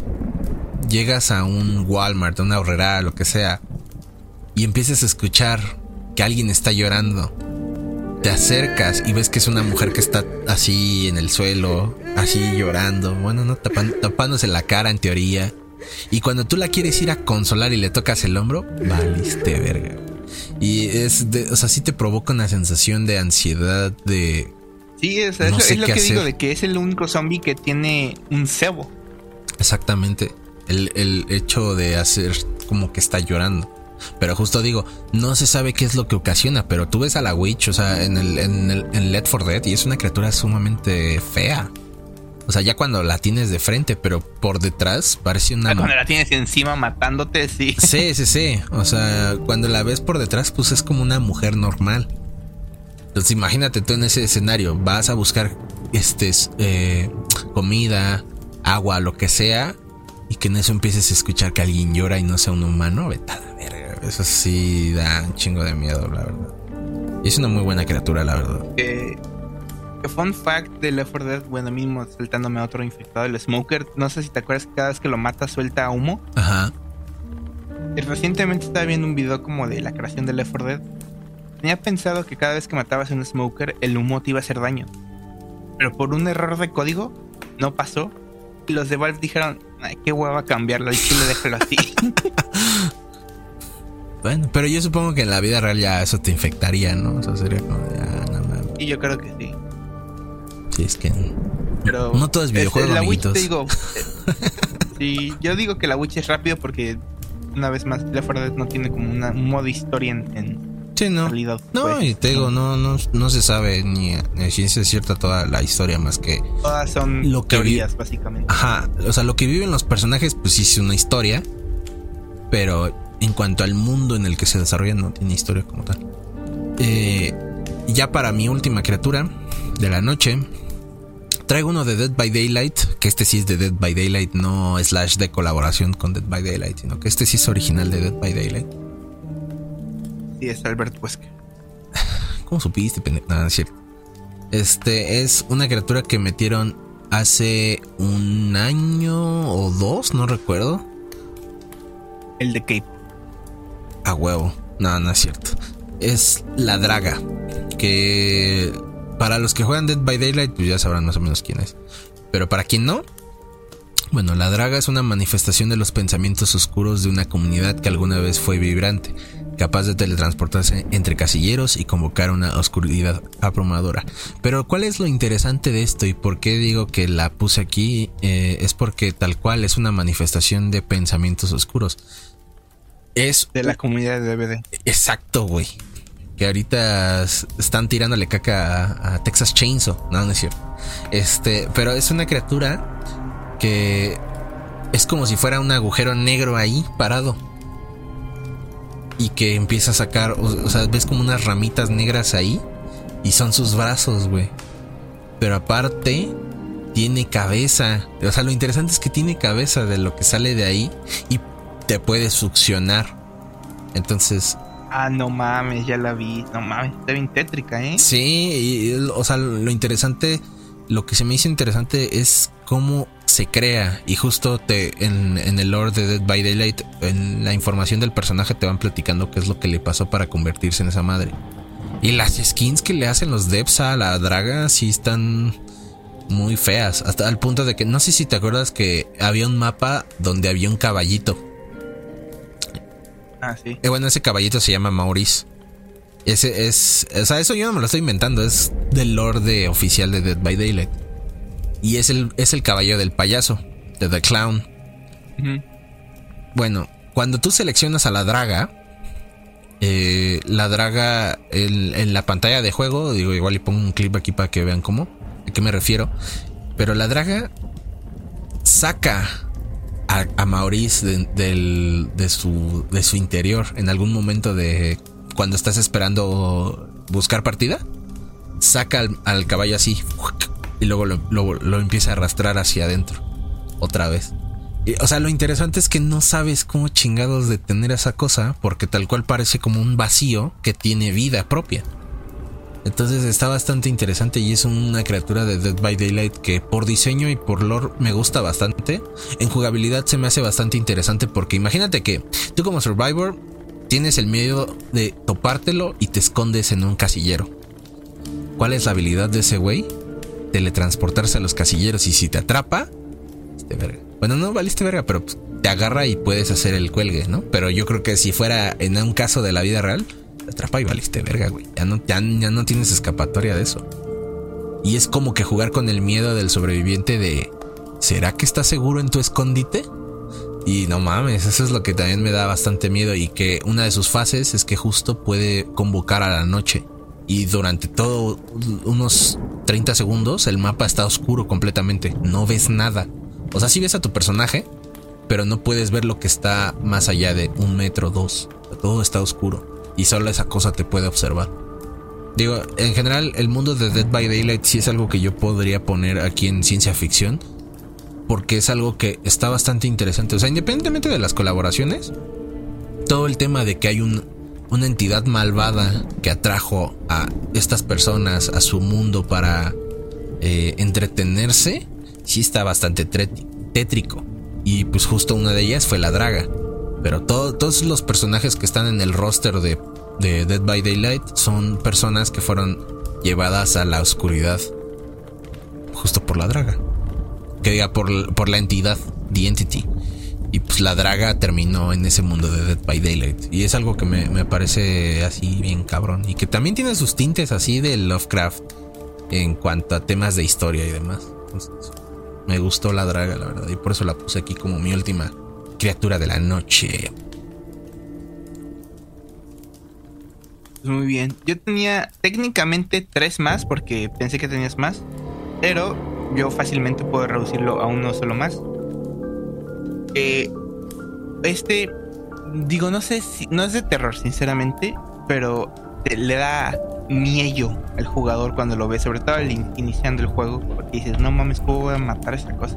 S1: Llegas a un Walmart, a una horrera, lo que sea. Y empiezas a escuchar que alguien está llorando. Te acercas y ves que es una mujer que está así en el suelo, así llorando, bueno, no tapándose la cara en teoría. Y cuando tú la quieres ir a consolar y le tocas el hombro, valiste verga. Y es, de, o sea, sí te provoca una sensación de ansiedad, de...
S2: Sí, es, es lo que digo, de que es el único zombie que tiene un cebo.
S1: Exactamente. El, el hecho de hacer como que está llorando. Pero justo digo, no se sabe qué es lo que ocasiona, pero tú ves a la Witch, o sea, en el, en el en Let for Dead y es una criatura sumamente fea. O sea, ya cuando la tienes de frente, pero por detrás parece una.
S2: cuando la tienes encima matándote, sí.
S1: Sí, sí, sí. O sea, cuando la ves por detrás, pues es como una mujer normal. Entonces, imagínate tú en ese escenario. Vas a buscar este, eh, comida, agua, lo que sea. Y que en eso empieces a escuchar que alguien llora y no sea un humano. Vete a la verga. Eso sí da un chingo de miedo, la verdad. Y es una muy buena criatura, la verdad.
S2: Eh fun fact de Left 4 Dead, bueno, mismo saltándome a otro infectado, el Smoker, no sé si te acuerdas que cada vez que lo mata suelta humo.
S1: Ajá.
S2: Recientemente estaba viendo un video como de la creación de Left 4 Dead. Tenía pensado que cada vez que matabas a un Smoker, el humo te iba a hacer daño. Pero por un error de código, no pasó. Y los de Valve dijeron, ay, qué hueva cambiarlo, y chile déjalo así. [LAUGHS]
S1: bueno, pero yo supongo que en la vida real ya eso te infectaría, ¿no? O sea, sería como, ya, no mames.
S2: Y yo creo que sí.
S1: Sí, es que. Pero no todo es videojuego, la Witch, te digo, [LAUGHS]
S2: sí, yo digo que la Witch es rápido porque, una vez más, Left 4 Dead no tiene como una, un modo historia en,
S1: sí, no. realidad. No, y te digo, no, no, no se sabe ni a ciencia cierta toda la historia más que.
S2: Todas son lo que teorías, básicamente.
S1: Ajá, o sea, lo que viven los personajes, pues sí es una historia, pero en cuanto al mundo en el que se desarrolla, no tiene historia como tal. Eh, ya para mi última criatura de la noche, Traigo uno de Dead by Daylight, que este sí es de Dead by Daylight, no slash de colaboración con Dead by Daylight, sino que este sí es original de Dead by Daylight.
S2: Sí, es Albert Wesker. [SIGHS]
S1: ¿Cómo supiste, pendejo? Nada, es cierto. Este es una criatura que metieron hace un año o dos, no recuerdo.
S2: El de Cape.
S1: A huevo. No, no es cierto. Es la draga. Que para los que juegan Dead by Daylight, pues ya sabrán más o menos quién es. Pero para quien no, bueno, la draga es una manifestación de los pensamientos oscuros de una comunidad que alguna vez fue vibrante, capaz de teletransportarse entre casilleros y convocar una oscuridad abrumadora. Pero ¿cuál es lo interesante de esto y por qué digo que la puse aquí? Eh, es porque tal cual es una manifestación de pensamientos oscuros. Es
S2: de la comunidad de DVD.
S1: Exacto, güey que ahorita están tirándole caca a, Texas Chainsaw. No, no es cierto. Este, pero es una criatura que es como si fuera un agujero negro ahí parado. Y que empieza a sacar, o, sea, ves como unas ramitas negras ahí. Y son sus brazos, güey. Pero aparte, tiene cabeza. O sea, lo interesante es que tiene cabeza de lo que sale de ahí y te puede succionar. Entonces,
S2: Ah, no mames, ya la vi. No mames, está bien tétrica, ¿eh?
S1: Sí, o sea, lo interesante, lo que se me hizo interesante es cómo se crea. Y justo te en, el lore de Dead by Daylight, en la información del personaje te van platicando qué es lo que le pasó para convertirse en esa madre. Y las skins que le hacen los devs a la draga sí están muy feas. Hasta el punto de que no sé si te acuerdas que había un mapa donde había un caballito
S2: Ah, sí.
S1: Eh, bueno, ese caballito se llama Maurice. Ese es. O sea, eso yo no me lo estoy inventando. Es del lore oficial de Dead by Daylight. Y es el, es el caballo del payaso, de The Clown. Bueno, cuando tú seleccionas a la draga, eh, la draga en, la pantalla de juego, digo, igual y pongo un clip aquí para que vean cómo, a qué me refiero. Pero la draga saca a, Maurice de, su, de su interior en algún momento de cuando estás esperando buscar partida, saca al, caballo así y luego lo, empieza a arrastrar hacia adentro otra vez. o sea, lo interesante es que no sabes cómo chingados detener esa cosa porque tal cual parece como un vacío que tiene vida propia. Entonces está bastante interesante y es una criatura de Dead by Daylight que por diseño y por lore me gusta bastante. En jugabilidad se me hace bastante interesante porque imagínate que tú como Survivor tienes el miedo de topártelo y te escondes en un casillero. ¿Cuál es la habilidad de ese güey? Teletransportarse a los casilleros y si te atrapa, este verga. Bueno, no valiste verga, pero pues, te agarra y puedes hacer el cuelgue, ¿no? Pero yo creo que si fuera en un caso de la vida real, te atrapa y valiste verga, güey. Ya no, ya, ya no tienes escapatoria de eso. Y es como que jugar con el miedo del sobreviviente de ¿será que estás seguro en tu escondite? Y no mames, eso es lo que también me da bastante miedo y que una de sus fases es que justo puede convocar a la noche. Y durante todo unos 30 segundos el mapa está oscuro completamente, no ves nada. O sea, sí ves a tu personaje, pero no puedes ver lo que está más allá de un metro, dos. Todo está oscuro y solo esa cosa te puede observar. Digo, en general el mundo de Dead by Daylight sí es algo que yo podría poner aquí en ciencia ficción porque es algo que está bastante interesante. O sea, independientemente de las colaboraciones, todo el tema de que hay una entidad malvada que atrajo a estas personas a su mundo para eh, entretenerse, sí está bastante tétrico. Y pues justo una de ellas fue la draga. Pero todos los personajes que están en el roster de, de Dead by Daylight son personas que fueron llevadas a la oscuridad justo por la draga que diga por, la entidad, The Entity. Y pues la draga terminó en ese mundo de Dead by Daylight. Y es algo que me, parece así bien cabrón. Y que también tiene sus tintes así de Lovecraft en cuanto a temas de historia y demás. me gustó la draga, la verdad. Y por eso la puse aquí como mi última criatura de la noche.
S2: Muy bien. Yo tenía técnicamente tres más porque pensé que tenías más. Pero yo fácilmente puedo reducirlo a uno solo más. Eh, este, digo, no sé si, no es de terror, sinceramente, pero le da miedo al jugador cuando lo ve, sobre todo al iniciando el juego, porque dices, no mames, ¿cómo voy a matar esta cosa?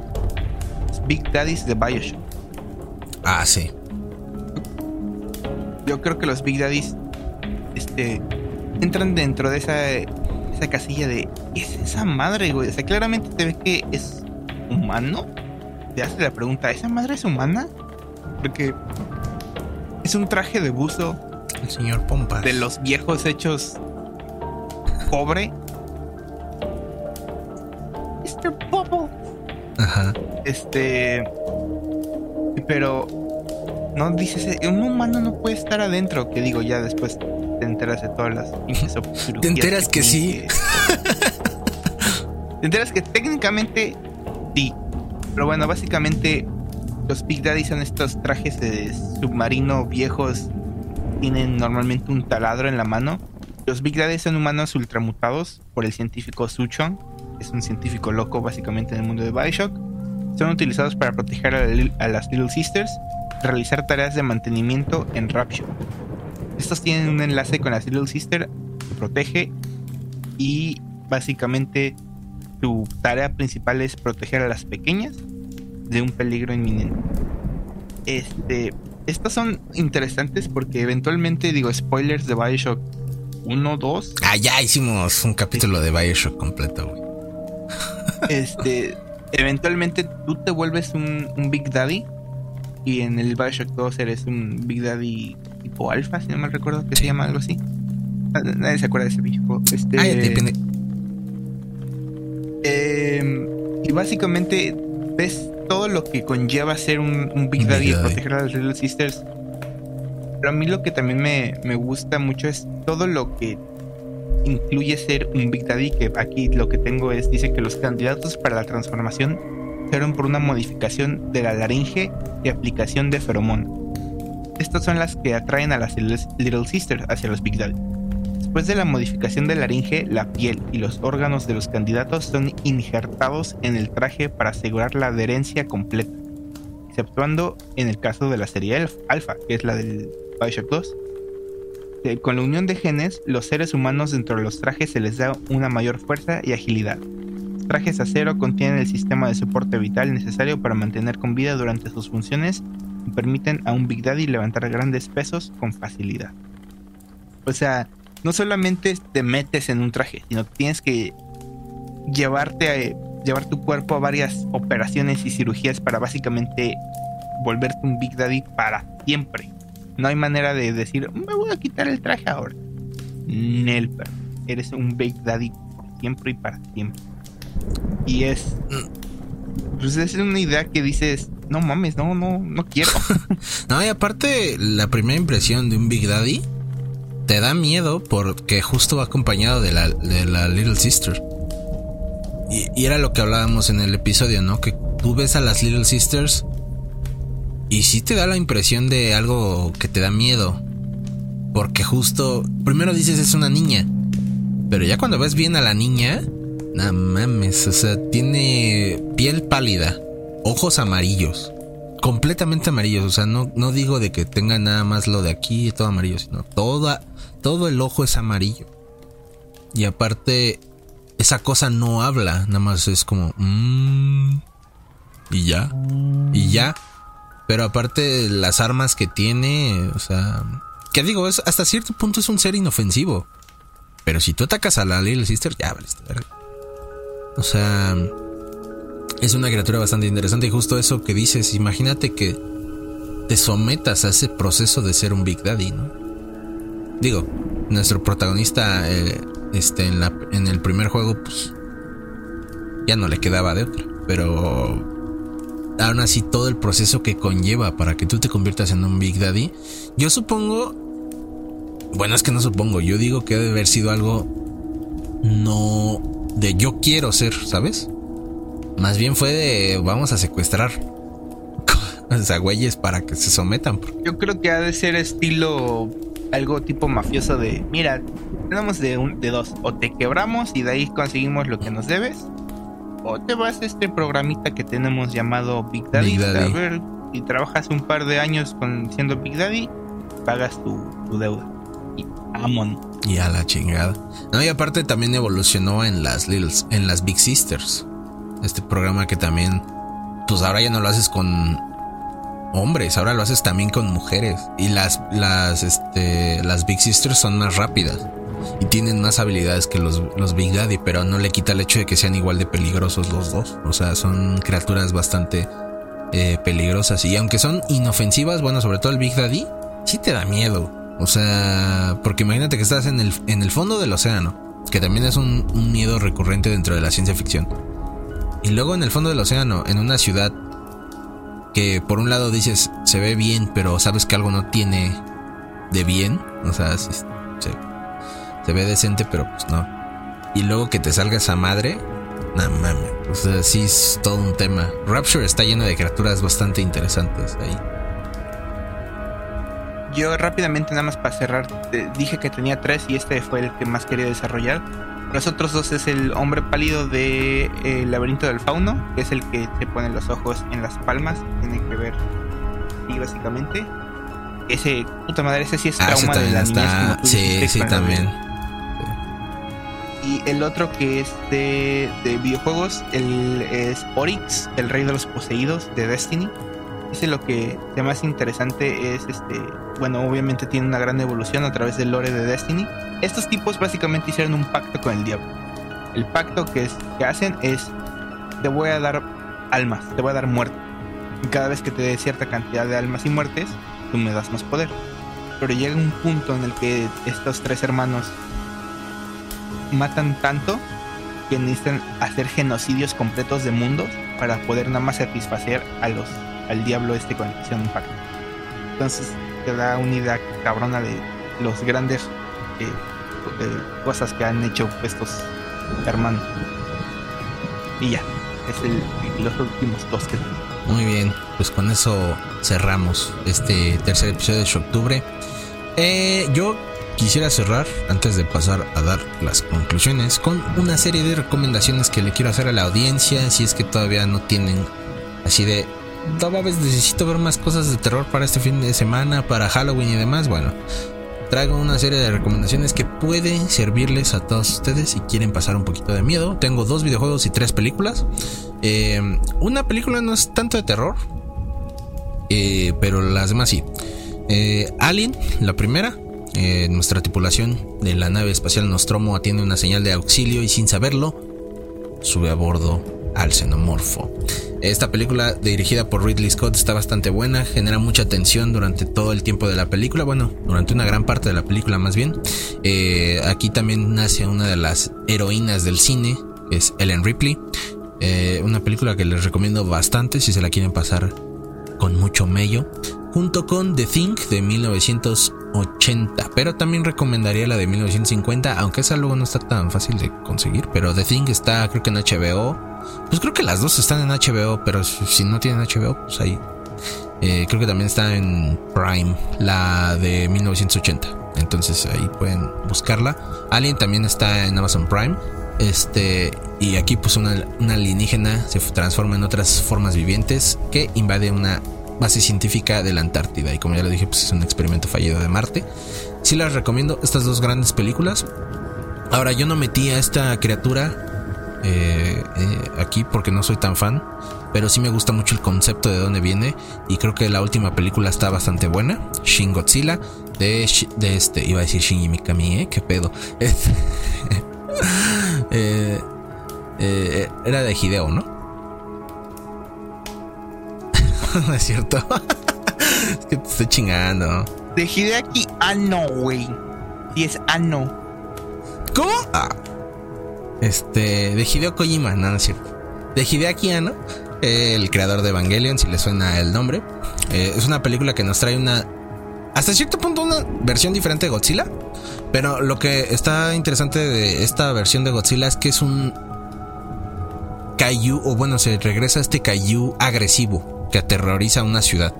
S2: Es Big Daddy's de Bioshock.
S1: Ah, sí.
S2: Yo creo que los Big Daddies este, entran dentro de esa esa casilla de ¿qué es esa madre, güey? O sea, claramente te ves que es humano. Te hace la pregunta, ¿esa madre es humana? Porque es un traje de buzo.
S1: El señor Pompas.
S2: De los viejos hechos cobre. Mr. Popo.
S1: Ajá.
S2: Este. Pero. No dices, un humano no puede estar adentro. Que digo, ya después te enteras de todas las [LAUGHS]
S1: Te enteras que, sí. [LAUGHS]
S2: te enteras que técnicamente sí. Pero bueno, básicamente los Big Daddy son estos trajes de submarino viejos. Tienen normalmente un taladro en la mano. Los Big Daddy son humanos ultramutados por el científico Suchong. Es un científico loco básicamente en el mundo de Bioshock. Son utilizados para proteger a, a las Little Sisters, realizar tareas de mantenimiento en Rapture estos tienen un enlace con la Little Sister que protege y básicamente su tarea principal es proteger a las pequeñas de un peligro inminente. Este, estas son interesantes porque eventualmente digo spoilers de BioShock 1, 2.
S1: Ah, ya hicimos un capítulo de BioShock completo, güey.
S2: Este, eventualmente tú te vuelves un, un Big Daddy y en el Bioshock 2 eres un Big Daddy tipo alfa, si no me recuerdo que se llama algo así. Nadie se acuerda de ese videojuego. Este, ah, depende. Em, y básicamente ves todo lo que conlleva ser un, Big Daddy y proteger a las Little Sisters. Pero a mí lo que también me, me gusta mucho es todo lo que incluye ser un Big Daddy, que aquí lo que tengo es, dice que los candidatos para la transformación fueron por una modificación de la laringe y aplicación de feromón. Estas son las que atraen a las Little Sisters hacia los Big Daddy. Después de la modificación de laringe, la piel y los órganos de los candidatos son injertados en el traje para asegurar la adherencia completa, exceptuando en el caso de la serie Alpha, que es la del Bioshock 2. Eh, con la unión de genes, los seres humanos dentro de los trajes se les da una mayor fuerza y agilidad. Los trajes acero contienen el sistema de soporte vital necesario para mantener con vida durante sus funciones permiten a un Big Daddy levantar grandes pesos con facilidad. O sea, no solamente te metes en un traje, sino tienes que llevarte a, llevar tu cuerpo a varias operaciones y cirugías para básicamente volverte un Big Daddy para siempre. No hay manera de decir, me voy a quitar el traje ahora. Nel, eres un Big Daddy por siempre y para siempre. Y es. Pues es una idea que dices, no mames, no, no, no quiero. [LAUGHS]
S1: no, y aparte, la primera impresión de un Big Daddy te da miedo porque justo va acompañado de la, de la Little Sister. Y, era lo que hablábamos en el episodio, ¿no? Que tú ves a las Little Sisters y sí te da la impresión de algo que te da miedo. Porque justo, primero dices es una niña. Pero ya cuando ves bien a la niña, no mames, o sea, tiene piel pálida, ojos amarillos, completamente amarillos. O sea, no, no digo de que tenga nada más lo de aquí y todo amarillo, sino toda, todo el ojo es amarillo. Y aparte, esa cosa no habla, nada más es como... Mmm, y ya, y ya. Pero aparte, las armas que tiene, o sea... Que digo, es, hasta cierto punto es un ser inofensivo. Pero si tú atacas a la Little Sister, ya valiste O sea, es una criatura bastante interesante. Y justo eso que dices, imagínate que te sometas a ese proceso de ser un Big Daddy, ¿no? Digo, nuestro protagonista eh, este, en, la, en el primer juego, pues ya no le quedaba de otra. Pero aún así todo el proceso que conlleva para que tú te conviertas en un Big Daddy, yo supongo, bueno, es que no supongo, yo digo que debe haber sido algo no de yo quiero ser, ¿sabes? Más bien fue de vamos a secuestrar [LAUGHS] a güeyes para que se sometan.
S2: Yo creo que ha de ser estilo algo tipo mafioso de, mira, tenemos de, un, de dos, o te quebramos y de ahí conseguimos lo que nos debes, o te vas a este programita que tenemos llamado Big Daddy, a ver, y trabajas un par de años con siendo Big Daddy, pagas tu, deuda. Y amon.
S1: Y a la chingada. No, y aparte también evolucionó en las Littles, en las Big Sisters. Este programa que también, pues ahora ya no lo haces con hombres, ahora lo haces también con mujeres. Y las, las, este, las Big Sisters son más rápidas y tienen más habilidades que los, los Big Daddy, pero no le quita el hecho de que sean igual de peligrosos los dos. O sea, son criaturas bastante eh, peligrosas. Y aunque son inofensivas, bueno, sobre todo el Big Daddy, sí te da miedo. O sea, porque imagínate que estás en el, en el fondo del océano, que también es un, un miedo recurrente dentro de la ciencia ficción. Y luego en el fondo del océano, en una ciudad que por un lado dices se ve bien, pero sabes que algo no tiene de bien. O sea, se, se ve decente, pero pues no. Y luego que te salga esa madre, no mames. O sea, sí es todo un tema. Rapture está lleno de criaturas bastante interesantes ahí.
S2: Yo rápidamente, nada más para cerrar, dije que tenía tres y este fue el que más quería desarrollar. Los otros dos es el hombre pálido de eh, El laberinto del fauno, que es el que te pone los ojos en las palmas, tiene que ver y básicamente. Ese, puta madre, ese sí es ah, trauma de la niñez.
S1: sí, sí, también
S2: y el otro que es de, videojuegos, el es Oryx, el rey de los poseídos de Destiny. Ese lo que es más interesante es este, bueno, obviamente tiene una gran evolución a través del lore de Destiny. Estos tipos básicamente hicieron un pacto con el diablo. El pacto que, es, que hacen es te voy a dar almas, te voy a dar muerte. Y cada vez que te dé cierta cantidad de almas y muertes, tú me das más poder. Pero llega un punto en el que estos tres hermanos matan tanto que necesitan hacer genocidios completos de mundos para poder nada más satisfacer a los al diablo este con el. Entonces te da una idea cabrona de los grandes eh, cosas que han hecho estos hermanos. Y ya, es el, los últimos dos que
S1: Muy bien, pues con eso cerramos este tercer episodio de octubre. Eh, yo Quisiera cerrar, antes de pasar a dar las conclusiones, con una serie de recomendaciones que le quiero hacer a la audiencia, si es que todavía no tienen así de... Todavía necesito ver más cosas de terror para este fin de semana, para Halloween y demás. Bueno, traigo una serie de recomendaciones que pueden servirles a todos ustedes si quieren pasar un poquito de miedo. Tengo dos videojuegos y tres películas. Eh, una película no es tanto de terror, eh, pero las demás sí. Eh, Alien, la primera, eh, nuestra tripulación de la nave espacial Nostromo atiende una señal de auxilio y sin saberlo, sube a bordo al xenomorfo. Esta película dirigida por Ridley Scott está bastante buena, genera mucha tensión durante todo el tiempo de la película, bueno, durante una gran parte de la película más bien. Eh, aquí también nace una de las heroínas del cine, es Ellen Ripley. Eh, una película que les recomiendo bastante si se la quieren pasar con mucho mello. Junto con The Thing de 1980. Pero también recomendaría la de 1950. Aunque esa luego no está tan fácil de conseguir. Pero The Thing está creo que en HBO. Pues creo que las dos están en HBO. Pero si no tienen HBO, pues ahí. Eh, creo que también está en Prime. La de 1980. Entonces ahí pueden buscarla. Alien también está en Amazon Prime. Este, y aquí pues una, alienígena se transforma en otras formas vivientes que invade una base científica de la Antártida. Y como ya le dije, pues es un experimento fallido de Marte. Sí las recomiendo estas dos grandes películas. Ahora yo no metí a esta criatura eh, eh, aquí porque no soy tan fan. Pero sí me gusta mucho el concepto de dónde viene. Y creo que la última película está bastante buena. Shin Godzilla. De, de este. Iba a decir Shinji Mikami, ¿eh? ¿Qué pedo? [LAUGHS] Eh, eh, era de Hideo, ¿no? [LAUGHS] no es cierto. [LAUGHS] es que te estoy chingando.
S2: De Hideaki Anno, güey. Si es Anno.
S1: ¿Cómo? Ah. Este, de Hideo Kojima, no, no cierto. De Hideaki Anno, el creador de Evangelion, si le suena el nombre. Eh, es una película que nos trae una. Hasta cierto punto, una versión diferente de Godzilla. Pero lo que está interesante de esta versión de Godzilla es que es un Kaiju, o bueno, se regresa a este Kaiju agresivo que aterroriza una ciudad.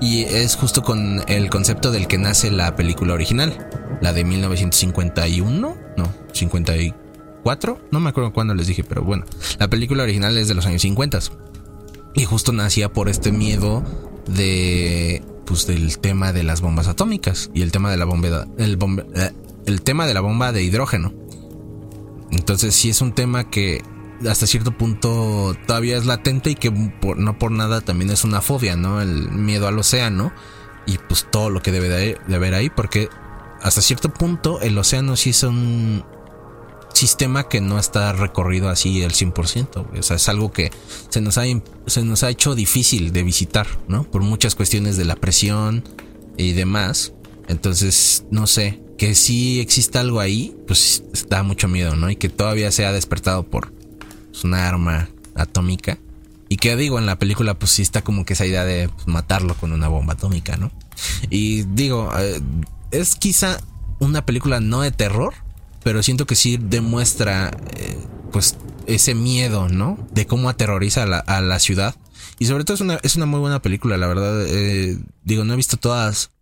S1: Y es justo con el concepto del que nace la película original, la de 1951, no, 54, no me acuerdo cuándo les dije, pero bueno, la película original es de los años 50. Y justo nacía por este miedo de pues del tema de las bombas atómicas y el tema de la bomba el, eh, el tema de la bomba de hidrógeno. Entonces sí es un tema que hasta cierto punto todavía es latente y que no por nada también es una fobia, ¿no? El miedo al océano y pues todo lo que debe de, de haber ahí porque hasta cierto punto el océano sí es un sistema que no está recorrido así el 100%. O sea, es algo que se nos, ha, se nos ha hecho difícil de visitar, ¿no? Por muchas cuestiones de la presión y demás. Entonces, no sé, que si exista algo ahí, pues da mucho miedo, ¿no? Y que todavía se ha despertado por pues, una arma atómica. Y que digo, en la película pues sí está como que esa idea de pues, matarlo con una bomba atómica, ¿no? Y digo, eh, es quizá una película no de terror, pero siento que sí demuestra eh, pues ese miedo, ¿no? De cómo aterroriza a la, ciudad. Y sobre todo es una, es una muy buena película, la verdad. Eh, digo, no he visto todas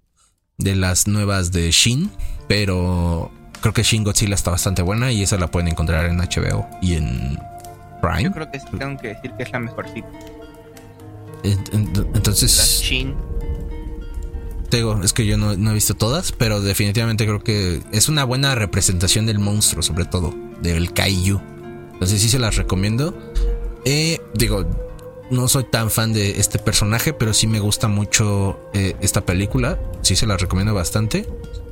S1: de las nuevas de Shin, pero creo que Shin Godzilla está bastante buena y esa la pueden encontrar en HBO y en Prime.
S2: Yo creo que sí tengo que decir que es la mejor sí.
S1: Entonces...
S2: Shin
S1: es que yo no, he visto todas, pero definitivamente creo que es una buena representación del monstruo, sobre todo, del Kaiju. Entonces sí se las recomiendo. Eh, digo, no soy tan fan de este personaje, pero sí me gusta mucho eh, esta película. Sí se las recomiendo bastante.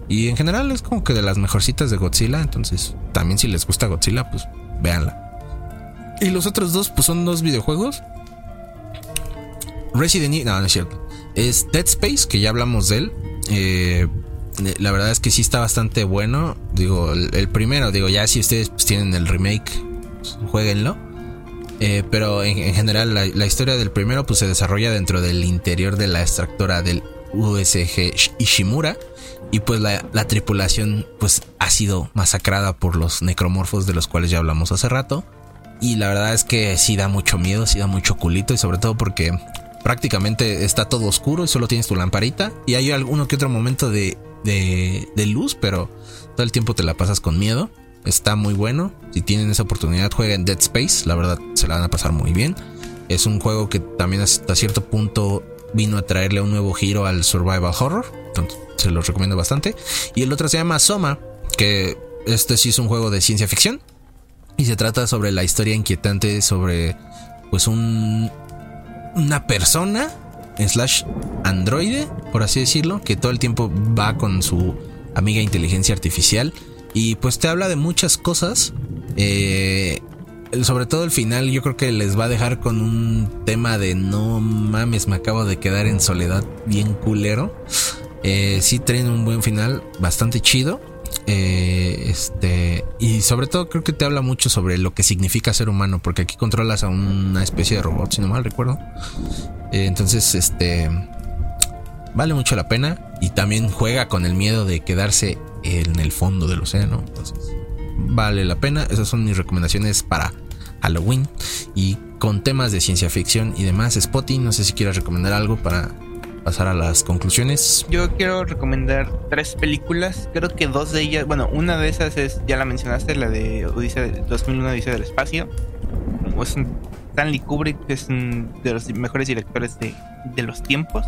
S1: Y en general es como que de las mejorcitas de Godzilla. Entonces, también si les gusta Godzilla, pues véanla. Y los otros dos, pues son dos videojuegos. Resident Evil. No, no es cierto es Dead Space, que ya hablamos de él. Eh, la verdad es que sí está bastante bueno. Digo, el, primero, digo, ya si ustedes pues, tienen el remake, pues, jueguenlo. Eh, pero en, general la, historia del primero pues se desarrolla dentro del interior de la extractora del USG Ishimura. Y pues la, la, tripulación pues ha sido masacrada por los necromorfos de los cuales ya hablamos hace rato. Y la verdad es que sí da mucho miedo, sí da mucho culito y sobre todo porque prácticamente está todo oscuro y solo tienes tu lamparita. Y hay alguno que otro momento de, de, luz, pero todo el tiempo te la pasas con miedo. Está muy bueno. Si tienen esa oportunidad, jueguen Dead Space. La verdad, se la van a pasar muy bien. Es un juego que también hasta cierto punto vino a traerle un nuevo giro al survival horror. Se los recomiendo bastante. Y el otro se llama Soma, que este sí es un juego de ciencia ficción. Y se trata sobre la historia inquietante sobre pues un una persona slash androide, por así decirlo, que todo el tiempo va con su amiga inteligencia artificial y pues te habla de muchas cosas. Eh, sobre todo el final, yo creo que les va a dejar con un tema de no mames, me acabo de quedar en soledad bien culero. Eh, sí traen un buen final, bastante chido. Eh, este y sobre todo creo que te habla mucho sobre lo que significa ser humano porque aquí controlas a una especie de robot si no mal recuerdo. Eh, entonces este vale mucho la pena y también juega con el miedo de quedarse en el fondo del océano. Entonces vale la pena. Esas son mis recomendaciones para Halloween. Y con temas de ciencia ficción y demás Spotty no sé si quieres recomendar algo para pasar a las conclusiones.
S2: Yo quiero recomendar tres películas. Creo que dos de ellas, bueno, una de esas es, ya la mencionaste, la de Odisea, 2001 Odisea del Espacio. Es un Stanley Kubrick, que es uno de los mejores directores de, de los tiempos.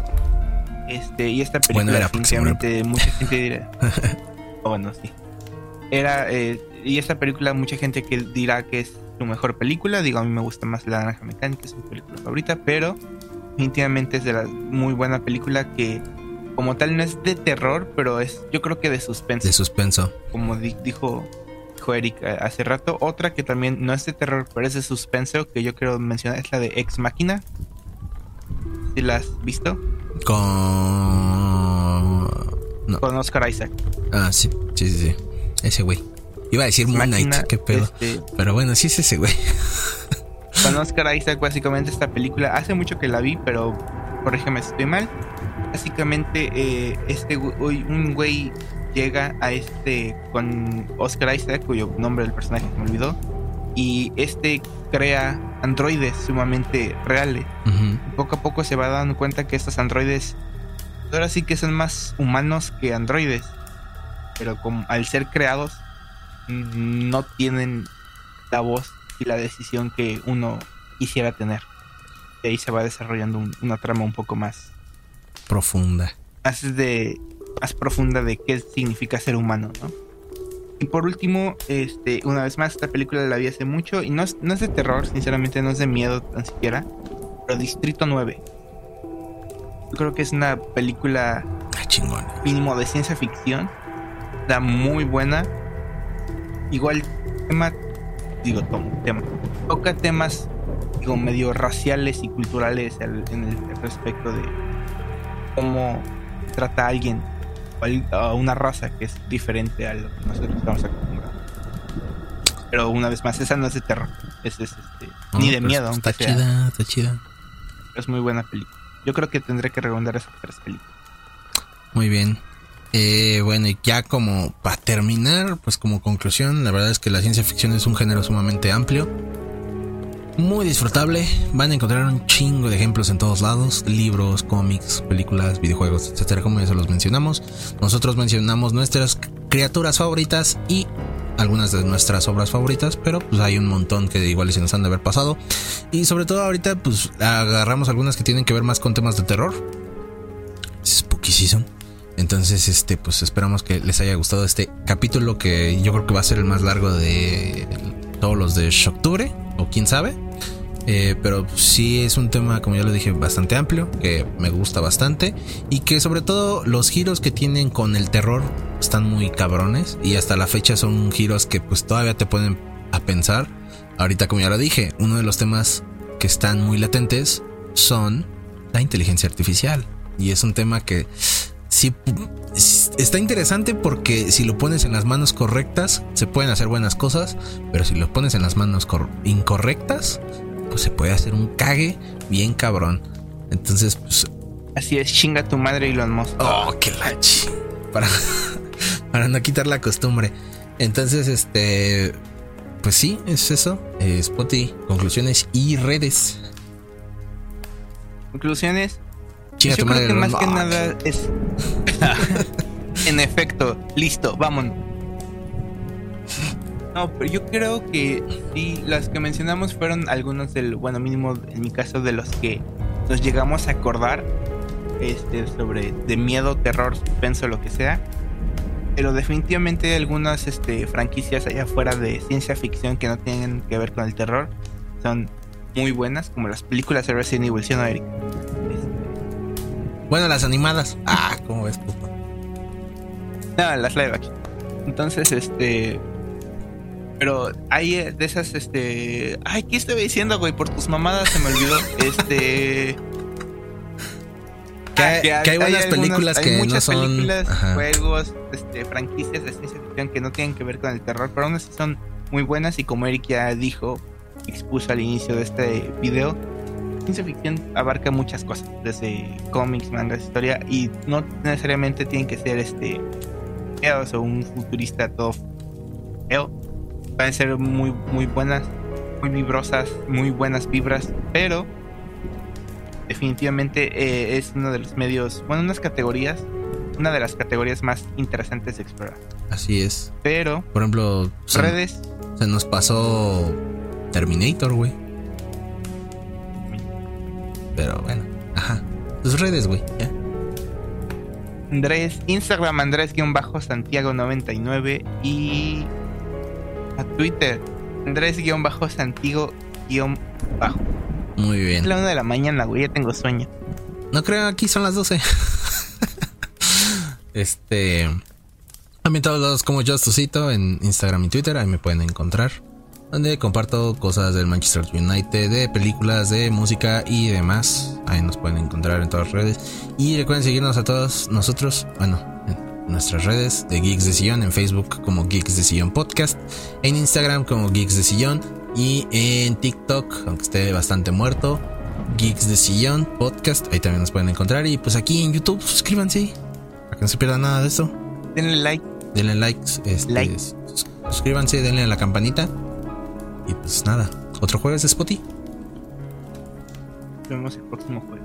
S2: Este, y esta película, bueno, definitivamente, mucha gente dirá. [LAUGHS] oh, bueno, sí. Era, eh, y esta película, mucha gente que dirá que es su mejor película. Digo, a mí me gusta más La Naranja Mecánica, es mi película favorita, pero definitivamente es de la muy buena película que como tal no es de terror, pero es yo creo que de suspenso.
S1: De suspenso.
S2: Como dijo, dijo Eric eh, hace rato. Otra que también no es de terror, pero es de suspenso, que yo quiero mencionar, es la de Ex Máquina. ¿Sí la has visto?
S1: Con...
S2: Con Oscar Isaac.
S1: Ah, sí, sí, sí, sí. Ese güey. Iba a decir Moon Knight, qué pedo. Este pero bueno, sí es ese güey. [LAUGHS]
S2: con Oscar Isaac, básicamente esta película, hace mucho que la vi, pero corrígeme si estoy mal. Básicamente, eh, este un güey llega a este con Oscar Isaac, cuyo nombre del personaje me olvidó, y este crea androides sumamente reales. Poco a poco se va dando cuenta que estos androides ahora sí que son más humanos que androides, pero como, al ser creados no tienen la voz y la decisión que uno quisiera tener. De ahí se va desarrollando una trama un poco más
S1: profunda.
S2: Más de más profunda de qué significa ser humano, ¿no? Y por último, este, una vez más, esta película la vi hace mucho y no es, no es de terror, sinceramente no es de miedo tan siquiera, pero Distrito 9. Yo creo que es una película
S1: ah,
S2: mínimo de ciencia ficción, da muy buena. Igual tema digo, tema, toca temas digo, medio raciales y culturales en el respecto de cómo trata a alguien a una raza que es diferente a lo que nosotros estamos acostumbrados. Pero una vez más, esa no es de terror, es, este, ni de miedo.
S1: Está chida, está chida.
S2: Es muy buena película. Yo creo que tendré que recomendar esas tres películas.
S1: Muy bien. Eh, bueno, y ya como para terminar, pues como conclusión, la verdad es que la ciencia ficción es un género sumamente amplio, muy disfrutable. Van a encontrar un chingo de ejemplos en todos lados: libros, cómics, películas, videojuegos, etcétera, como ya se los mencionamos. Nosotros mencionamos nuestras criaturas favoritas y algunas de nuestras obras favoritas, pero pues hay un montón que igual se nos han de haber pasado. Y sobre todo ahorita, pues agarramos algunas que tienen que ver más con temas de terror. Spooky Season. Entonces, este, pues esperamos que les haya gustado este capítulo que yo creo que va a ser el más largo de todos los de octubre, o quién sabe. Eh, pero sí es un tema, como ya lo dije, bastante amplio, que me gusta bastante y que sobre todo los giros que tienen con el terror están muy cabrones y hasta la fecha son giros que pues todavía te pueden a pensar. Ahorita como ya lo dije, uno de los temas que están muy latentes son la inteligencia artificial y es un tema que sí está interesante porque si lo pones en las manos correctas, se pueden hacer buenas cosas, pero si lo pones en las manos incorrectas, pues se puede hacer un cague bien cabrón. Entonces, pues.
S2: Así es, chinga tu madre y los Musk.
S1: Oh, qué lachi. Para, [LAUGHS] para no quitar la costumbre. Entonces, este. Pues sí, es eso. Eh, Spotty, conclusiones y redes.
S2: Conclusiones. Yo creo que más que nada es. [LAUGHS] en efecto, listo, vámonos. No, pero yo creo que sí, las que mencionamos fueron algunos del, bueno, mínimo en mi caso, de los que nos llegamos a acordar este, sobre de miedo, terror, suspenso, lo que sea. Pero definitivamente hay algunas este, franquicias allá afuera de ciencia ficción que no tienen que ver con el terror son muy buenas, como las películas de Resident Evil, ¿sí no, Eric?
S1: Bueno, las animadas. Ah, ¿cómo ves, puto?
S2: No, las live action. Entonces, este. Pero hay eh, de esas, este. Ay, ¿qué estoy diciendo, güey? Por tus mamadas se me olvidó. [LAUGHS] este.
S1: Que hay,
S2: Ah,
S1: que hay buenas
S2: algunos-
S1: películas
S2: hay
S1: que no
S2: muchas
S1: son.
S2: películas,
S1: Ajá.
S2: juegos, este, franquicias de ciencia ficción que no tienen que ver con el terror, pero aún así son muy buenas y como Eric ya dijo, expuso al inicio de este video, ciencia ficción abarca muchas cosas, desde cómics, mangas, historia y no necesariamente tienen que ser este o un futurista todo feo. Pueden ser muy muy buenas, muy vibrosas, muy buenas vibras, pero definitivamente eh, es uno de los medios, bueno, unas categorías, una de las categorías más interesantes de explorar.
S1: Así es.
S2: Pero
S1: Por ejemplo, se,
S2: redes,
S1: se nos pasó Terminator, güey. Pero bueno, ajá. Tus redes, güey. ya.
S2: Andrés, Instagram Andrés-Santiago99 y a Twitter Andrés-Santiago-Bajo.
S1: Muy
S2: Es
S1: bien.
S2: la una de la mañana, güey, ya tengo sueño.
S1: No creo, aquí son las 12. [LAUGHS] este. También todos lados como Justusito en Instagram y Twitter, ahí me pueden encontrar. Donde comparto cosas del Manchester United, de películas, de música y demás. Ahí nos pueden encontrar en todas las redes. Y recuerden seguirnos a todos nosotros, bueno, en nuestras redes de Geeks de Sillón, en Facebook como Geeks de Sillón Podcast, en Instagram como Geeks de Sillón y en TikTok, aunque esté bastante muerto, Geeks de Sillón Podcast, ahí también nos pueden encontrar. Y pues aquí en YouTube, suscríbanse para que no se pierdan nada de esto.
S2: Denle like.
S1: Denle likes, este,
S2: Like.
S1: sus- suscríbanse, denle a la campanita. Y pues nada, otro jueves de Spotty.
S2: Nos vemos el próximo jueves.